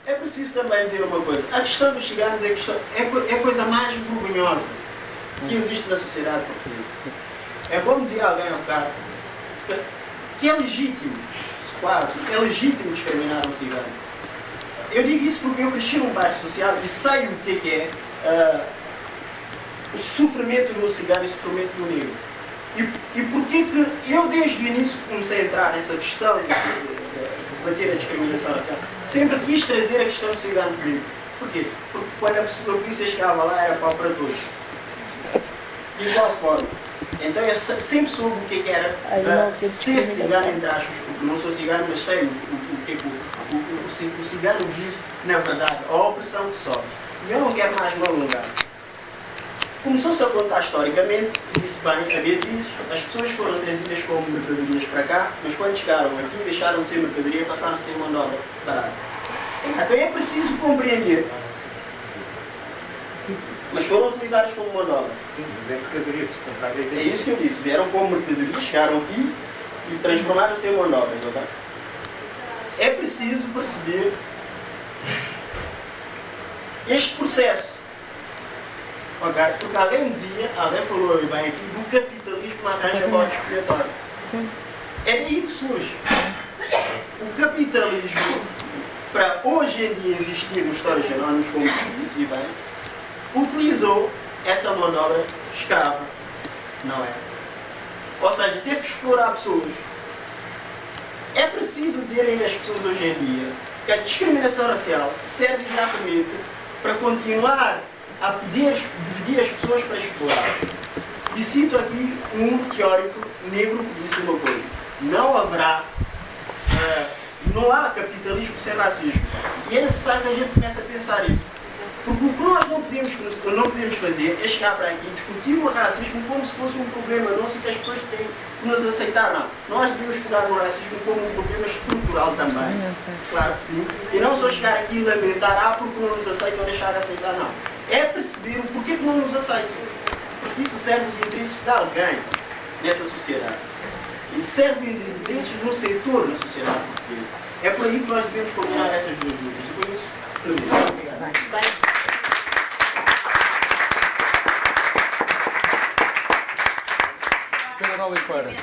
é. É preciso também dizer uma coisa. A questão dos ciganos é, questão, é, co- é a coisa mais vergonhosa que existe na sociedade portuguesa. É como dizia alguém há bocado, que, que é legítimo, quase, é legítimo discriminar um cigano. Eu digo isso porque eu cresci num bairro social e sei o que é, é ah, o sofrimento do cigano e o sofrimento do negro. E, e porquê que eu desde o início comecei a entrar nessa questão de, de, de bater a discriminação racial, sempre quis trazer a questão do cigano comigo. Porquê? Porque quando a polícia chegava lá era pau para todos. De igual forma. Então eu se- sempre soube o que era uh, ser cigano, entre aspas, não sou cigano, mas sei o, que é o, o, o, ci- o cigano vive, na verdade, a opressão que sofre. E eu não quero mais me alongar. Começou-se a contar historicamente, e disse bem a Beatriz, as pessoas foram trazidas como mercadorias para cá, mas quando chegaram aqui deixaram de ser mercadoria, passaram a ser mão de obra barata. Então é preciso compreender. Mas foram utilizadas como mão de obra.
Sim, mas é mercadoria que se comprar
É isso que eu disse. Vieram como mercadoria, chegaram aqui e transformaram-se em obra. ok? É preciso perceber este processo. ok? Porque alguém dizia, alguém falou bem aqui, do capitalismo arranja bode expiatório. É daí que surge. O capitalismo, para hoje em dia existir nos Histórias Anónimos, como se disse e bem, utilizou essa mão de obra escrava, não é? Ou seja, teve que explorar pessoas. É preciso dizerem às pessoas hoje em dia que a discriminação racial serve exatamente para continuar a poder dividir as pessoas para explorar. E cito aqui um teórico negro que disse uma coisa: não haverá, ah, não há capitalismo sem racismo. E é necessário que a gente comece a pensar isso. Porque o que nós não podemos, não podemos fazer é chegar para aqui e discutir o racismo como se fosse um problema nosso e que as pessoas têm que nos aceitar. Não. Nós devemos pegar no racismo como um problema estrutural também. Claro que sim. E não só chegar aqui e lamentar, ah, porque não nos aceitam ou deixar de aceitar, não. É perceber o porquê que não nos aceitam. Porque isso serve os interesses de alguém nessa sociedade. E serve os interesses de um setor na sociedade portuguesa. É por aí que nós devemos combinar essas duas lutas. E por isso, termino. Obrigado.
Pedro Oliveira.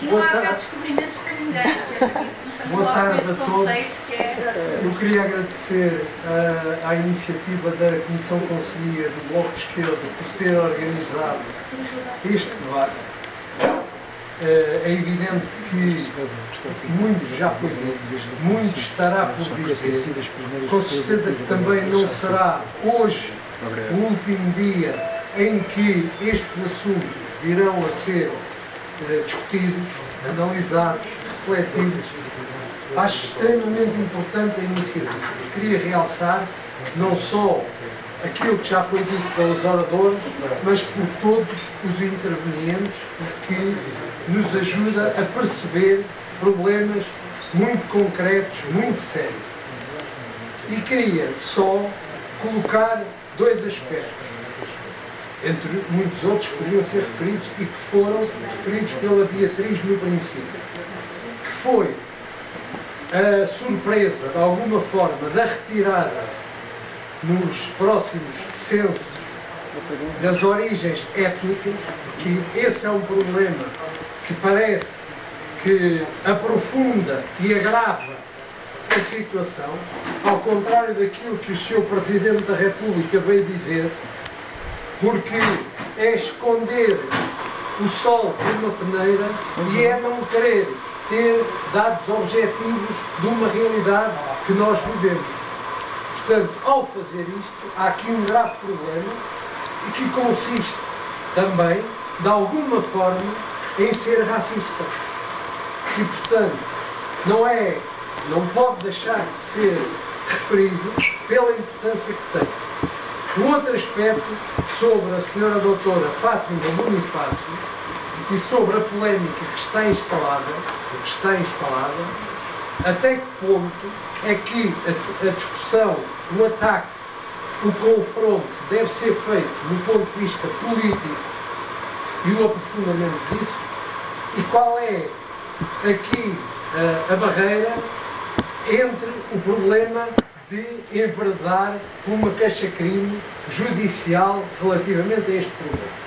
E não há descobrimentos para ninguém. porque assim,
Boa tarde a todos.
é.
Eu queria agradecer ah, à iniciativa da Comissão Conselhia do Bloco de Esquerda por ter organizado este debate. Ah, é evidente que muito já foi dito, muito estará por dizer. Com certeza que também não será hoje o último dia em que estes assuntos virão a ser eh, discutidos, analisados, refletidos. Acho extremamente importante a iniciativa. Queria realçar não só aquilo que já foi dito pelos oradores, mas por todos os intervenientes que nos ajuda a perceber problemas muito concretos, muito sérios. E queria só colocar dois aspectos, entre muitos outros que podiam ser referidos e que foram referidos pela Beatriz no princípio, que foi a surpresa, de alguma forma, da retirada nos próximos censos das origens étnicas, que esse é um problema que parece que aprofunda e agrava a situação, ao contrário daquilo que o Sr. Presidente da República veio dizer, porque é esconder o sol por uma peneira e é não querer ter dados objetivos de uma realidade que nós vivemos. Portanto, ao fazer isto, há aqui um grave problema e que consiste também, de alguma forma, em ser racista. E, portanto, não é, não pode deixar de ser referido pela importância que tem. Um outro aspecto sobre a senhora doutora Fátima Bonifácio e sobre a polémica que está instalada, que está instalada, até que ponto é que a, discussão, o ataque, o confronto deve ser feito no ponto de vista político e o aprofundamento disso, e qual é aqui a, a barreira entre o problema de enverdar uma queixa-crime judicial relativamente a este problema.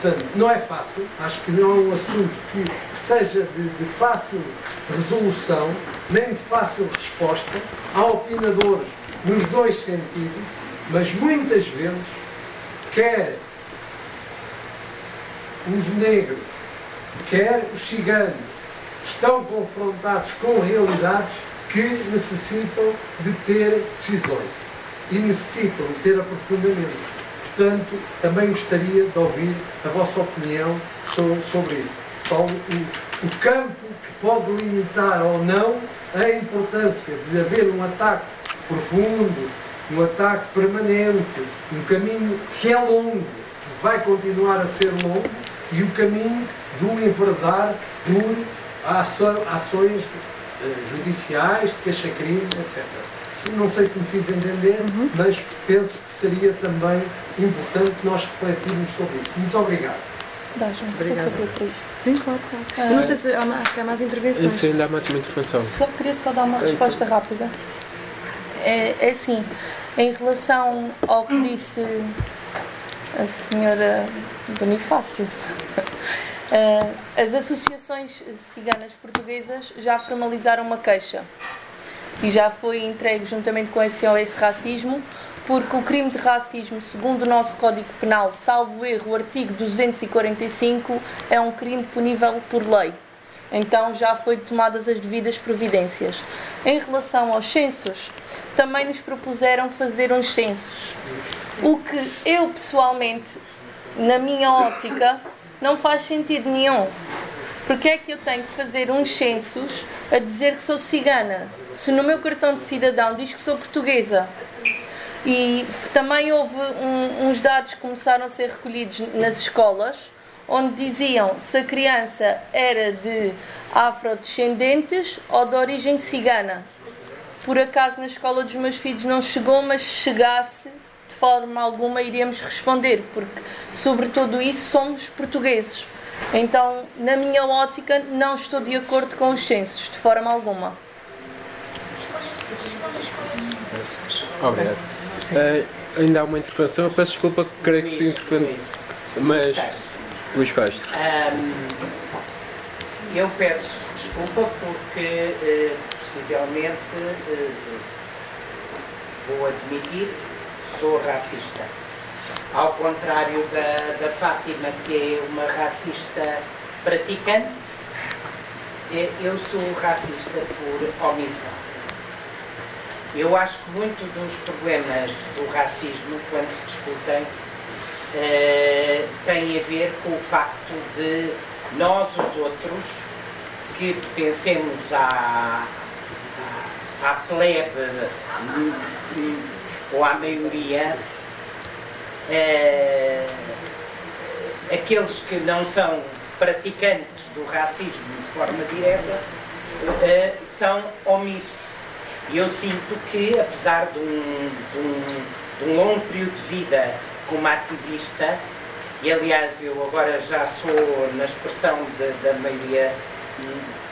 Portanto, não é fácil, acho que não é um assunto que, que seja de, de fácil resolução, nem de fácil resposta. Há opinadores nos dois sentidos, mas muitas vezes, quer os negros, quer os ciganos, estão confrontados com realidades que necessitam de ter decisões e necessitam de ter aprofundamento. Portanto, também gostaria de ouvir a vossa opinião sobre, isso. Qual o, o campo que pode limitar ou não a importância de haver um ataque profundo, um ataque permanente, um caminho que é longo, que vai continuar a ser longo, e o caminho do enverdar por ações judiciais, de queixa-crime, etc. Não sei se me fiz entender, uhum. mas penso que seria também importante nós refletirmos sobre isso. Muito obrigado.
Dá, João. Obrigada.
Sim, claro, claro. Ah, Eu não sei se há, mais, há mais intervenções.
Sim, ainda há mais uma intervenção.
Só queria só dar uma resposta rápida. É, é assim, em relação ao que disse a senhora Bonifácio, eh, as associações ciganas portuguesas já formalizaram uma queixa e já foi entregue juntamente com a SOS Racismo porque o crime de racismo, segundo o nosso Código Penal, salvo erro, o artigo 245, é um crime punível por lei. Então já foi tomadas as devidas providências. Em relação aos censos, também nos propuseram fazer uns censos. O que eu pessoalmente, na minha ótica, não faz sentido nenhum. Porque é que eu tenho que fazer uns censos a dizer que sou cigana? Se no meu cartão de cidadão diz que sou portuguesa. E também houve um, uns dados que começaram a ser recolhidos nas escolas, onde diziam se a criança era de afrodescendentes ou de origem cigana. Por acaso na escola dos meus filhos não chegou, mas se chegasse, forma alguma iríamos responder, porque sobre tudo isso somos portugueses. Então, na minha ótica, não estou de acordo com os censos, de forma alguma.
Obrigado. Uh, ainda há uma intervenção, eu peço desculpa, creio que se intervene. Mas. Luís Castro. Um,
eu peço desculpa porque uh, possivelmente uh, vou admitir sou racista. Ao contrário da, da Fátima, que é uma racista praticante, eu sou racista por omissão. Eu acho que muito dos problemas do racismo, quando se discutem, eh, tem a ver com o facto de nós, os outros, que pertencemos à, à, à plebe ou à maioria, eh, aqueles que não são praticantes do racismo de forma direta eh, são omissos. E eu sinto que, apesar de um, de um, de um longo período de vida como ativista, e aliás eu agora já sou, na expressão da maioria,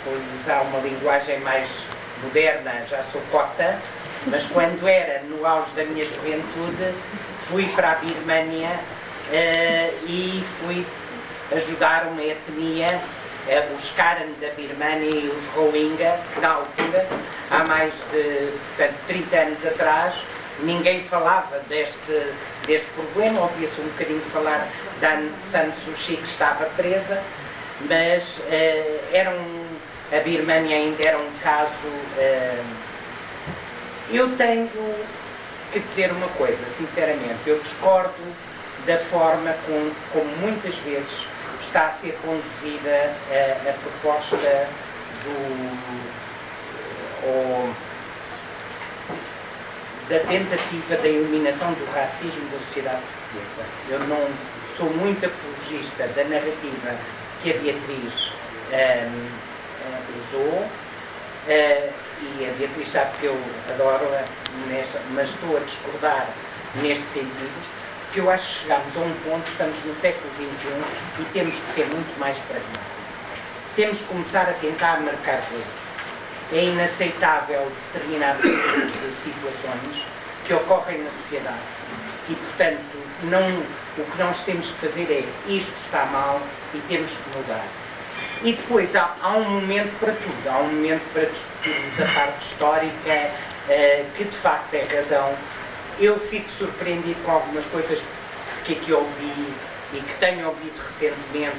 vou usar uma linguagem mais moderna, já sou cota, mas quando era no auge da minha juventude, fui para a Birmânia uh, e fui ajudar uma etnia é, os Karen da Birmania e os Rohingya, na altura, há mais de portanto, 30 anos atrás, ninguém falava deste, deste problema, ouvia-se um bocadinho falar da San Suu Kyi que estava presa, mas uh, era um, a Birmania ainda era um caso. Eu tenho que dizer uma coisa, sinceramente, eu discordo da forma com, como muitas vezes está a ser conduzida a, a proposta do, ou, da tentativa da eliminação do racismo da sociedade portuguesa. Eu não sou muito apologista da narrativa que a Beatriz um, usou. Uh, e a Beatriz sabe que eu adoro-a, mas estou a discordar neste sentido porque eu acho que chegamos a um ponto, estamos no século XXI e temos que ser muito mais pragmáticos. Temos que começar a tentar marcar dedos. É inaceitável determinadas de situações que ocorrem na sociedade e, portanto, não, o que nós temos que fazer é isto está mal e temos que mudar. E depois há, há um momento para tudo, há um momento para discutirmos a parte histórica, uh, que de facto é razão eu fico surpreendido com algumas coisas que aqui ouvi e que tenho ouvido recentemente,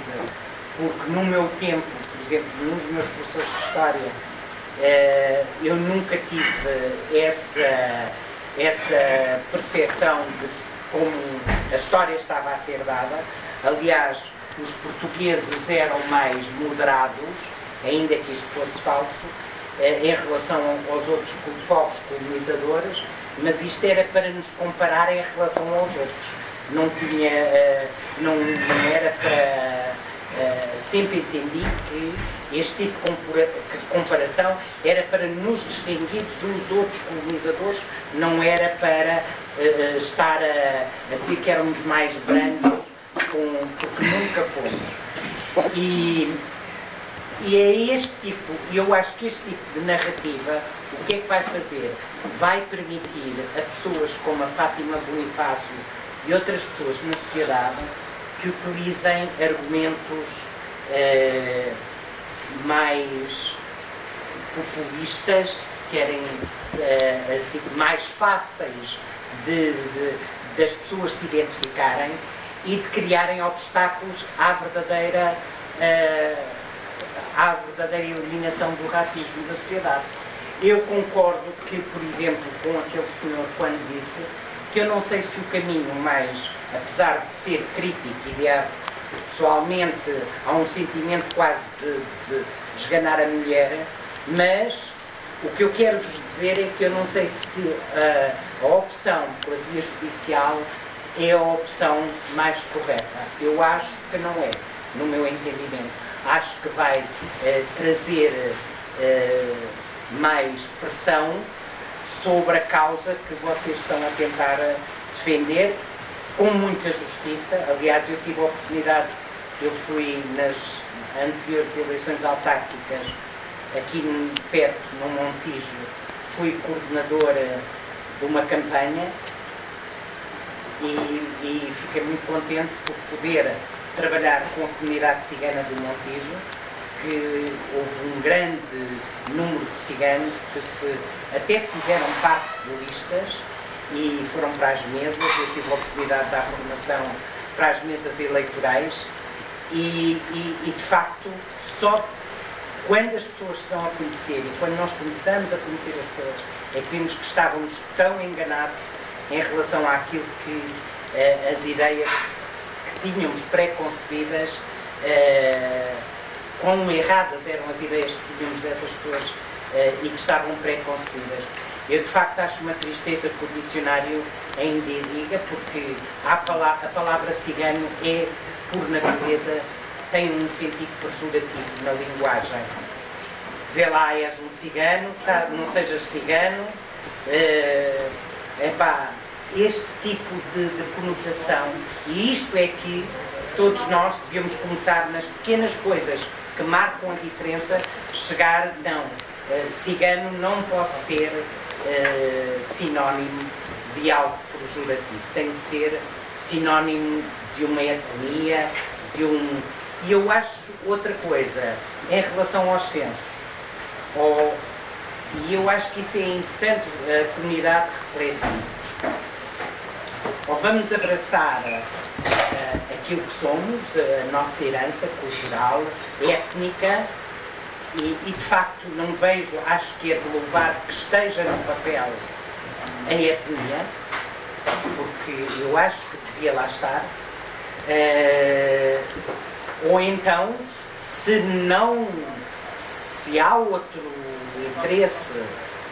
porque no meu tempo, por exemplo, nos meus professores de História, eh, eu nunca tive essa, essa percepção de como a história estava a ser dada. Aliás, os portugueses eram mais moderados, ainda que isto fosse falso, eh, em relação aos outros povos colonizadores, mas isto era para nos comparar em relação aos outros. Não tinha, eh, não, era para. eh, sempre entendi que este tipo de compara- de comparação era para nos distinguir dos outros colonizadores, não era para estar a dizer que éramos mais brancos, com, porque nunca fomos. E, e é este tipo, e eu acho que este tipo de narrativa, o que é que vai fazer? Vai permitir a pessoas como a Fátima Bonifácio e outras pessoas na sociedade que utilizem argumentos eh, mais populistas, se querem, eh, assim, mais fáceis de, de- das pessoas se identificarem e de criarem obstáculos à verdadeira, eh, à verdadeira eliminação do racismo da sociedade. Eu concordo que, por exemplo, com aquele senhor quando disse que eu não sei se o caminho mais, apesar de ser crítico e de pessoalmente há um sentimento quase de, de desganar a mulher, mas o que eu quero vos dizer é que eu não sei se ah, a opção pela via judicial é a opção mais correta. Eu acho que não é, no meu entendimento. Acho que vai eh, trazer eh, mais pressão sobre a causa que vocês estão a tentar eh, defender com muita justiça. Aliás, eu tive a oportunidade, eu fui nas anteriores eleições autárquicas aqui perto, no Montijo, fui coordenadora de uma campanha e, e fiquei muito contente por poder trabalhar com a comunidade cigana do Montijo, que houve um grande número de ciganos que se até fizeram parte de listas e foram para as mesas. Eu tive a oportunidade de dar formação para as mesas eleitorais e, e, e, de facto só quando as pessoas se a conhecer e quando nós começamos a conhecer as pessoas é que vimos que estávamos tão enganados em relação àquilo que eh, as ideias que tínhamos pré-concebidas eh, quão erradas eram as ideias que tínhamos dessas pessoas eh, e que estavam pré-concebidas. Eu de facto acho uma tristeza que o dicionário ainda diga, porque a palavra, a palavra cigano é, por natureza, tem um sentido pejorativo na linguagem. Vê lá, és um cigano, tá, não sejas cigano. É epá, este tipo de, de conotação, e isto é que todos nós devíamos começar nas pequenas coisas que marcam a diferença, chegar, não, eh, cigano não pode ser eh, sinónimo de algo pejorativo, tem de ser sinónimo de uma etnia, de um. E eu acho outra coisa, em relação aos censos, ou, e eu acho que isso é importante a comunidade refletir. Ou vamos abraçar uh, aquilo que somos, a nossa herança cultural, étnica, e, e, de facto não vejo, acho que é de louvar que esteja no papel a etnia, porque eu acho que devia lá estar. Uh, ou então, se não, se há outro interesse,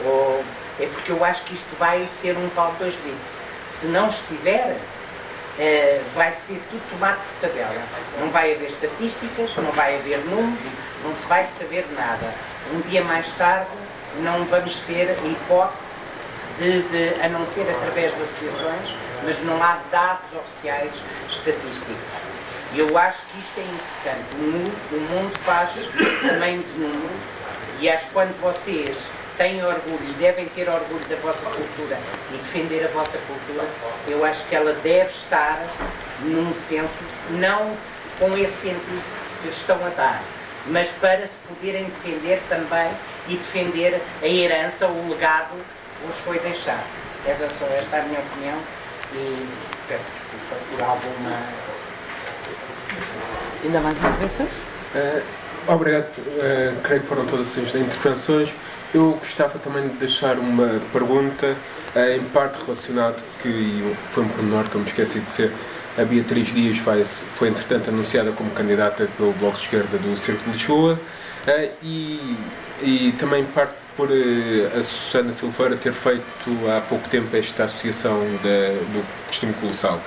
ou, é porque eu acho que isto vai ser um pau de dois bicos. Se não estiver, uh, vai ser tudo tomado por tabela. Não vai haver estatísticas, não vai haver números, não se vai saber nada. Um dia mais tarde, não vamos ter hipótese de, de, a não ser através de associações, mas não há dados oficiais estatísticos. Eu acho que isto é importante. O mundo, o mundo faz também de números e acho que quando vocês têm orgulho e devem ter orgulho da vossa cultura e defender a vossa cultura, eu acho que ela deve estar num censo, não com esse sentido que estão a dar, mas para se poderem defender também e defender a herança, o legado que vos foi deixado. Essa só esta é a minha opinião e peço desculpa por alguma
Ainda mais intervenções?
Uh, obrigado. Uh, creio que foram todas as intervenções. Eu gostava também de deixar uma pergunta, uh, em parte relacionada, que foi um pormenor que eu me esqueci de ser. A Beatriz Dias foi, foi entretanto anunciada como candidata pelo Bloco de Esquerda do Centro de Lisboa e, e também parte por a Susana Silveira ter feito há pouco tempo esta associação da, do costume colossal.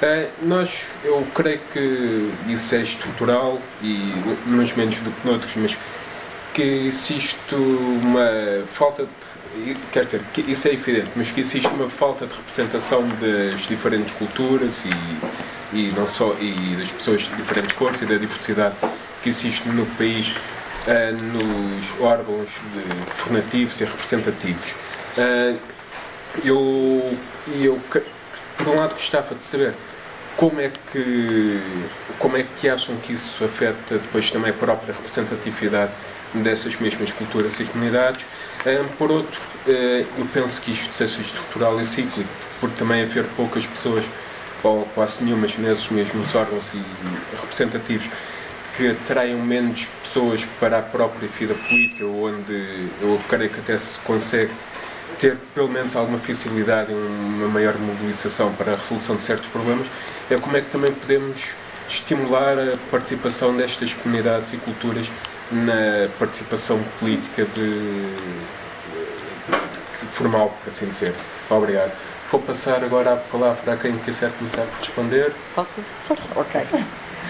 Uh, nós, eu creio que isso é estrutural e uns menos do que noutros, mas que existe uma falta de, quer dizer, que isso é evidente, mas que existe uma falta de representação das diferentes culturas e, e não só e das pessoas de diferentes cores e da diversidade que existe no país uh, nos órgãos de, formativos e representativos. Uh, eu, eu, por um lado, gostava de saber como é que como é que acham que isso afeta depois também a própria representatividade dessas mesmas culturas e comunidades? Por outro eu penso que isto seja estrutural e cíclico porque também haver poucas pessoas ou quase nenhumas nesses mesmos órgãos e representativos que atraiam menos pessoas para a própria vida política onde eu creio que até se consegue ter pelo menos alguma facilidade em uma maior mobilização para a resolução de certos problemas, é como é que também podemos estimular a participação destas comunidades e culturas na participação política de, de formal, por assim dizer. Obrigado. Vou passar agora a palavra a quem quiser começar a responder.
Posso? Força.
Ok.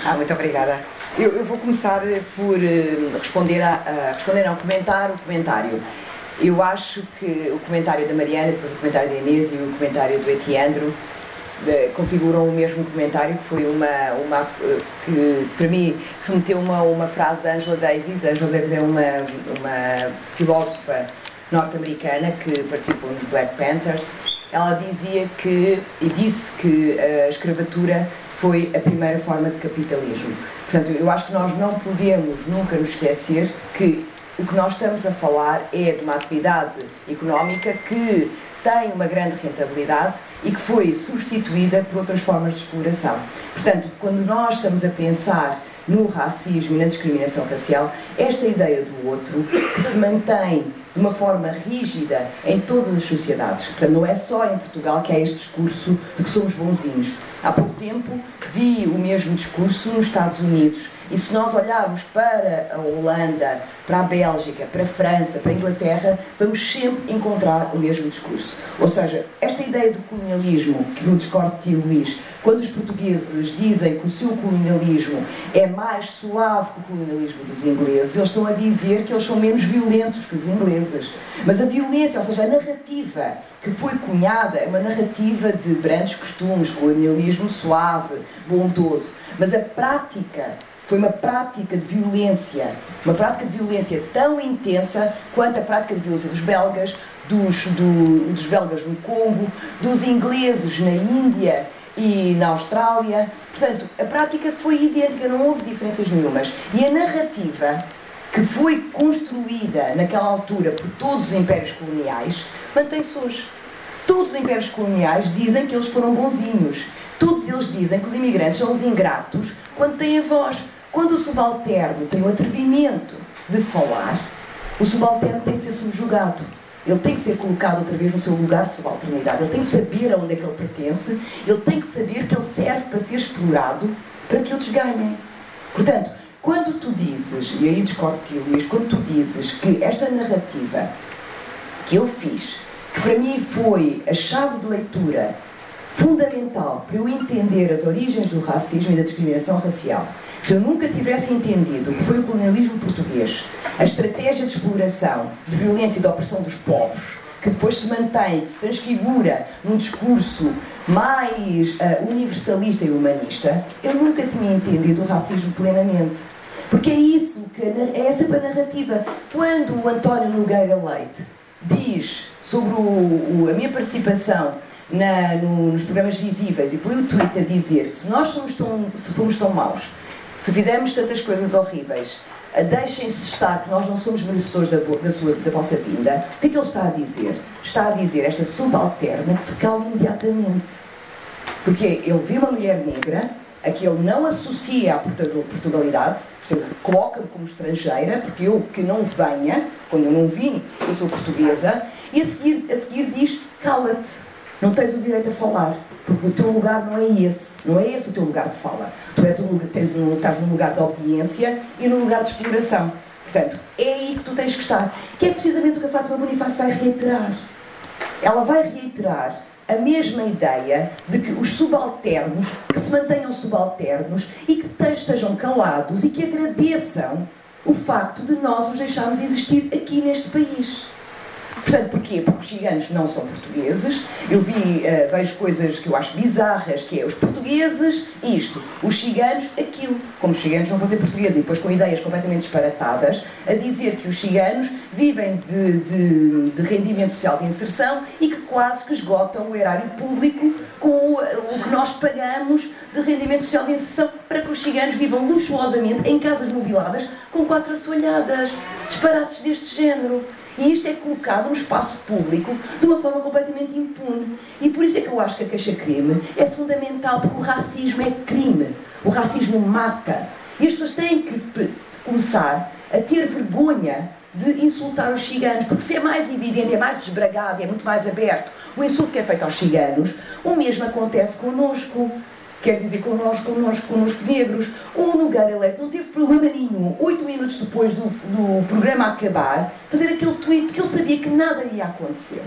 Ah, muito obrigada. Eu, eu vou começar por uh, responder, a, a, responder a um comentário. Um comentário. Eu acho que o comentário da Mariana, depois o comentário da Inês e o comentário do Etiandro uh, configuram o mesmo comentário, que foi uma, uma uh, que para mim remeteu uma, uma frase da Angela Davis. A Angela Davis é uma, uma filósofa norte-americana que participou nos Black Panthers. Ela dizia que, e disse que a escravatura foi a primeira forma de capitalismo. Portanto, eu acho que nós não podemos nunca nos esquecer que o que nós estamos a falar é de uma atividade económica que tem uma grande rentabilidade e que foi substituída por outras formas de exploração. Portanto, quando nós estamos a pensar no racismo e na discriminação racial, esta ideia do outro que se mantém de uma forma rígida em todas as sociedades. Portanto, não é só em Portugal que há este discurso de que somos bonzinhos. Há pouco tempo vi o mesmo discurso nos Estados Unidos. E se nós olharmos para a Holanda, para a Bélgica, para a França, para a Inglaterra, vamos sempre encontrar o mesmo discurso. Ou seja, esta ideia do colonialismo, que eu discordo de ti, Luís, quando os portugueses dizem que o seu colonialismo é mais suave que o colonialismo dos ingleses, eles estão a dizer que eles são menos violentos que os ingleses. Mas a violência, ou seja, a narrativa que foi cunhada, é uma narrativa de grandes costumes, colonialismo suave, bondoso. Mas a prática foi uma prática de violência, uma prática de violência tão intensa quanto a prática de violência dos belgas, dos, do, dos belgas no Congo, dos ingleses na Índia e na Austrália. Portanto, a prática foi idêntica, não houve diferenças nenhumas. E a narrativa que foi construída naquela altura por todos os impérios coloniais mantém-se hoje. Todos os impérios coloniais dizem que eles foram bonzinhos. Todos eles dizem que os imigrantes são os ingratos quando têm a voz. Quando o subalterno tem o atrevimento de falar, o subalterno tem que ser subjugado. Ele tem que ser colocado outra vez no seu lugar de subalternidade. Ele tem que saber aonde é que ele pertence. Ele tem que saber que ele serve para ser explorado para que outros ganhem. Portanto, quando tu dizes, e aí discordo de Luís, quando tu dizes que esta narrativa que eu fiz, que para mim foi a chave de leitura fundamental para eu entender as origens do racismo e da discriminação racial, se eu nunca tivesse entendido o que foi o colonialismo português, a estratégia de exploração, de violência e de opressão dos povos, que depois se mantém, que se transfigura num discurso mais uh, universalista e humanista, eu nunca tinha entendido o racismo plenamente. Porque é isso, que é essa a narrativa. Quando o António Nogueira Leite diz sobre o, o, a minha participação na, no, nos programas visíveis e põe o tweet a dizer que se nós somos tão, se fomos tão maus, se fizermos tantas coisas horríveis, deixem-se estar que nós não somos merecedores da, da, sua, da vossa vinda, o que é que ele está a dizer? Está a dizer esta subalterna que se cala imediatamente. Porque ele viu uma mulher negra a que ele não associa à Portugal- Portugalidade, coloca-me como estrangeira, porque eu que não venha, quando eu não vim, eu sou portuguesa, e a seguir, a seguir diz: cala-te, não tens o direito a falar, porque o teu lugar não é esse, não é esse o teu lugar de fala. Tu és um, tens um, estás num lugar de obediência e num lugar de exploração. Portanto, é aí que tu tens que estar. Que é precisamente o que a Fátima Bonifácio vai reiterar. Ela vai reiterar a mesma ideia de que os subalternos que se mantenham subalternos e que te- estejam calados e que agradeçam o facto de nós os deixarmos existir aqui neste país. Portanto, porquê? Porque os ciganos não são portugueses. Eu vi, eh, vejo coisas que eu acho bizarras, que é os portugueses isto, os ciganos aquilo. Como os ciganos vão fazer português e depois com ideias completamente disparatadas, a dizer que os ciganos vivem de, de- de rendimento social de inserção e que quase que esgotam o erário público com o, o que nós pagamos de rendimento social de inserção para que os ciganos vivam luxuosamente em casas mobiladas com quatro assoalhadas. Disparates deste género. E isto é colocado no espaço público de uma forma completamente impune. E por isso é que eu acho que a queixa-crime é fundamental, porque o racismo é crime. O racismo mata. E as pessoas têm que começar a ter vergonha de insultar os ciganos, porque se é mais evidente, é mais desbragado, é muito mais aberto o insulto que é feito aos ciganos, o mesmo acontece connosco. Quer dizer, connosco, connosco, connosco negros. O Nogueira Leite não teve problema nenhum, oito minutos depois do, do programa acabar, fazer aquele tweet, porque ele sabia que nada ia acontecer.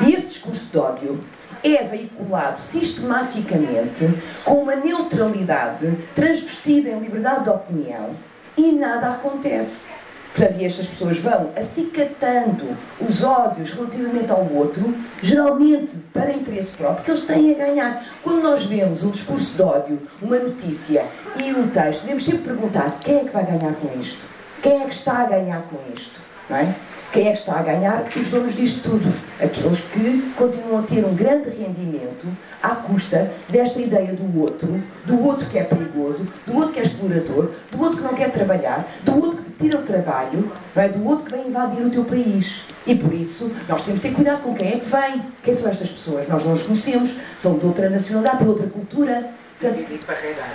E esse discurso de ódio é veiculado sistematicamente com uma neutralidade transvestida em liberdade de opinião e nada acontece. Portanto, e estas pessoas vão acicatando os ódios relativamente ao outro, geralmente para interesse próprio, que eles têm a ganhar. Quando nós vemos um discurso de ódio, uma notícia e um texto, devemos sempre perguntar quem é que vai ganhar com isto? Quem é que está a ganhar com isto? Não é? Quem é que está a ganhar? Os donos disto tudo. Aqueles que continuam a ter um grande rendimento à custa desta ideia do outro, do outro que é perigoso, do outro que é explorador, do outro que não quer trabalhar, do outro que te tira o trabalho, não é? do outro que vem invadir o teu país. E por isso, nós temos que ter cuidado com quem é que vem. Quem são estas pessoas? Nós não os conhecemos, são de outra nacionalidade, de outra cultura. Portanto,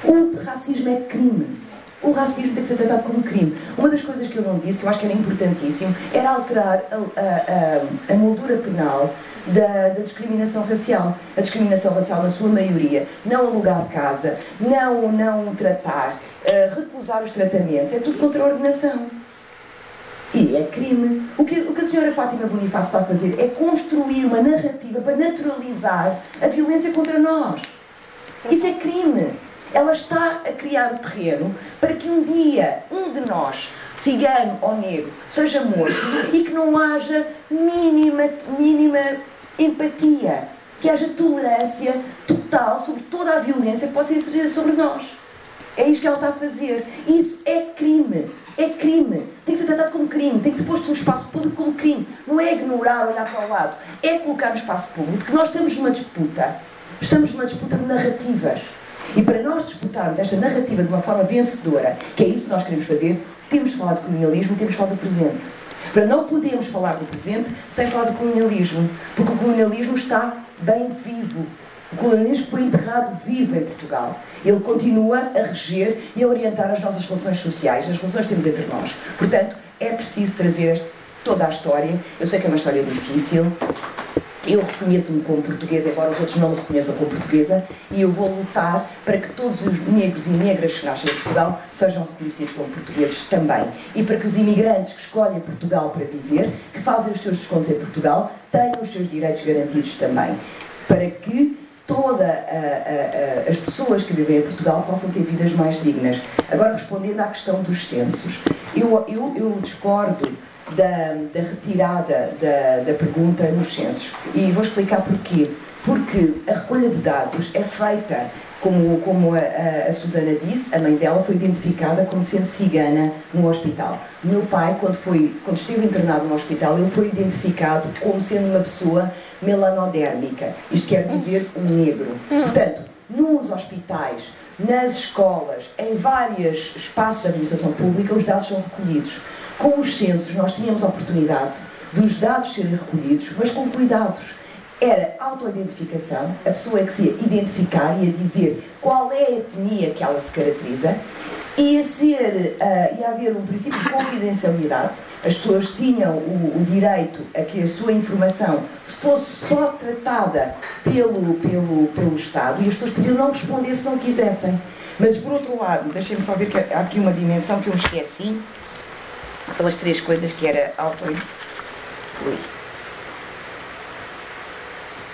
o racismo é crime. O racismo tem que ser tratado como crime. Uma das coisas que eu não disse, eu acho que era importantíssimo, era alterar a, a, a, a moldura penal da, da discriminação racial. A discriminação racial, na sua maioria, não alugar casa, não, não tratar, uh, recusar os tratamentos, é tudo contra a ordenação. E é crime. O que, o que a senhora Fátima Bonifácio está a fazer é construir uma narrativa para naturalizar a violência contra nós. Isso é crime. Ela está a criar o terreno para que um dia um de nós, cigano ou negro, seja morto e que não haja mínima, mínima empatia, que haja tolerância total sobre toda a violência que pode ser exercida sobre nós. É isto que ela está a fazer. Isso é crime. É crime. Tem que ser tratado como crime. Tem que ser posto no espaço público como crime. Não é ignorar, olhar para o lado. É colocar no espaço público que nós estamos numa disputa. Estamos numa disputa de narrativas. E para nós disputarmos esta narrativa de uma forma vencedora, que é isso que nós queremos fazer, temos de falar de colonialismo, temos de falar do presente. Para não podemos falar do presente sem falar do colonialismo, porque o colonialismo está bem vivo. O colonialismo foi enterrado vivo em Portugal. Ele continua a reger e a orientar as nossas relações sociais, as relações que temos entre nós. Portanto, é preciso trazer toda a história. Eu sei que é uma história difícil, eu reconheço-me como portuguesa, embora os outros não me reconheçam como portuguesa, e eu vou lutar para que todos os negros e negras que nascem em Portugal sejam reconhecidos como portugueses também. E para que os imigrantes que escolhem Portugal para viver, que fazem os seus descontos em Portugal, tenham os seus direitos garantidos também. Para que todas as pessoas que vivem em Portugal possam ter vidas mais dignas. Agora, respondendo à questão dos censos, eu, eu, eu discordo da, da retirada da, da pergunta nos censos. E vou explicar porquê. Porque a recolha de dados é feita, como, como a, a, a Susana disse, a mãe dela foi identificada como sendo cigana no hospital. Meu pai, quando, foi, quando esteve internado no hospital, ele foi identificado como sendo uma pessoa melanodérmica. Isto quer dizer um negro. Portanto, nos hospitais, nas escolas, em vários espaços de administração pública, os dados são recolhidos. Com os censos, nós tínhamos a oportunidade dos dados serem recolhidos, mas com cuidados. era autoidentificação, a pessoa é que se ia identificar e a dizer qual é a etnia que ela se caracteriza, ia, ser, uh, ia haver um princípio de confidencialidade, as pessoas tinham o, o, direito a que a sua informação fosse só tratada pelo, pelo, pelo Estado e as pessoas podiam não responder se não quisessem. Mas, por outro lado, deixem-me só ver que há aqui uma dimensão que eu esqueci. São as três coisas que era auto...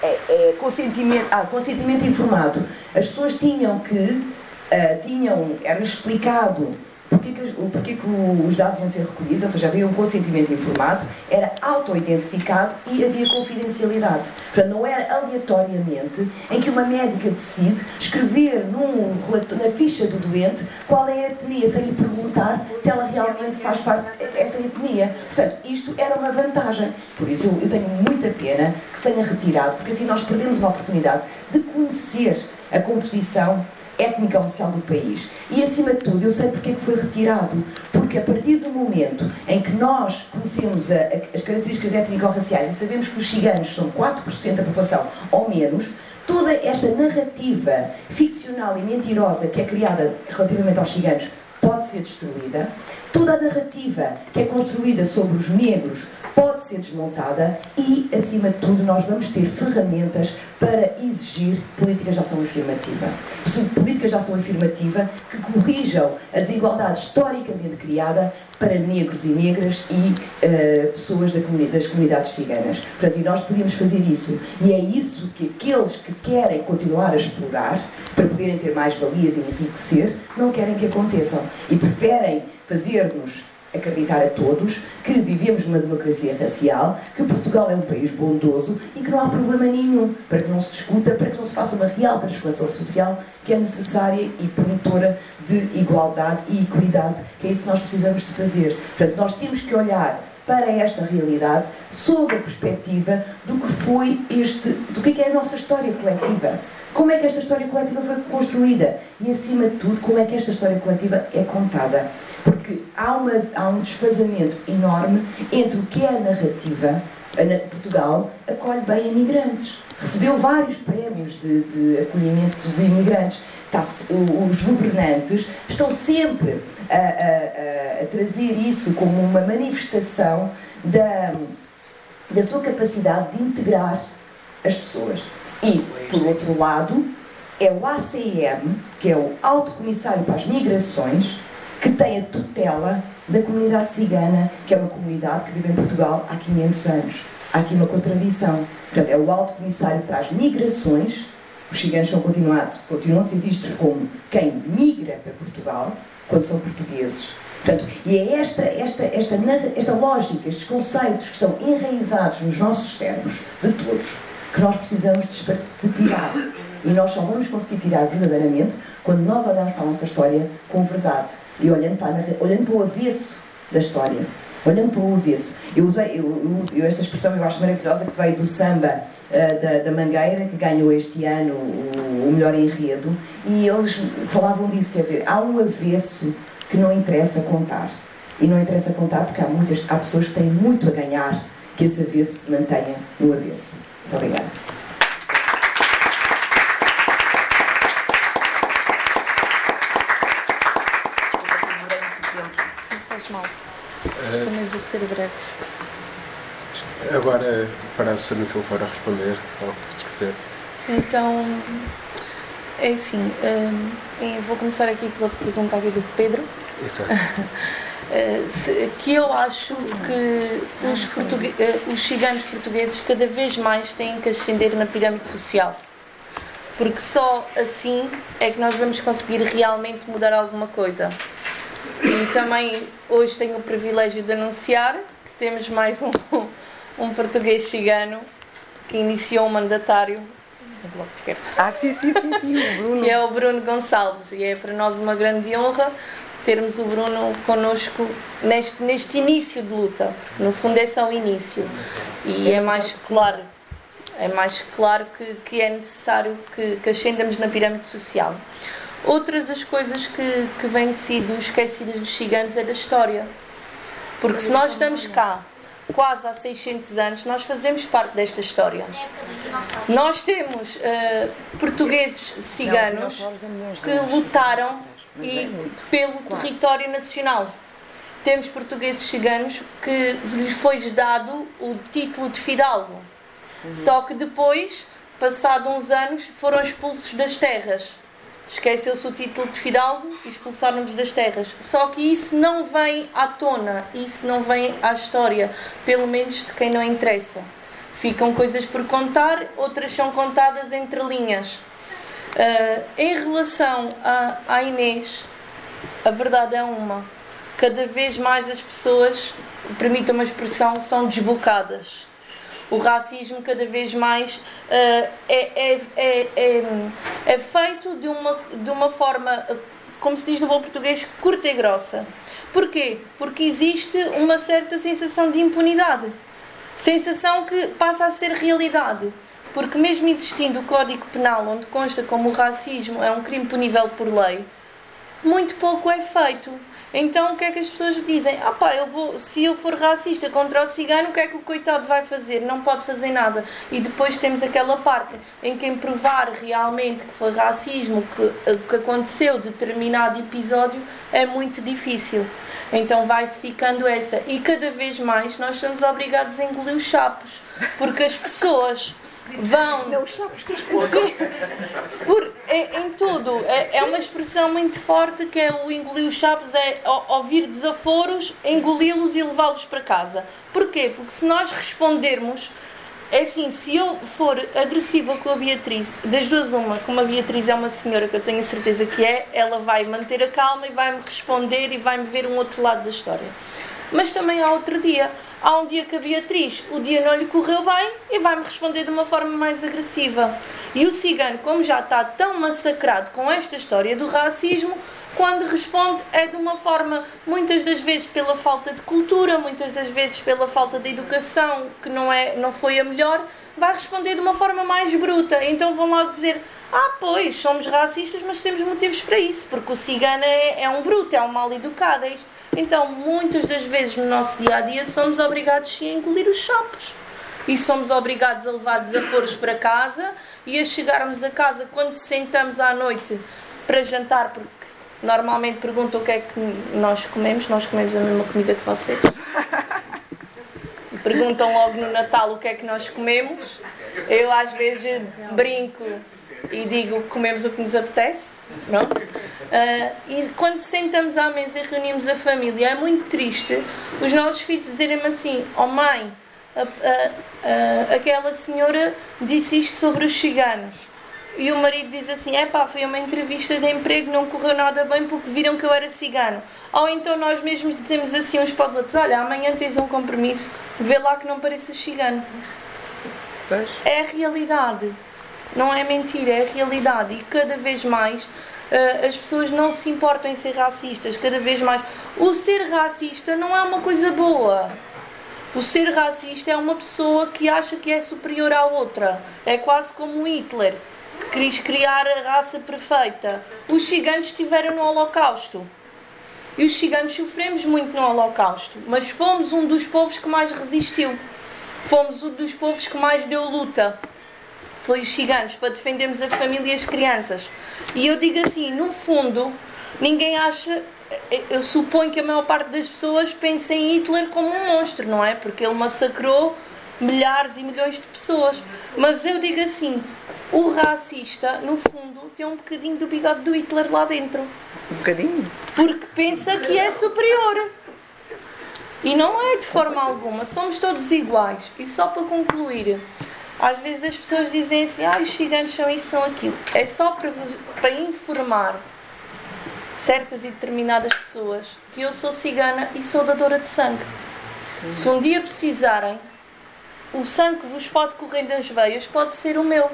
É, é, consentimento, ah, consentimento informado. As pessoas tinham que, uh, tinham, era explicado Porquê que, que os dados iam ser recolhidos, ou seja, havia um consentimento informado, era auto-identificado e havia confidencialidade. Portanto, não era aleatoriamente em que uma médica decide escrever num, na ficha do doente qual é a etnia, sem lhe perguntar se ela realmente faz parte dessa etnia. Portanto, isto era uma vantagem. Por isso, eu, eu tenho muita pena que se tenha retirado, porque assim nós perdemos uma oportunidade de conhecer a composição étnica racial do país. E acima de tudo, eu sei porque é que foi retirado. Porque a partir do momento em que nós conhecemos a, a, as características étnico-raciais e sabemos que os ciganos são 4% da população ou menos, toda esta narrativa ficcional e mentirosa que é criada relativamente aos ciganos pode ser destruída. Toda a narrativa que é construída sobre os negros pode ser desmontada e, acima de tudo, nós vamos ter ferramentas para exigir políticas de ação afirmativa. Políticas de ação afirmativa que corrijam a desigualdade historicamente criada para negros e negras e uh, pessoas da comuni das comunidades ciganas. Portanto, e nós podíamos fazer isso. E é isso que aqueles que querem continuar a explorar, para poderem ter mais valias e enriquecer, não querem que aconteçam. E preferem fazer-nos acreditar a todos que vivemos numa democracia racial, que Portugal é um país bondoso e que não há problema nenhum para que não se discuta, para que não se faça uma real transformação social que é necessária e promotora de igualdade e equidade, que é isso que nós precisamos de fazer. Portanto, nós temos que olhar para esta realidade sob a perspectiva do que foi este, do que é, é a nossa história coletiva. Como é que esta história coletiva foi construída? E, acima de tudo, como é que esta história coletiva é contada? Porque há, uma, há um desfazamento enorme entre o que é a narrativa. Portugal acolhe bem imigrantes. Recebeu vários prémios de, de acolhimento de imigrantes. Está, os governantes estão sempre a, a, a, trazer isso como uma manifestação da, da sua capacidade de integrar as pessoas. E, por outro lado, é o ACM, que é o Alto Comissário para as Migrações, que tem a tutela da comunidade cigana, que é uma comunidade que vive em Portugal há 500 anos. Há aqui uma contradição. Portanto, é o Alto Comissário para as Migrações, os ciganos são continuados, continuam a ser vistos como quem migra para Portugal, quando são portugueses. Portanto, e é esta, esta, esta, esta lógica, estes conceitos que estão enraizados nos nossos cérebros, de todos, que nós precisamos de tirar. E nós só vamos conseguir tirar verdadeiramente quando nós olhamos para a nossa história com verdade e olhando para, olhando para o avesso da história. Olhando para o avesso. Eu usei eu, eu, esta expressão, eu acho maravilhosa, que veio do samba uh, da, da, Mangueira, que ganhou este ano o, o melhor enredo, e eles falavam disso, quer dizer, há um avesso que não interessa contar. E não interessa contar porque há, muitas, há pessoas que têm muito a ganhar que esse avesso se mantenha no avesso. Muito obrigada.
mal. Vou ser breve.
Agora, para a Susana Silveira responder, ou quiser.
Então, é assim, um, vou começar aqui pela pergunta aqui do Pedro.
Exato.
uh, que eu acho que os, portugueses, uh, os ciganos portugueses cada vez mais têm que ascender na pirâmide social. Porque só assim é que nós vamos conseguir realmente mudar alguma coisa. E também hoje tenho o privilégio de anunciar que temos mais um, um português cigano que iniciou um mandatário
do Bloco de Esquerda. Ah, sim, sim, sim, sim, o Bruno.
que é o Bruno Gonçalves. E é para nós uma grande honra termos o Bruno connosco neste, neste início de luta. No fundo é só o início. E é mais claro, é mais claro que, que é necessário que, que ascendamos na pirâmide social. Outra das coisas que, que vem sido esquecidas dos ciganos é da história. Porque se nós estamos cá quase há 600 anos, nós fazemos parte desta história. Nós temos uh, portugueses ciganos que lutaram e pelo território nacional. Temos portugueses ciganos que lhes foi dado o título de fidalgo. Só que depois, passado uns anos, foram expulsos das terras. Esqueceu-se o título de fidalgo e expulsaram-nos das terras. Só que isso não vem à tona, isso não vem à história, pelo menos de quem não interessa. Ficam coisas por contar, outras são contadas entre linhas. Uh, em relação a, à Inês, a verdade é uma. Cada vez mais as pessoas, permitam uma expressão, são desbocadas o racismo cada vez mais uh, é, é, é, é, feito de uma, de uma forma, como se diz no bom português, curta e grossa. Porquê? Porque existe uma certa sensação de impunidade. Sensação que passa a ser realidade. Porque mesmo existindo o Código Penal, onde consta como o racismo é um crime punível por lei, muito pouco é feito. Então o que é que as pessoas dizem? Ah pá, eu vou, se eu for racista contra o cigano, o que é que o coitado vai fazer? Não pode fazer nada. E depois temos aquela parte em quem provar realmente que foi racismo, que, que aconteceu determinado episódio, é muito difícil. Então vai-se ficando essa. E cada vez mais nós somos obrigados a engolir os chapos. Porque as pessoas vão.
Não, os sapos que
Por, em, em tudo. É, é, uma expressão muito forte que é o engolir os sapos, é ouvir desaforos, engoli-los e levá-los para casa. Porquê? Porque se nós respondermos. É assim, se eu for agressiva com a Beatriz, das duas uma, como a Beatriz é uma senhora que eu tenho a certeza que é, ela vai manter a calma e vai-me responder e vai-me ver um outro lado da história. Mas também há outro dia. Há um dia que a Beatriz, o dia não lhe correu bem e vai-me responder de uma forma mais agressiva. E o cigano, como já está tão massacrado com esta história do racismo, quando responde é de uma forma, muitas das vezes pela falta de cultura, muitas das vezes pela falta de educação, que não, é, não foi a melhor, vai responder de uma forma mais bruta. Então vão logo dizer: Ah, pois, somos racistas, mas temos motivos para isso, porque o cigano é, é um bruto, é um mal educado. É isto. Então, muitas das vezes no nosso dia a dia somos obrigados a engolir os chapos. E somos obrigados a levar desaforos para casa e a chegarmos a casa quando sentamos à noite para jantar, porque normalmente perguntam o que é que nós comemos, nós comemos a mesma comida que vocês. Perguntam logo no Natal o que é que nós comemos. Eu às vezes brinco e digo comemos o que nos apetece. Pronto. Uh, e quando sentamos à mesa e reunimos a família, é muito triste os nossos filhos dizerem-me assim: Oh mãe, a, a, a, aquela senhora disse isto sobre os ciganos. E o marido diz assim: É pá, foi uma entrevista de emprego, não correu nada bem porque viram que eu era cigano. Ou então nós mesmos dizemos assim uns para os outros: Olha, amanhã tens um compromisso, vê lá que não pareças cigano. Pois. É a realidade. Não é mentira, é realidade. E cada vez mais uh, as pessoas não se importam em ser racistas. Cada vez mais. O ser racista não é uma coisa boa. O ser racista é uma pessoa que acha que é superior à outra. É quase como Hitler, que quis criar a raça perfeita. Os ciganos estiveram no Holocausto. E os ciganos sofremos muito no Holocausto, mas fomos um dos povos que mais resistiu. Fomos um dos povos que mais deu luta foi os ciganos, para defendermos a família e as crianças. E eu digo assim, no fundo, ninguém acha. Eu suponho que a maior parte das pessoas pensa em Hitler como um monstro, não é? Porque ele massacrou milhares e milhões de pessoas. Mas eu digo assim, o racista, no fundo, tem um bocadinho do bigode do Hitler lá dentro.
Um bocadinho?
Porque pensa que é superior. E não é de forma alguma, somos todos iguais. E só para concluir, às vezes as pessoas dizem assim, ah, os ciganos são isso, são aquilo. É só para, vos, para informar certas e determinadas pessoas que eu sou cigana e sou dadora de sangue. Se um dia precisarem, o sangue que vos pode correr nas veias pode ser o meu.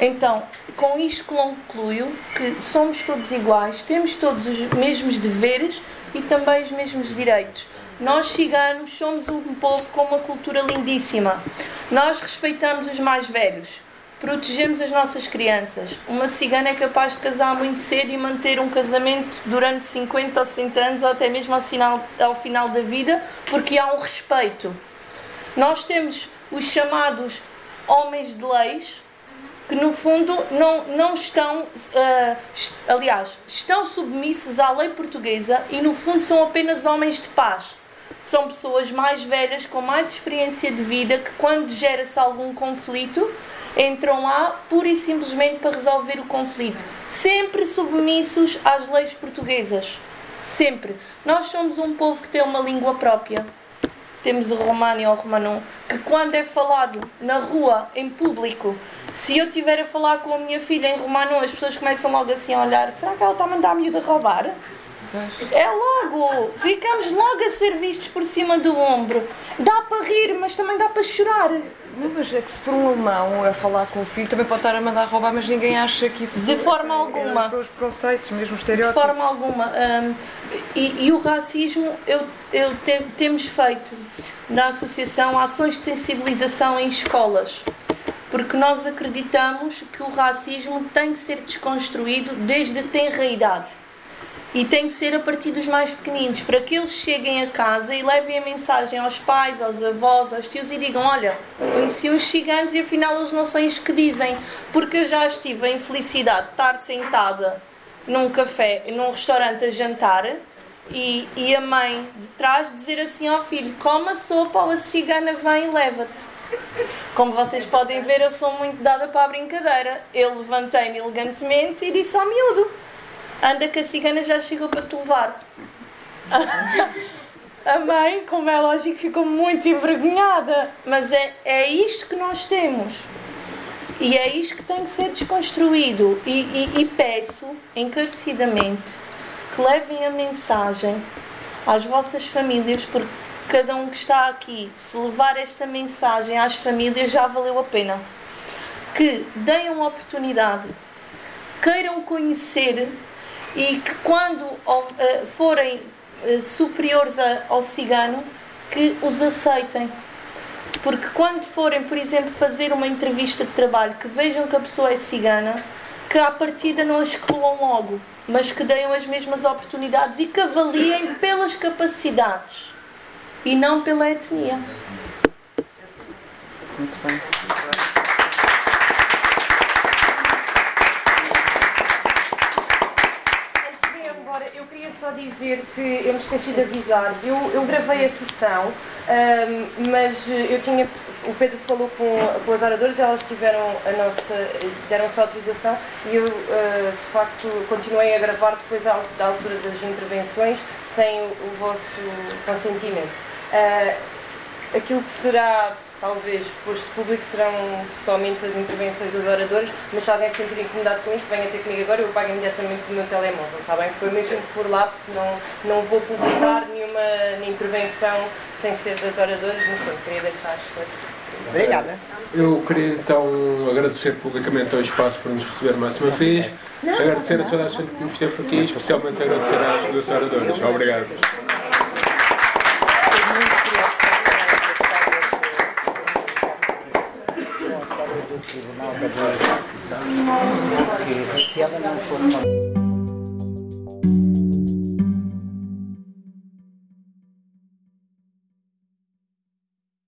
Então, com isto concluo que somos todos iguais, temos todos os mesmos deveres e também os mesmos direitos. Nós, ciganos, somos um povo com uma cultura lindíssima. Nós respeitamos os mais velhos. Protegemos as nossas crianças. Uma cigana é capaz de casar muito cedo e manter um casamento durante 50 ou 60 anos, ou até mesmo ao final, da vida, porque há um respeito. Nós temos os chamados homens de leis que no fundo não, não estão, uh, aliás, estão submissos à lei portuguesa e no fundo são apenas homens de paz. São pessoas mais velhas, com mais experiência de vida, que quando gera-se algum conflito, entram lá pura e simplesmente para resolver o conflito. Sempre submissos às leis portuguesas. Sempre. Nós somos um povo que tem uma língua própria. Temos o romano e o romanum, que quando é falado na rua, em público, se eu estiver a falar com a minha filha em romano, as pessoas começam logo assim a olhar: será que ela está a mandar a miúda roubar? É logo! Ficamos logo a ser vistos por cima do ombro. Dá para rir, mas também dá para chorar.
Não, mas é que se for um alemão a falar com o filho, também pode estar a mandar roubar, mas ninguém acha que isso.
De forma alguma.
São os preconceitos, mesmo os estereótipos.
De forma alguma. Um, e, e, o racismo, eu, eu te, temos feito na associação ações de sensibilização em escolas porque nós acreditamos que o racismo tem que ser desconstruído desde tenra idade. E tem que ser a partir dos mais pequeninos, para que eles cheguem a casa e levem a mensagem aos pais, aos avós, aos tios e digam: Olha, conheci uns ciganos e afinal eles não são isso que dizem, porque eu já estive a infelicidade de estar sentada num café, num restaurante a jantar e, e a mãe de trás dizer assim ao filho: Coma sopa ou a cigana vem e leva-te. Como vocês podem ver, eu sou muito dada para a brincadeira. Eu levantei-me elegantemente e disse ao miúdo: Anda que a cigana já chegou para te levar. A mãe, como é lógico, ficou muito envergonhada. Mas é, é isto que nós temos. E é isto que tem que ser desconstruído. E, e, e peço encarecidamente que levem a mensagem às vossas famílias, porque cada um que está aqui, se levar esta mensagem às famílias, já valeu a pena. Que deem uma oportunidade, queiram conhecer e que quando uh, forem uh, superiores ao cigano, que os aceitem. Porque quando forem, por exemplo, fazer uma entrevista de trabalho, que vejam que a pessoa é cigana, que à partida não a excluam logo, mas que deem as mesmas oportunidades e que avaliem pelas capacidades e não pela etnia.
Muito bem.
Antes de ir embora, eu queria dizer que eu me esqueci de avisar. Eu, eu gravei a sessão, um, mas eu tinha. O Pedro falou com, com as oradoras, elas tiveram a nossa. deram só autorização e eu, uh, de facto, continuei a gravar depois da altura das intervenções sem o, o vosso consentimento. Uh, aquilo que será, talvez, posto público serão somente as intervenções dos oradores, mas se alguém se sentir incomodado com isso, venha ter comigo agora, eu pago imediatamente o meu telemóvel, está bem? Foi mesmo por lá, porque senão não vou publicar nenhuma intervenção sem ser das oradoras, mas pronto, queria deixar esclarecido.
Obrigada.
Eu queria então agradecer publicamente ao espaço por nos receber mais uma vez. Agradecer a toda a gente que nos esteve aqui, especialmente agradecer às duas oradoras. Obrigado.
Tribunal da Boa Decisão, porque se ela não for